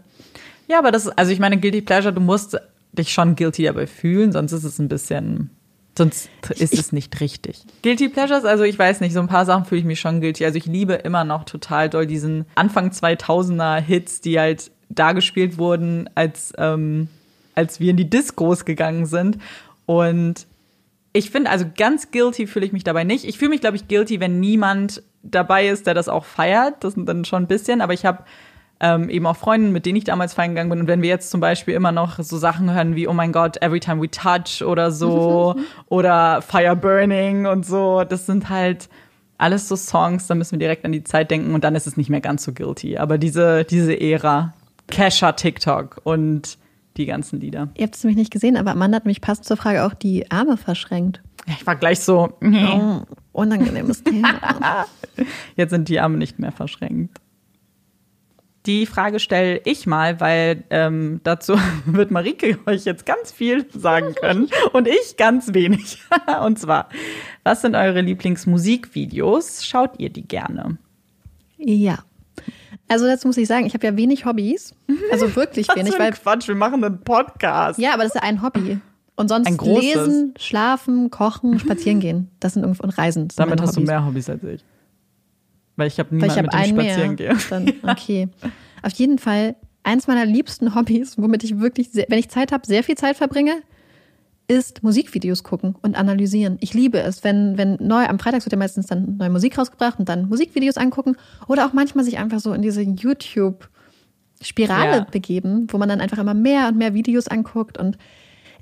Ja, aber das, also ich meine, Guilty Pleasure, du musst dich schon guilty dabei fühlen, sonst ist es ein bisschen, sonst ist es nicht richtig. Guilty Pleasures, also ich weiß nicht, so ein paar Sachen fühle ich mich schon guilty. Also ich liebe immer noch total doll diesen Anfang 2000er Hits, die halt da gespielt wurden, als, ähm, als wir in die Discos gegangen sind. Und ich finde, also ganz guilty fühle ich mich dabei nicht. Ich fühle mich, glaube ich, guilty, wenn niemand dabei ist, der das auch feiert. Das sind dann schon ein bisschen, aber ich habe ähm, eben auch Freunde, mit denen ich damals feiern gegangen bin. Und wenn wir jetzt zum Beispiel immer noch so Sachen hören wie Oh mein Gott, Every Time We Touch oder so <laughs> oder Fire Burning und so, das sind halt alles so Songs, da müssen wir direkt an die Zeit denken und dann ist es nicht mehr ganz so guilty. Aber diese, diese Ära, Kesha TikTok und die ganzen Lieder. Ihr habt es nämlich nicht gesehen, aber Amanda hat mich passend zur Frage auch die Arme verschränkt. Ich war gleich so, Oh, unangenehmes <laughs> Thema. Jetzt sind die Arme nicht mehr verschränkt. Die Frage stelle ich mal, weil ähm, dazu <laughs> wird Marike euch jetzt ganz viel sagen können und ich ganz wenig. <laughs> und zwar, was sind eure Lieblingsmusikvideos? Schaut ihr die gerne? Ja. Also dazu muss ich sagen, ich habe ja wenig Hobbys. Also wirklich <laughs> wenig, weil Quatsch, wir machen einen Podcast. Ja, aber das ist ja ein Hobby. Und sonst lesen, schlafen, kochen, spazieren gehen. Das sind irgendwo und Reisen. Damit hast du mehr Hobbys als ich. Weil ich habe niemanden, ich habe mit dem spazieren mehr. gehe. Dann, okay. Auf jeden Fall, eins meiner liebsten Hobbys, womit ich wirklich, sehr, wenn ich Zeit habe, sehr viel Zeit verbringe, ist Musikvideos gucken und analysieren. Ich liebe es, wenn, wenn neu, am Freitag wird ja meistens dann neue Musik rausgebracht und dann Musikvideos angucken oder auch manchmal sich einfach so in diese YouTube-Spirale Ja. begeben, wo man dann einfach immer mehr und mehr Videos anguckt und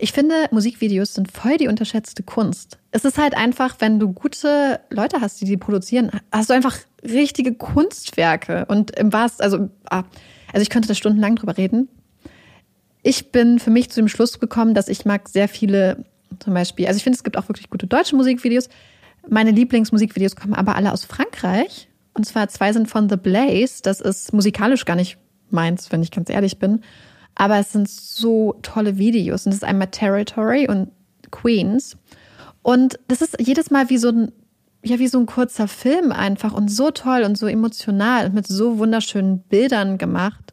ich finde, Musikvideos sind voll die unterschätzte Kunst. Es ist halt einfach, wenn du gute Leute hast, die die produzieren, hast du einfach richtige Kunstwerke. Und im wahrsten, also, ah, also ich könnte da stundenlang drüber reden. Ich bin für mich zu dem Schluss gekommen, dass ich mag sehr viele, zum Beispiel, also ich finde, es gibt auch wirklich gute deutsche Musikvideos. Meine Lieblingsmusikvideos kommen aber alle aus Frankreich. Und zwar zwei sind von The Blaze. Das ist musikalisch gar nicht meins, wenn ich ganz ehrlich bin. Aber es sind so tolle Videos. Und das ist einmal Territory und Queens. Und das ist jedes Mal wie so ein, ja, wie so ein kurzer Film einfach und so toll und so emotional und mit so wunderschönen Bildern gemacht.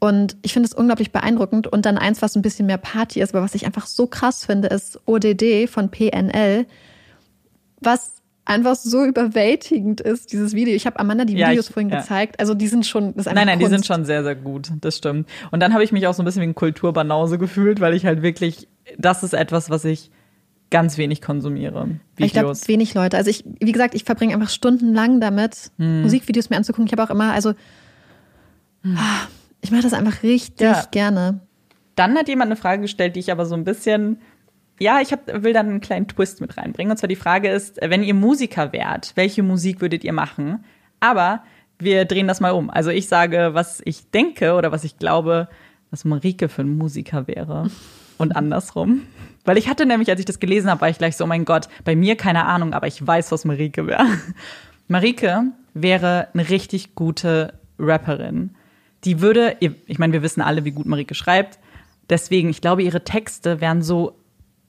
Und ich finde es unglaublich beeindruckend. Und dann eins, was ein bisschen mehr Party ist, aber was ich einfach so krass finde, ist ODD von PNL, was einfach so überwältigend ist, dieses Video. Ich habe Amanda die Ja, Videos ich- vorhin ja. gezeigt. Also die sind schon, das ist Nein, nein, die Kunst. sind schon sehr, sehr gut. Das stimmt. Und dann habe ich mich auch so ein bisschen wie ein Kulturbanause gefühlt, weil ich halt wirklich, das ist etwas, was ich ganz wenig konsumiere. Ich glaube, Videos. wenig Leute. Also ich, wie gesagt, ich verbringe einfach stundenlang damit, Hm. Musikvideos mir anzugucken. Ich habe auch immer, also ah, ich mache das einfach richtig Ja. gerne. Dann hat jemand eine Frage gestellt, die ich aber so ein bisschen, ja, ich hab, will dann einen kleinen Twist mit reinbringen. Und zwar die Frage ist, wenn ihr Musiker wärt, welche Musik würdet ihr machen? Aber wir drehen das mal um. Also ich sage, was ich denke oder was ich glaube, was Marike für ein Musiker wäre. Und andersrum. Weil ich hatte nämlich, als ich das gelesen habe, war ich gleich so, oh mein Gott, bei mir keine Ahnung, aber ich weiß, was Marike wäre. <laughs> Marike wäre eine richtig gute Rapperin. Die würde, ich meine, wir wissen alle, wie gut Marike schreibt. Deswegen, ich glaube, ihre Texte wären so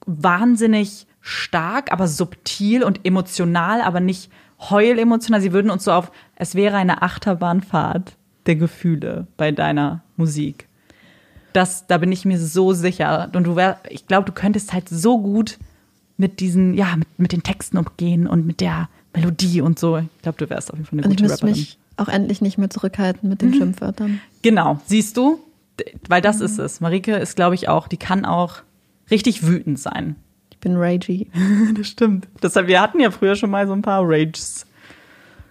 wahnsinnig stark, aber subtil und emotional, aber nicht heulemotional. Sie würden uns so auf, es wäre eine Achterbahnfahrt der Gefühle bei deiner Musik. Das, da bin ich mir so sicher. Und du wär, ich glaube, du könntest halt so gut mit diesen, ja, mit, mit den Texten umgehen und mit der Melodie und so. Ich glaube, du wärst auf jeden Fall eine Und gute Rapperin. mich auch endlich nicht mehr zurückhalten mit den Schimpfwörtern. Genau, siehst du? Weil das ist es. Marike ist, glaube ich, auch, die kann auch richtig wütend sein. Ich bin ragey. <laughs> Das stimmt. Deshalb, wir hatten ja früher schon mal so ein paar Rages.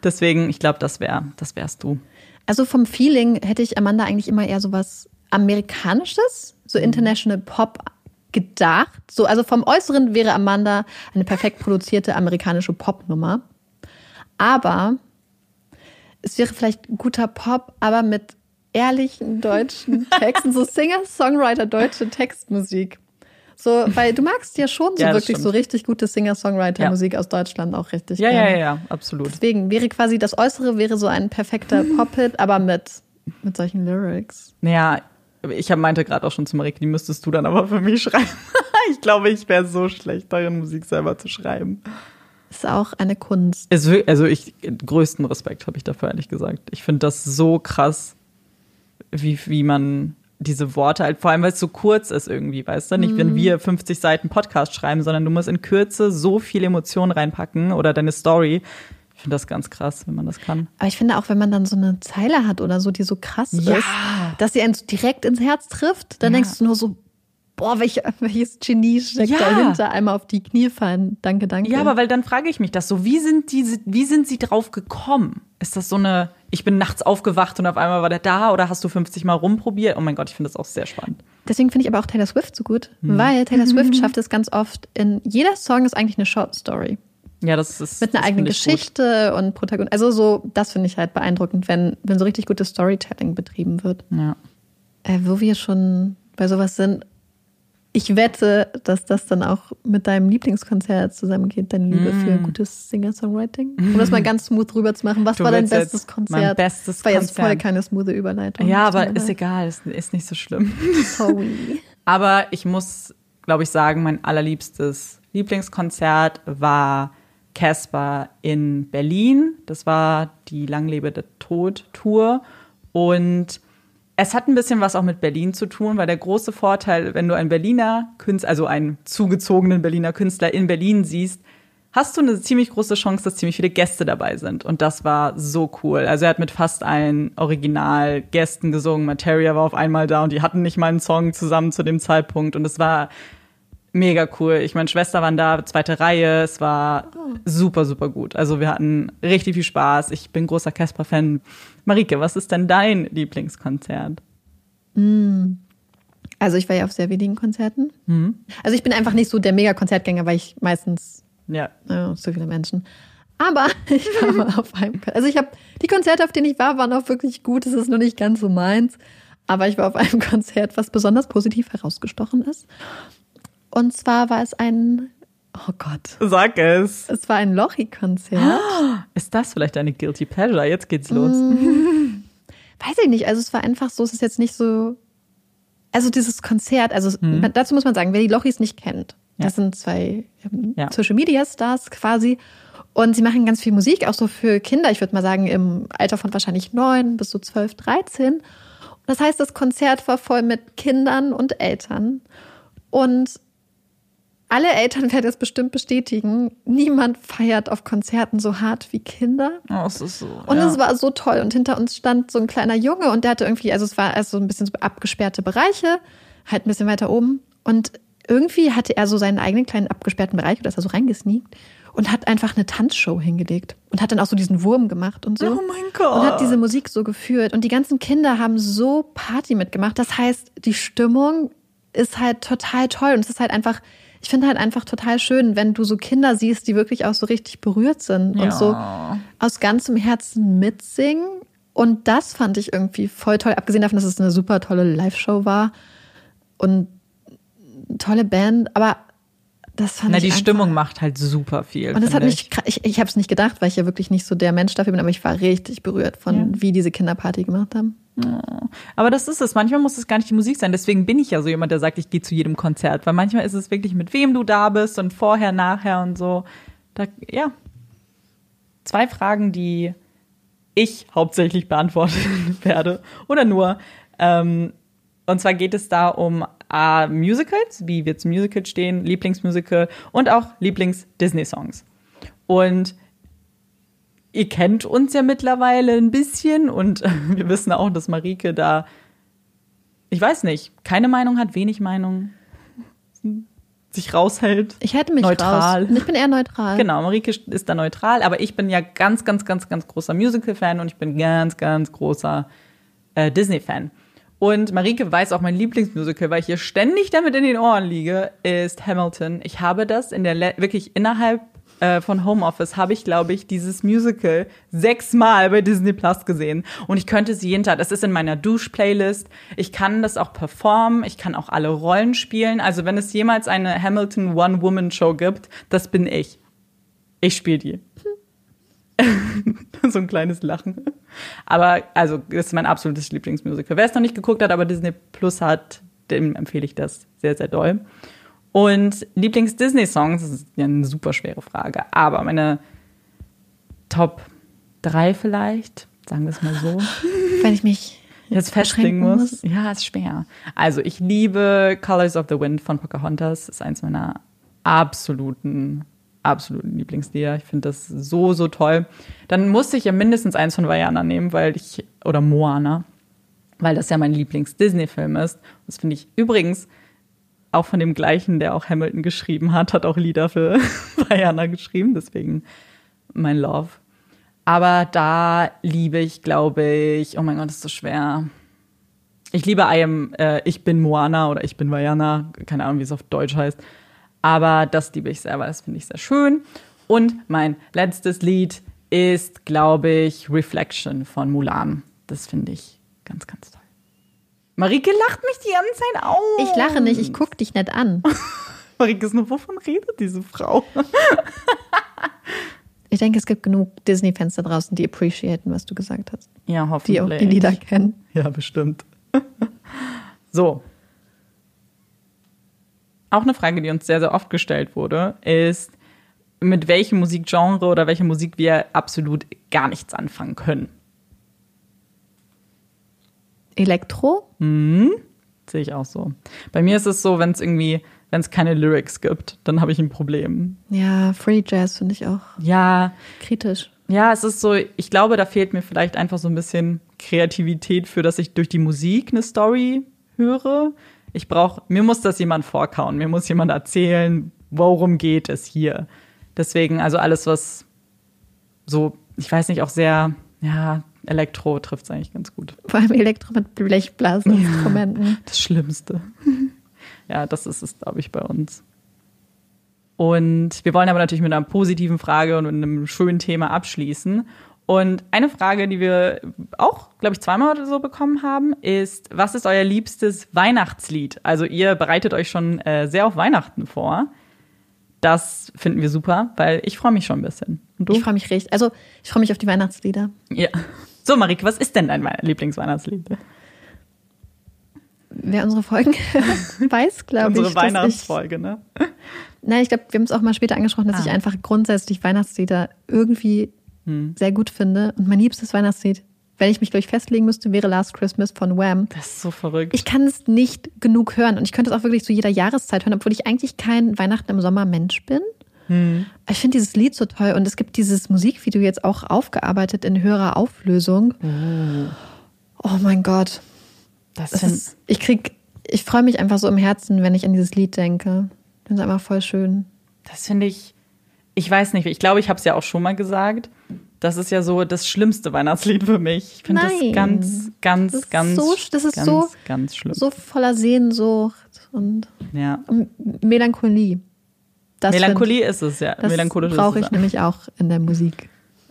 Deswegen, ich glaube, das wär, das wärst du. Also vom Feeling hätte ich Amanda eigentlich immer eher so was Amerikanisches, so Mhm. International Pop gedacht. So, also vom Äußeren wäre Amanda eine perfekt produzierte amerikanische Popnummer. Aber es wäre vielleicht guter Pop, aber mit ehrlichen deutschen <laughs> Texten, so Singer-Songwriter deutsche Textmusik. So, weil du magst ja schon so Ja, wirklich stimmt. so richtig gute Singer-Songwriter-Musik aus Deutschland auch richtig Ja, ja, gerne. ja, ja, absolut. Deswegen wäre quasi das Äußere wäre so ein perfekter <laughs> Pop-Hit, aber mit, mit solchen Lyrics. Naja, ich hab, meinte gerade auch schon zu Marike, die müsstest du dann aber für mich <laughs> schreiben. ich glaube, ich wäre so schlecht darin, Musik selber zu schreiben. Ist auch eine Kunst. Es, also ich, größten Respekt habe ich dafür ehrlich gesagt. Ich finde das so krass, wie, wie man diese Worte halt, vor allem weil es so kurz ist irgendwie, weißt du? Nicht, wenn wir 50 Seiten Podcast schreiben, sondern du musst in Kürze so viel Emotion reinpacken oder deine Story. Ich finde das ganz krass, wenn man das kann. Aber ich finde auch, wenn man dann so eine Zeile hat oder so, die so krass Ja. ist, dass sie einen direkt ins Herz trifft, dann Ja. denkst du nur so, boah, welch, <laughs> welches Genie steckt Ja. dahinter? Einmal auf die Knie fallen. Danke, danke. Ja, aber weil dann frage ich mich das so, wie sind diese, wie sind sie drauf gekommen? Ist das so eine, ich bin nachts aufgewacht und auf einmal war der da oder hast du 50 Mal rumprobiert? Oh mein Gott, ich finde das auch sehr spannend. Deswegen finde ich aber auch Taylor Swift so gut, Hm. weil Taylor <laughs> Swift schafft es ganz oft in, jeder Song ist eigentlich eine Short Story. Ja, das ist Mit einer eigenen ich gut. Geschichte und Protagonist. Also so, das finde ich halt beeindruckend, wenn, wenn so richtig gutes Storytelling betrieben wird. Ja. Äh, wo wir schon bei sowas sind, ich wette, dass das dann auch mit deinem Lieblingskonzert zusammengeht, deine Liebe für Mm. gutes Singer-Songwriting. Um das mal ganz smooth rüber zu machen. Was Du war dein bestes mein Konzert? bestes war jetzt voll Konzert. keine smooth Überleitung. Ja, aber ist egal, ist, ist nicht so schlimm. Sorry. <laughs> Aber ich muss, glaube ich, sagen, mein allerliebstes Lieblingskonzert war Casper in Berlin. Das war die Langlebende Tod-Tour. Und es hat ein bisschen was auch mit Berlin zu tun, weil der große Vorteil, wenn du einen Berliner Künstler, also einen zugezogenen Berliner Künstler in Berlin siehst, hast du eine ziemlich große Chance, dass ziemlich viele Gäste dabei sind. Und das war so cool. Also er hat mit fast allen Originalgästen gesungen. Materia war auf einmal da und die hatten nicht mal einen Song zusammen zu dem Zeitpunkt. Und es war mega cool. Ich meine, Schwester waren da, zweite Reihe. Es war super, super gut. Also wir hatten richtig viel Spaß. Ich bin großer Casper-Fan. Marike, was ist denn dein Lieblingskonzert? Also ich war ja auf sehr wenigen Konzerten. Mhm. Also ich bin einfach nicht so der Mega-Konzertgänger, weil ich meistens Ja. Ja, zu viele Menschen. Aber <laughs> ich war mal auf einem Konzert. Also ich habe die Konzerte, auf denen ich war, waren auch wirklich gut. Es ist nur nicht ganz so meins. Aber ich war auf einem <laughs> Konzert, was besonders positiv herausgestochen ist. Und zwar war es ein, oh Gott, Sag es. es war ein Lochi-Konzert. <gasps> Ist das vielleicht eine Guilty Pleasure? Jetzt geht's los. <laughs> Weiß ich nicht. Also es war einfach so, es ist jetzt nicht so. Also dieses Konzert, also dazu muss man sagen, wer die Lochis nicht kennt, Ja. das sind zwei ähm, Ja. Social Media Stars quasi. Und sie machen ganz viel Musik, auch so für Kinder. Ich würde mal sagen, im Alter von wahrscheinlich neun bis so zwölf, dreizehn. Das heißt, das Konzert war voll mit Kindern und Eltern. Und alle Eltern werden das bestimmt bestätigen. Niemand feiert auf Konzerten so hart wie Kinder. Oh, es ist so. Und ja. es war so toll. Und hinter uns stand so ein kleiner Junge und der hatte irgendwie, also es war also ein bisschen so abgesperrte Bereiche, halt ein bisschen weiter oben. Und irgendwie hatte er so seinen eigenen kleinen abgesperrten Bereich, oder ist er so reingesneakt und hat einfach eine Tanzshow hingelegt und hat dann auch so diesen Wurm gemacht und so. Oh mein Gott. Und hat diese Musik so geführt. Und die ganzen Kinder haben so Party mitgemacht. Das heißt, die Stimmung ist halt total toll. Und es ist halt einfach, ich finde halt einfach total schön, wenn du so Kinder siehst, die wirklich auch so richtig berührt sind und Ja. so aus ganzem Herzen mitsingen. Und das fand ich irgendwie voll toll. Abgesehen davon, dass es eine super tolle Live-Show war und eine tolle Band. Aber das fand Na, ich die einfach- Stimmung macht halt super viel. und das hat mich, ich, ich habe es nicht gedacht, weil ich ja wirklich nicht so der Mensch dafür bin, aber ich war richtig berührt von, Ja. wie diese Kinderparty gemacht haben. Aber das ist es. Manchmal muss es gar nicht die Musik sein. Deswegen bin ich ja so jemand, der sagt, ich gehe zu jedem Konzert. Weil manchmal ist es wirklich, mit wem du da bist und vorher, nachher und so. Da, ja. zwei Fragen, die ich hauptsächlich beantworten <laughs> werde oder nur. Ähm, und zwar geht es da um A, Musicals, wie wir zum Musical stehen, Lieblingsmusical und auch Lieblings-Disney-Songs. Und ihr kennt uns ja mittlerweile ein bisschen und <laughs> wir wissen auch, dass Marike da, ich weiß nicht, keine Meinung hat, wenig Meinung, sich raushält. Ich hätte mich neutral. raus. Ich bin eher neutral. Genau, Marike ist da neutral, aber ich bin ja ganz, ganz, ganz, ganz großer Musical-Fan und ich bin ganz, ganz großer äh, Disney-Fan. Und Marike weiß auch mein Lieblingsmusical, weil ich hier ständig damit in den Ohren liege, ist Hamilton. Ich habe das in der Le wirklich innerhalb äh, von Homeoffice habe ich, glaube ich, dieses Musical sechsmal bei Disney Plus gesehen. Und ich könnte sie jeden Tag, das ist in meiner Dusch-Playlist. Ich kann das auch performen, ich kann auch alle Rollen spielen. Also wenn es jemals eine Hamilton One-Woman-Show gibt, das bin ich. Ich spiele die. <laughs> so ein kleines Lachen. Aber also, das ist mein absolutes Lieblingsmusical. Wer es noch nicht geguckt hat, aber Disney Plus hat, dem empfehle ich das sehr, sehr doll. Und Lieblings-Disney-Songs, das ist ja eine super schwere Frage, aber meine Top 3 vielleicht, sagen wir es mal so. <laughs> Wenn ich mich jetzt festlegen muss. muss. Ja, ist schwer. Also ich liebe Colors of the Wind von Pocahontas. Das ist eins meiner absoluten absoluten Lieblingslieder. Ich finde das so, so toll. Dann musste ich ja mindestens eins von Vajana nehmen, weil ich, oder Moana, weil das ja mein Lieblings-Disney-Film ist. Das finde ich übrigens auch von dem gleichen, der auch Hamilton geschrieben hat, hat auch Lieder für <laughs> Vajana geschrieben, deswegen mein Love. Aber da liebe ich, glaube ich, oh mein Gott, ist so schwer. Ich liebe I am, äh, ich bin Moana oder ich bin Vajana, keine Ahnung, wie es auf Deutsch heißt. Aber das liebe ich sehr, weil das finde ich sehr schön. Und mein letztes Lied ist, glaube ich, Reflection von Mulan. Das finde ich ganz, ganz toll. Marike lacht mich die ganze Zeit aus. Ich lache nicht, ich gucke dich nicht an. <laughs> Marike ist nur, wovon redet diese Frau? <laughs> ich denke, es gibt genug Disney-Fans da draußen, die appreciaten, was du gesagt hast. Ja, hoffentlich. Die auch die Lieder kennen. Ja, bestimmt. <laughs> so, auch eine Frage, die uns sehr, sehr oft gestellt wurde, ist, mit welchem Musikgenre oder welcher Musik wir absolut gar nichts anfangen können. Elektro? Mhm. Sehe ich auch so. Bei mir ist es so, wenn es irgendwie, wenn es keine Lyrics gibt, dann habe ich ein Problem. Ja, Free Jazz finde ich auch. Ja. Kritisch. Ja, es ist so, ich glaube, da fehlt mir vielleicht einfach so ein bisschen Kreativität für, dass ich durch die Musik eine Story höre ich brauche, mir muss das jemand vorkauen, mir muss jemand erzählen, worum geht es hier. Deswegen, also alles, was so, ich weiß nicht, auch sehr, ja, Elektro trifft es eigentlich ganz gut. Vor allem Elektro mit Blechblaseninstrumenten. Ja, das Schlimmste. ja, das ist es, glaube ich, bei uns. Und wir wollen aber natürlich mit einer positiven Frage und einem schönen Thema abschließen. Und eine Frage, die wir auch, glaube ich, zweimal oder so bekommen haben, ist, was ist euer liebstes Weihnachtslied? Also ihr bereitet euch schon äh, sehr auf Weihnachten vor. Das finden wir super, weil ich freue mich schon ein bisschen. Und du? Ich freue mich richtig. Also ich freue mich auf die Weihnachtslieder. Ja. So, Marike, was ist denn dein Lieblingsweihnachtslied? Wer unsere Folgen <laughs> weiß, glaube ich. Unsere Weihnachtsfolge, ich, ne? Nein, ich glaube, wir haben es auch mal später angesprochen, dass ah. ich einfach grundsätzlich Weihnachtslieder irgendwie hm. sehr gut finde. Und mein liebstes Weihnachtslied, wenn ich mich, ich, festlegen müsste, wäre Last Christmas von Wham. Das ist so verrückt. Ich kann es nicht genug hören und ich könnte es auch wirklich zu jeder Jahreszeit hören, obwohl ich eigentlich kein Weihnachten im Sommer Mensch bin. Hm. Ich finde dieses Lied so toll und es gibt dieses Musikvideo jetzt auch aufgearbeitet in höherer Auflösung. Oh, oh mein Gott. Das, das ist, ich krieg, ich freue mich einfach so im Herzen, wenn ich an dieses Lied denke. Ich finde es einfach voll schön. Das finde ich, ich weiß nicht, ich glaube, ich habe es ja auch schon mal gesagt. Das ist ja so das schlimmste Weihnachtslied für mich. Ich finde das ganz, ganz, das ganz, so, das ist ganz, so, ganz schlimm. So voller Sehnsucht und ja. Melancholie. Das Melancholie find, ist es, ja. Das brauche ich nämlich auch in der Musik.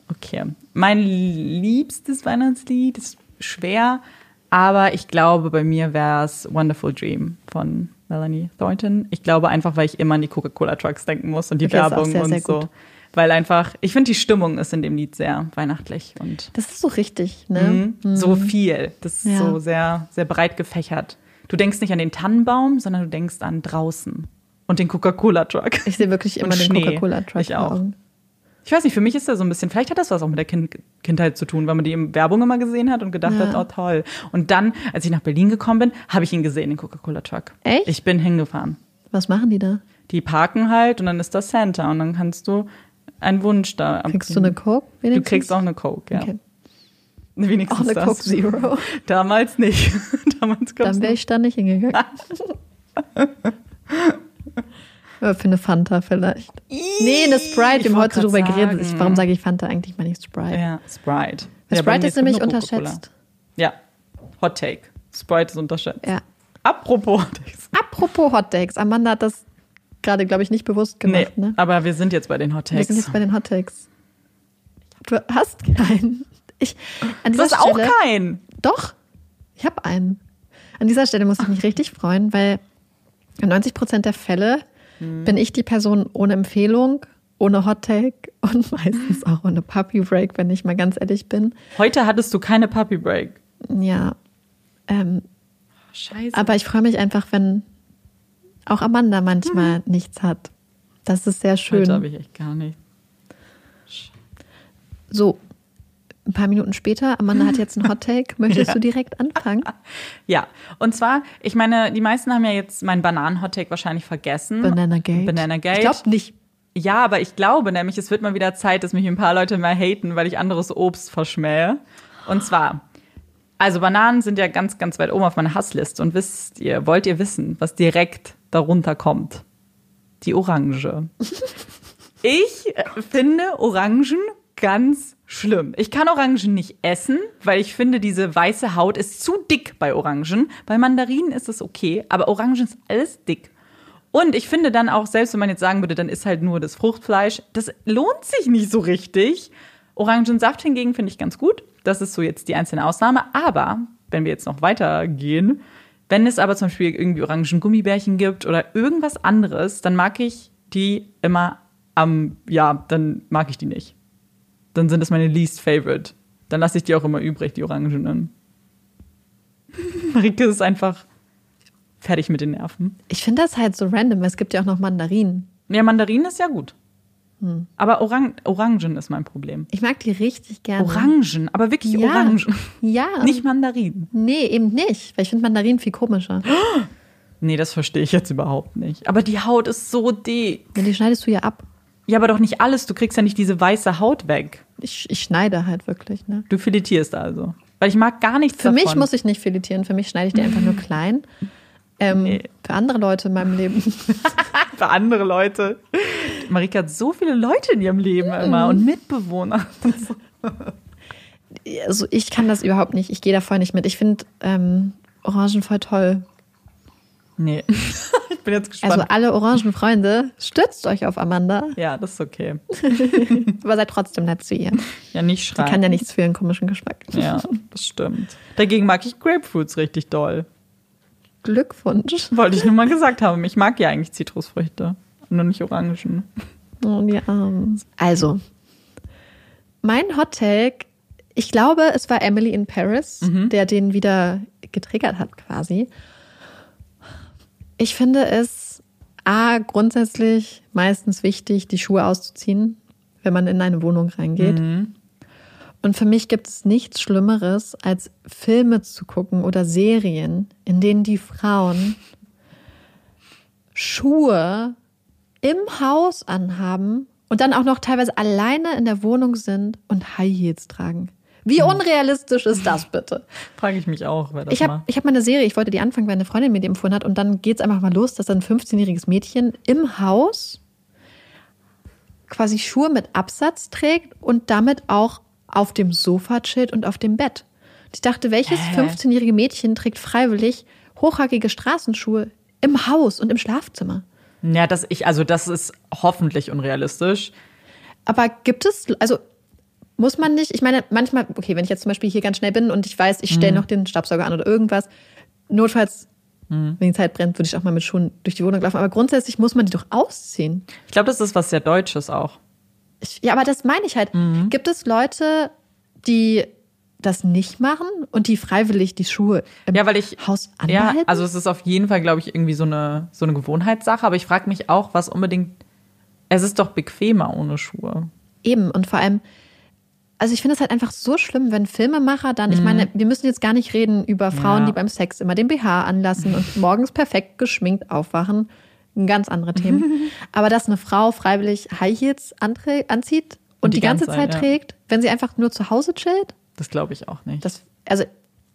Okay. Mein liebstes Weihnachtslied ist schwer, aber ich glaube, bei mir wäre es Wonderful Dream von Melanie Thornton. Ich glaube einfach, weil ich immer an die Coca-Cola-Trucks denken muss und die okay, Werbung sehr, und sehr so. Gut weil einfach, ich finde, die Stimmung ist in dem Lied sehr weihnachtlich und. Das ist so richtig, ne? Mhm, so viel. Das ist ja. so sehr, sehr breit gefächert. Du denkst nicht an den Tannenbaum, sondern du denkst an draußen und den Coca-Cola-Truck. Ich sehe wirklich immer den Coca-Cola-Truck. Ich auch. Ich weiß nicht, für mich ist das so ein bisschen, vielleicht hat das was auch mit der kind Kindheit zu tun, weil man die in Werbung immer gesehen hat und gedacht Ja. hat, oh toll. Und dann, als ich nach Berlin gekommen bin, habe ich ihn gesehen, den Coca-Cola-Truck. Echt? Ich bin hingefahren. Was machen die da? Die parken halt und dann ist das Santa und dann kannst du einen Wunsch da Kriegst du eine Coke? Du wenigstens? kriegst auch eine Coke, ja. Okay. Wenigstens Auch eine das. Coke Zero. <laughs> Damals nicht. <laughs> Damals Dann wäre ich da nicht hingegangen. <laughs> Ja, Für eine Fanta vielleicht. Nee, eine Sprite. Wir haben heute drüber geredet. Ich, warum sage ich Fanta eigentlich mal nicht Sprite? Ja, Sprite. Ja, Sprite ist nämlich unterschätzt. Ja, Hot Take. Sprite ist unterschätzt. Ja. Apropos Hot Takes. Apropos Hot Takes. Amanda hat das gerade, glaube ich, nicht bewusst Nee, gemacht. Ne? aber wir sind jetzt bei den Hot Wir sind Takes. jetzt bei den Hot Takes. Du hast keinen. Ich, an Du hast auch Stelle, keinen. Doch, ich habe einen. An dieser Stelle muss ich mich richtig freuen, weil in 90 Prozent der Fälle Hm. bin ich die Person ohne Empfehlung, ohne Hot Take <laughs> und meistens auch ohne Puppy Break, wenn ich mal ganz ehrlich bin. Heute hattest du keine Puppy Break. Ja, ähm, Scheiße. aber ich freue mich einfach, wenn auch Amanda manchmal nichts hat. Das ist sehr schön. Heute habe ich echt gar nicht. So, ein paar Minuten später, Amanda hat jetzt einen Hot Take. <laughs> Möchtest Ja. du direkt anfangen? <laughs> Ja, und zwar, ich meine, die meisten haben ja jetzt meinen Bananen-Hot-Take wahrscheinlich vergessen. Banana Gate. Banana Gate. Ich glaube nicht. Ja, aber ich glaube nämlich, es wird mal wieder Zeit, dass mich ein paar Leute mal haten, weil ich anderes Obst verschmähe. Und zwar, also Bananen sind ja ganz, ganz weit oben auf meiner Hassliste. Und wisst ihr, wollt ihr wissen, was direkt darunter kommt? Die Orange. <laughs> Ich äh, finde Orangen ganz schlimm. Ich kann Orangen nicht essen, weil ich finde, diese weiße Haut ist zu dick bei Orangen. Bei Mandarinen ist es okay, aber Orangen ist alles dick. Und ich finde dann auch, selbst wenn man jetzt sagen würde, dann ist halt nur das Fruchtfleisch, das lohnt sich nicht so richtig. Orangensaft hingegen finde ich ganz gut. Das ist so jetzt die einzelne Ausnahme. Aber wenn wir jetzt noch weitergehen, wenn es aber zum Beispiel irgendwie Orangengummibärchen gibt oder irgendwas anderes, dann mag ich die immer am, ja, dann mag ich die nicht. Dann sind das meine least favorite. Dann lasse ich die auch immer übrig, die Orangenen. <laughs> Marike ist einfach fertig mit den Nerven. Ich finde das halt so random. weil Es gibt ja auch noch Mandarinen. Ja, Mandarinen ist ja gut. Hm. Aber Orang Orangen ist mein Problem. Ich mag die richtig gerne. Orangen, aber wirklich Ja. Orangen. Ja. <laughs> Nicht Mandarinen. Nee, eben nicht. Weil ich finde Mandarinen viel komischer. <gasps> Nee, das verstehe ich jetzt überhaupt nicht. Aber die Haut ist so dick. Ja, die schneidest du ja ab. Ja, aber doch nicht alles. Du kriegst ja nicht diese weiße Haut weg. Ich, ich schneide halt wirklich. Ne? Du filetierst also. Weil ich mag gar nichts Für davon. mich muss ich nicht filetieren. Für mich schneide ich die einfach nur <laughs> klein. Ähm, Nee. Für andere Leute in meinem Leben. <laughs> Für andere Leute. Marika hat so viele Leute in ihrem Leben immer Mhm. und Mitbewohner. <laughs> Also ich kann das überhaupt nicht. Ich gehe da voll nicht mit. Ich finde ähm, Orangen voll toll. Nee. Bin jetzt gespannt. Also alle Orangenfreunde, stützt euch auf Amanda, ja, das ist okay. <laughs> aber seid trotzdem nett zu ihr. Ja, nicht Die schreien. kann ja nichts für ihren komischen Geschmack. Ja, das stimmt. Dagegen mag ich Grapefruits richtig doll. Glückwunsch. Wollte ich nur mal gesagt haben. Ich mag ja eigentlich Zitrusfrüchte. Nur nicht Orangen. Oh, die Armen. Also, mein Hot Take, ich glaube, es war Emily in Paris, der den wieder getriggert hat quasi. Ich finde es A, grundsätzlich meistens wichtig, die Schuhe auszuziehen, wenn man in eine Wohnung reingeht. Und für mich gibt es nichts Schlimmeres, als Filme zu gucken oder Serien, in denen die Frauen Schuhe im Haus anhaben und dann auch noch teilweise alleine in der Wohnung sind und High Heels tragen. Wie unrealistisch ist das bitte? Frage ich mich auch, wer das Ich habe hab mal eine Serie, ich wollte die anfangen, weil eine Freundin mir die empfohlen hat und dann geht's einfach mal los, dass ein 15-jähriges Mädchen im Haus quasi Schuhe mit Absatz trägt und damit auch auf dem Sofa chillt und auf dem Bett. Und ich dachte, welches Hä? 15-jährige Mädchen trägt freiwillig hochhackige Straßenschuhe im Haus und im Schlafzimmer? Ja, das ich, also das ist hoffentlich unrealistisch. Aber gibt es, also muss man nicht, ich meine, manchmal, okay, wenn ich jetzt zum Beispiel hier ganz schnell bin und ich weiß, ich stelle noch den Staubsauger an oder irgendwas, notfalls, wenn die Zeit brennt, würde ich auch mal mit Schuhen durch die Wohnung laufen. Aber grundsätzlich muss man die doch ausziehen. Ich glaube, das ist was sehr Deutsches auch. Ich, ja, aber das meine ich halt. Gibt es Leute, die das nicht machen und die freiwillig die Schuhe im Ja, weil ich Haus Ja, anbehalten? also es ist auf jeden Fall, glaube ich, irgendwie so eine so eine Gewohnheitssache. Aber ich frage mich auch, was unbedingt. Es ist doch bequemer ohne Schuhe. Eben. Und vor allem, also ich finde es halt einfach so schlimm, wenn Filmemacher dann, ich meine, wir müssen jetzt gar nicht reden über Frauen, Ja. die beim Sex immer den BH anlassen und <laughs> morgens perfekt geschminkt aufwachen. Ein ganz andere Themen. <laughs> Aber dass eine Frau freiwillig High Heels anzieht und, die, ganze Zeit, ja. trägt, wenn sie einfach nur zu Hause chillt, Das glaube ich auch nicht. das, also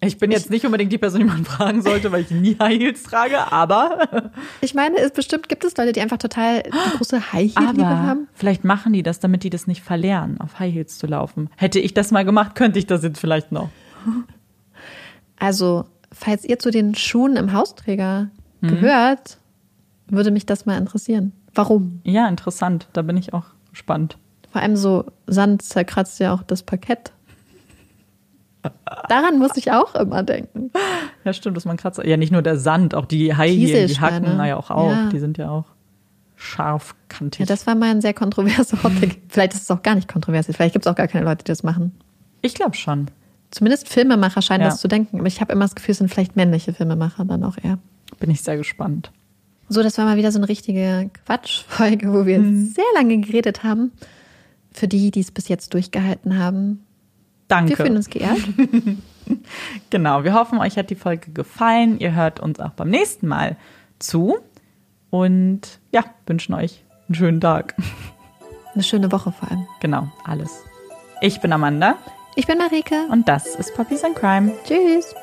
ich bin jetzt nicht unbedingt die Person, die man <laughs> fragen sollte, weil ich nie High Heels trage, aber, <laughs> ich meine, es bestimmt gibt es Leute, die einfach total die große High Heel Liebe aber haben. vielleicht machen die das, damit die das nicht verlernen, auf High Heels zu laufen. Hätte ich das mal gemacht, könnte ich das jetzt vielleicht noch. Also, falls ihr zu den Schuhen im Hausträger Mhm. gehört, würde mich das mal interessieren. Warum? Ja, interessant. Da bin ich auch gespannt. Vor allem so Sand zerkratzt ja auch das Parkett. Daran muss ich auch immer denken. Ja, stimmt, dass man Kratzer. Ja, nicht nur der Sand, auch die Heel, die. Hacken, naja, auch auch. Ja. Die sind ja auch scharfkantig. Ja, das war mal ein sehr kontroverser Hotdog. <laughs> Vielleicht ist es auch gar nicht kontrovers. Vielleicht gibt es auch gar keine Leute, die das machen. ich glaube schon. Zumindest Filmemacher scheinen Ja. das zu denken. Aber ich habe immer das Gefühl, es sind vielleicht männliche Filmemacher dann auch eher. Bin ich sehr gespannt. So, das war mal wieder so eine richtige Quatschfolge, wo wir Mhm. sehr lange geredet haben. Für die, die es bis jetzt durchgehalten haben. Danke. Wir fühlen uns geehrt. <laughs> Genau, wir hoffen, euch hat die Folge gefallen. Ihr hört uns auch beim nächsten Mal zu. Und ja, wünschen euch einen schönen Tag. Eine schöne Woche vor allem. Genau, alles. Ich bin Amanda Ich bin Marike. und das ist Puppies and Crime. Tschüss.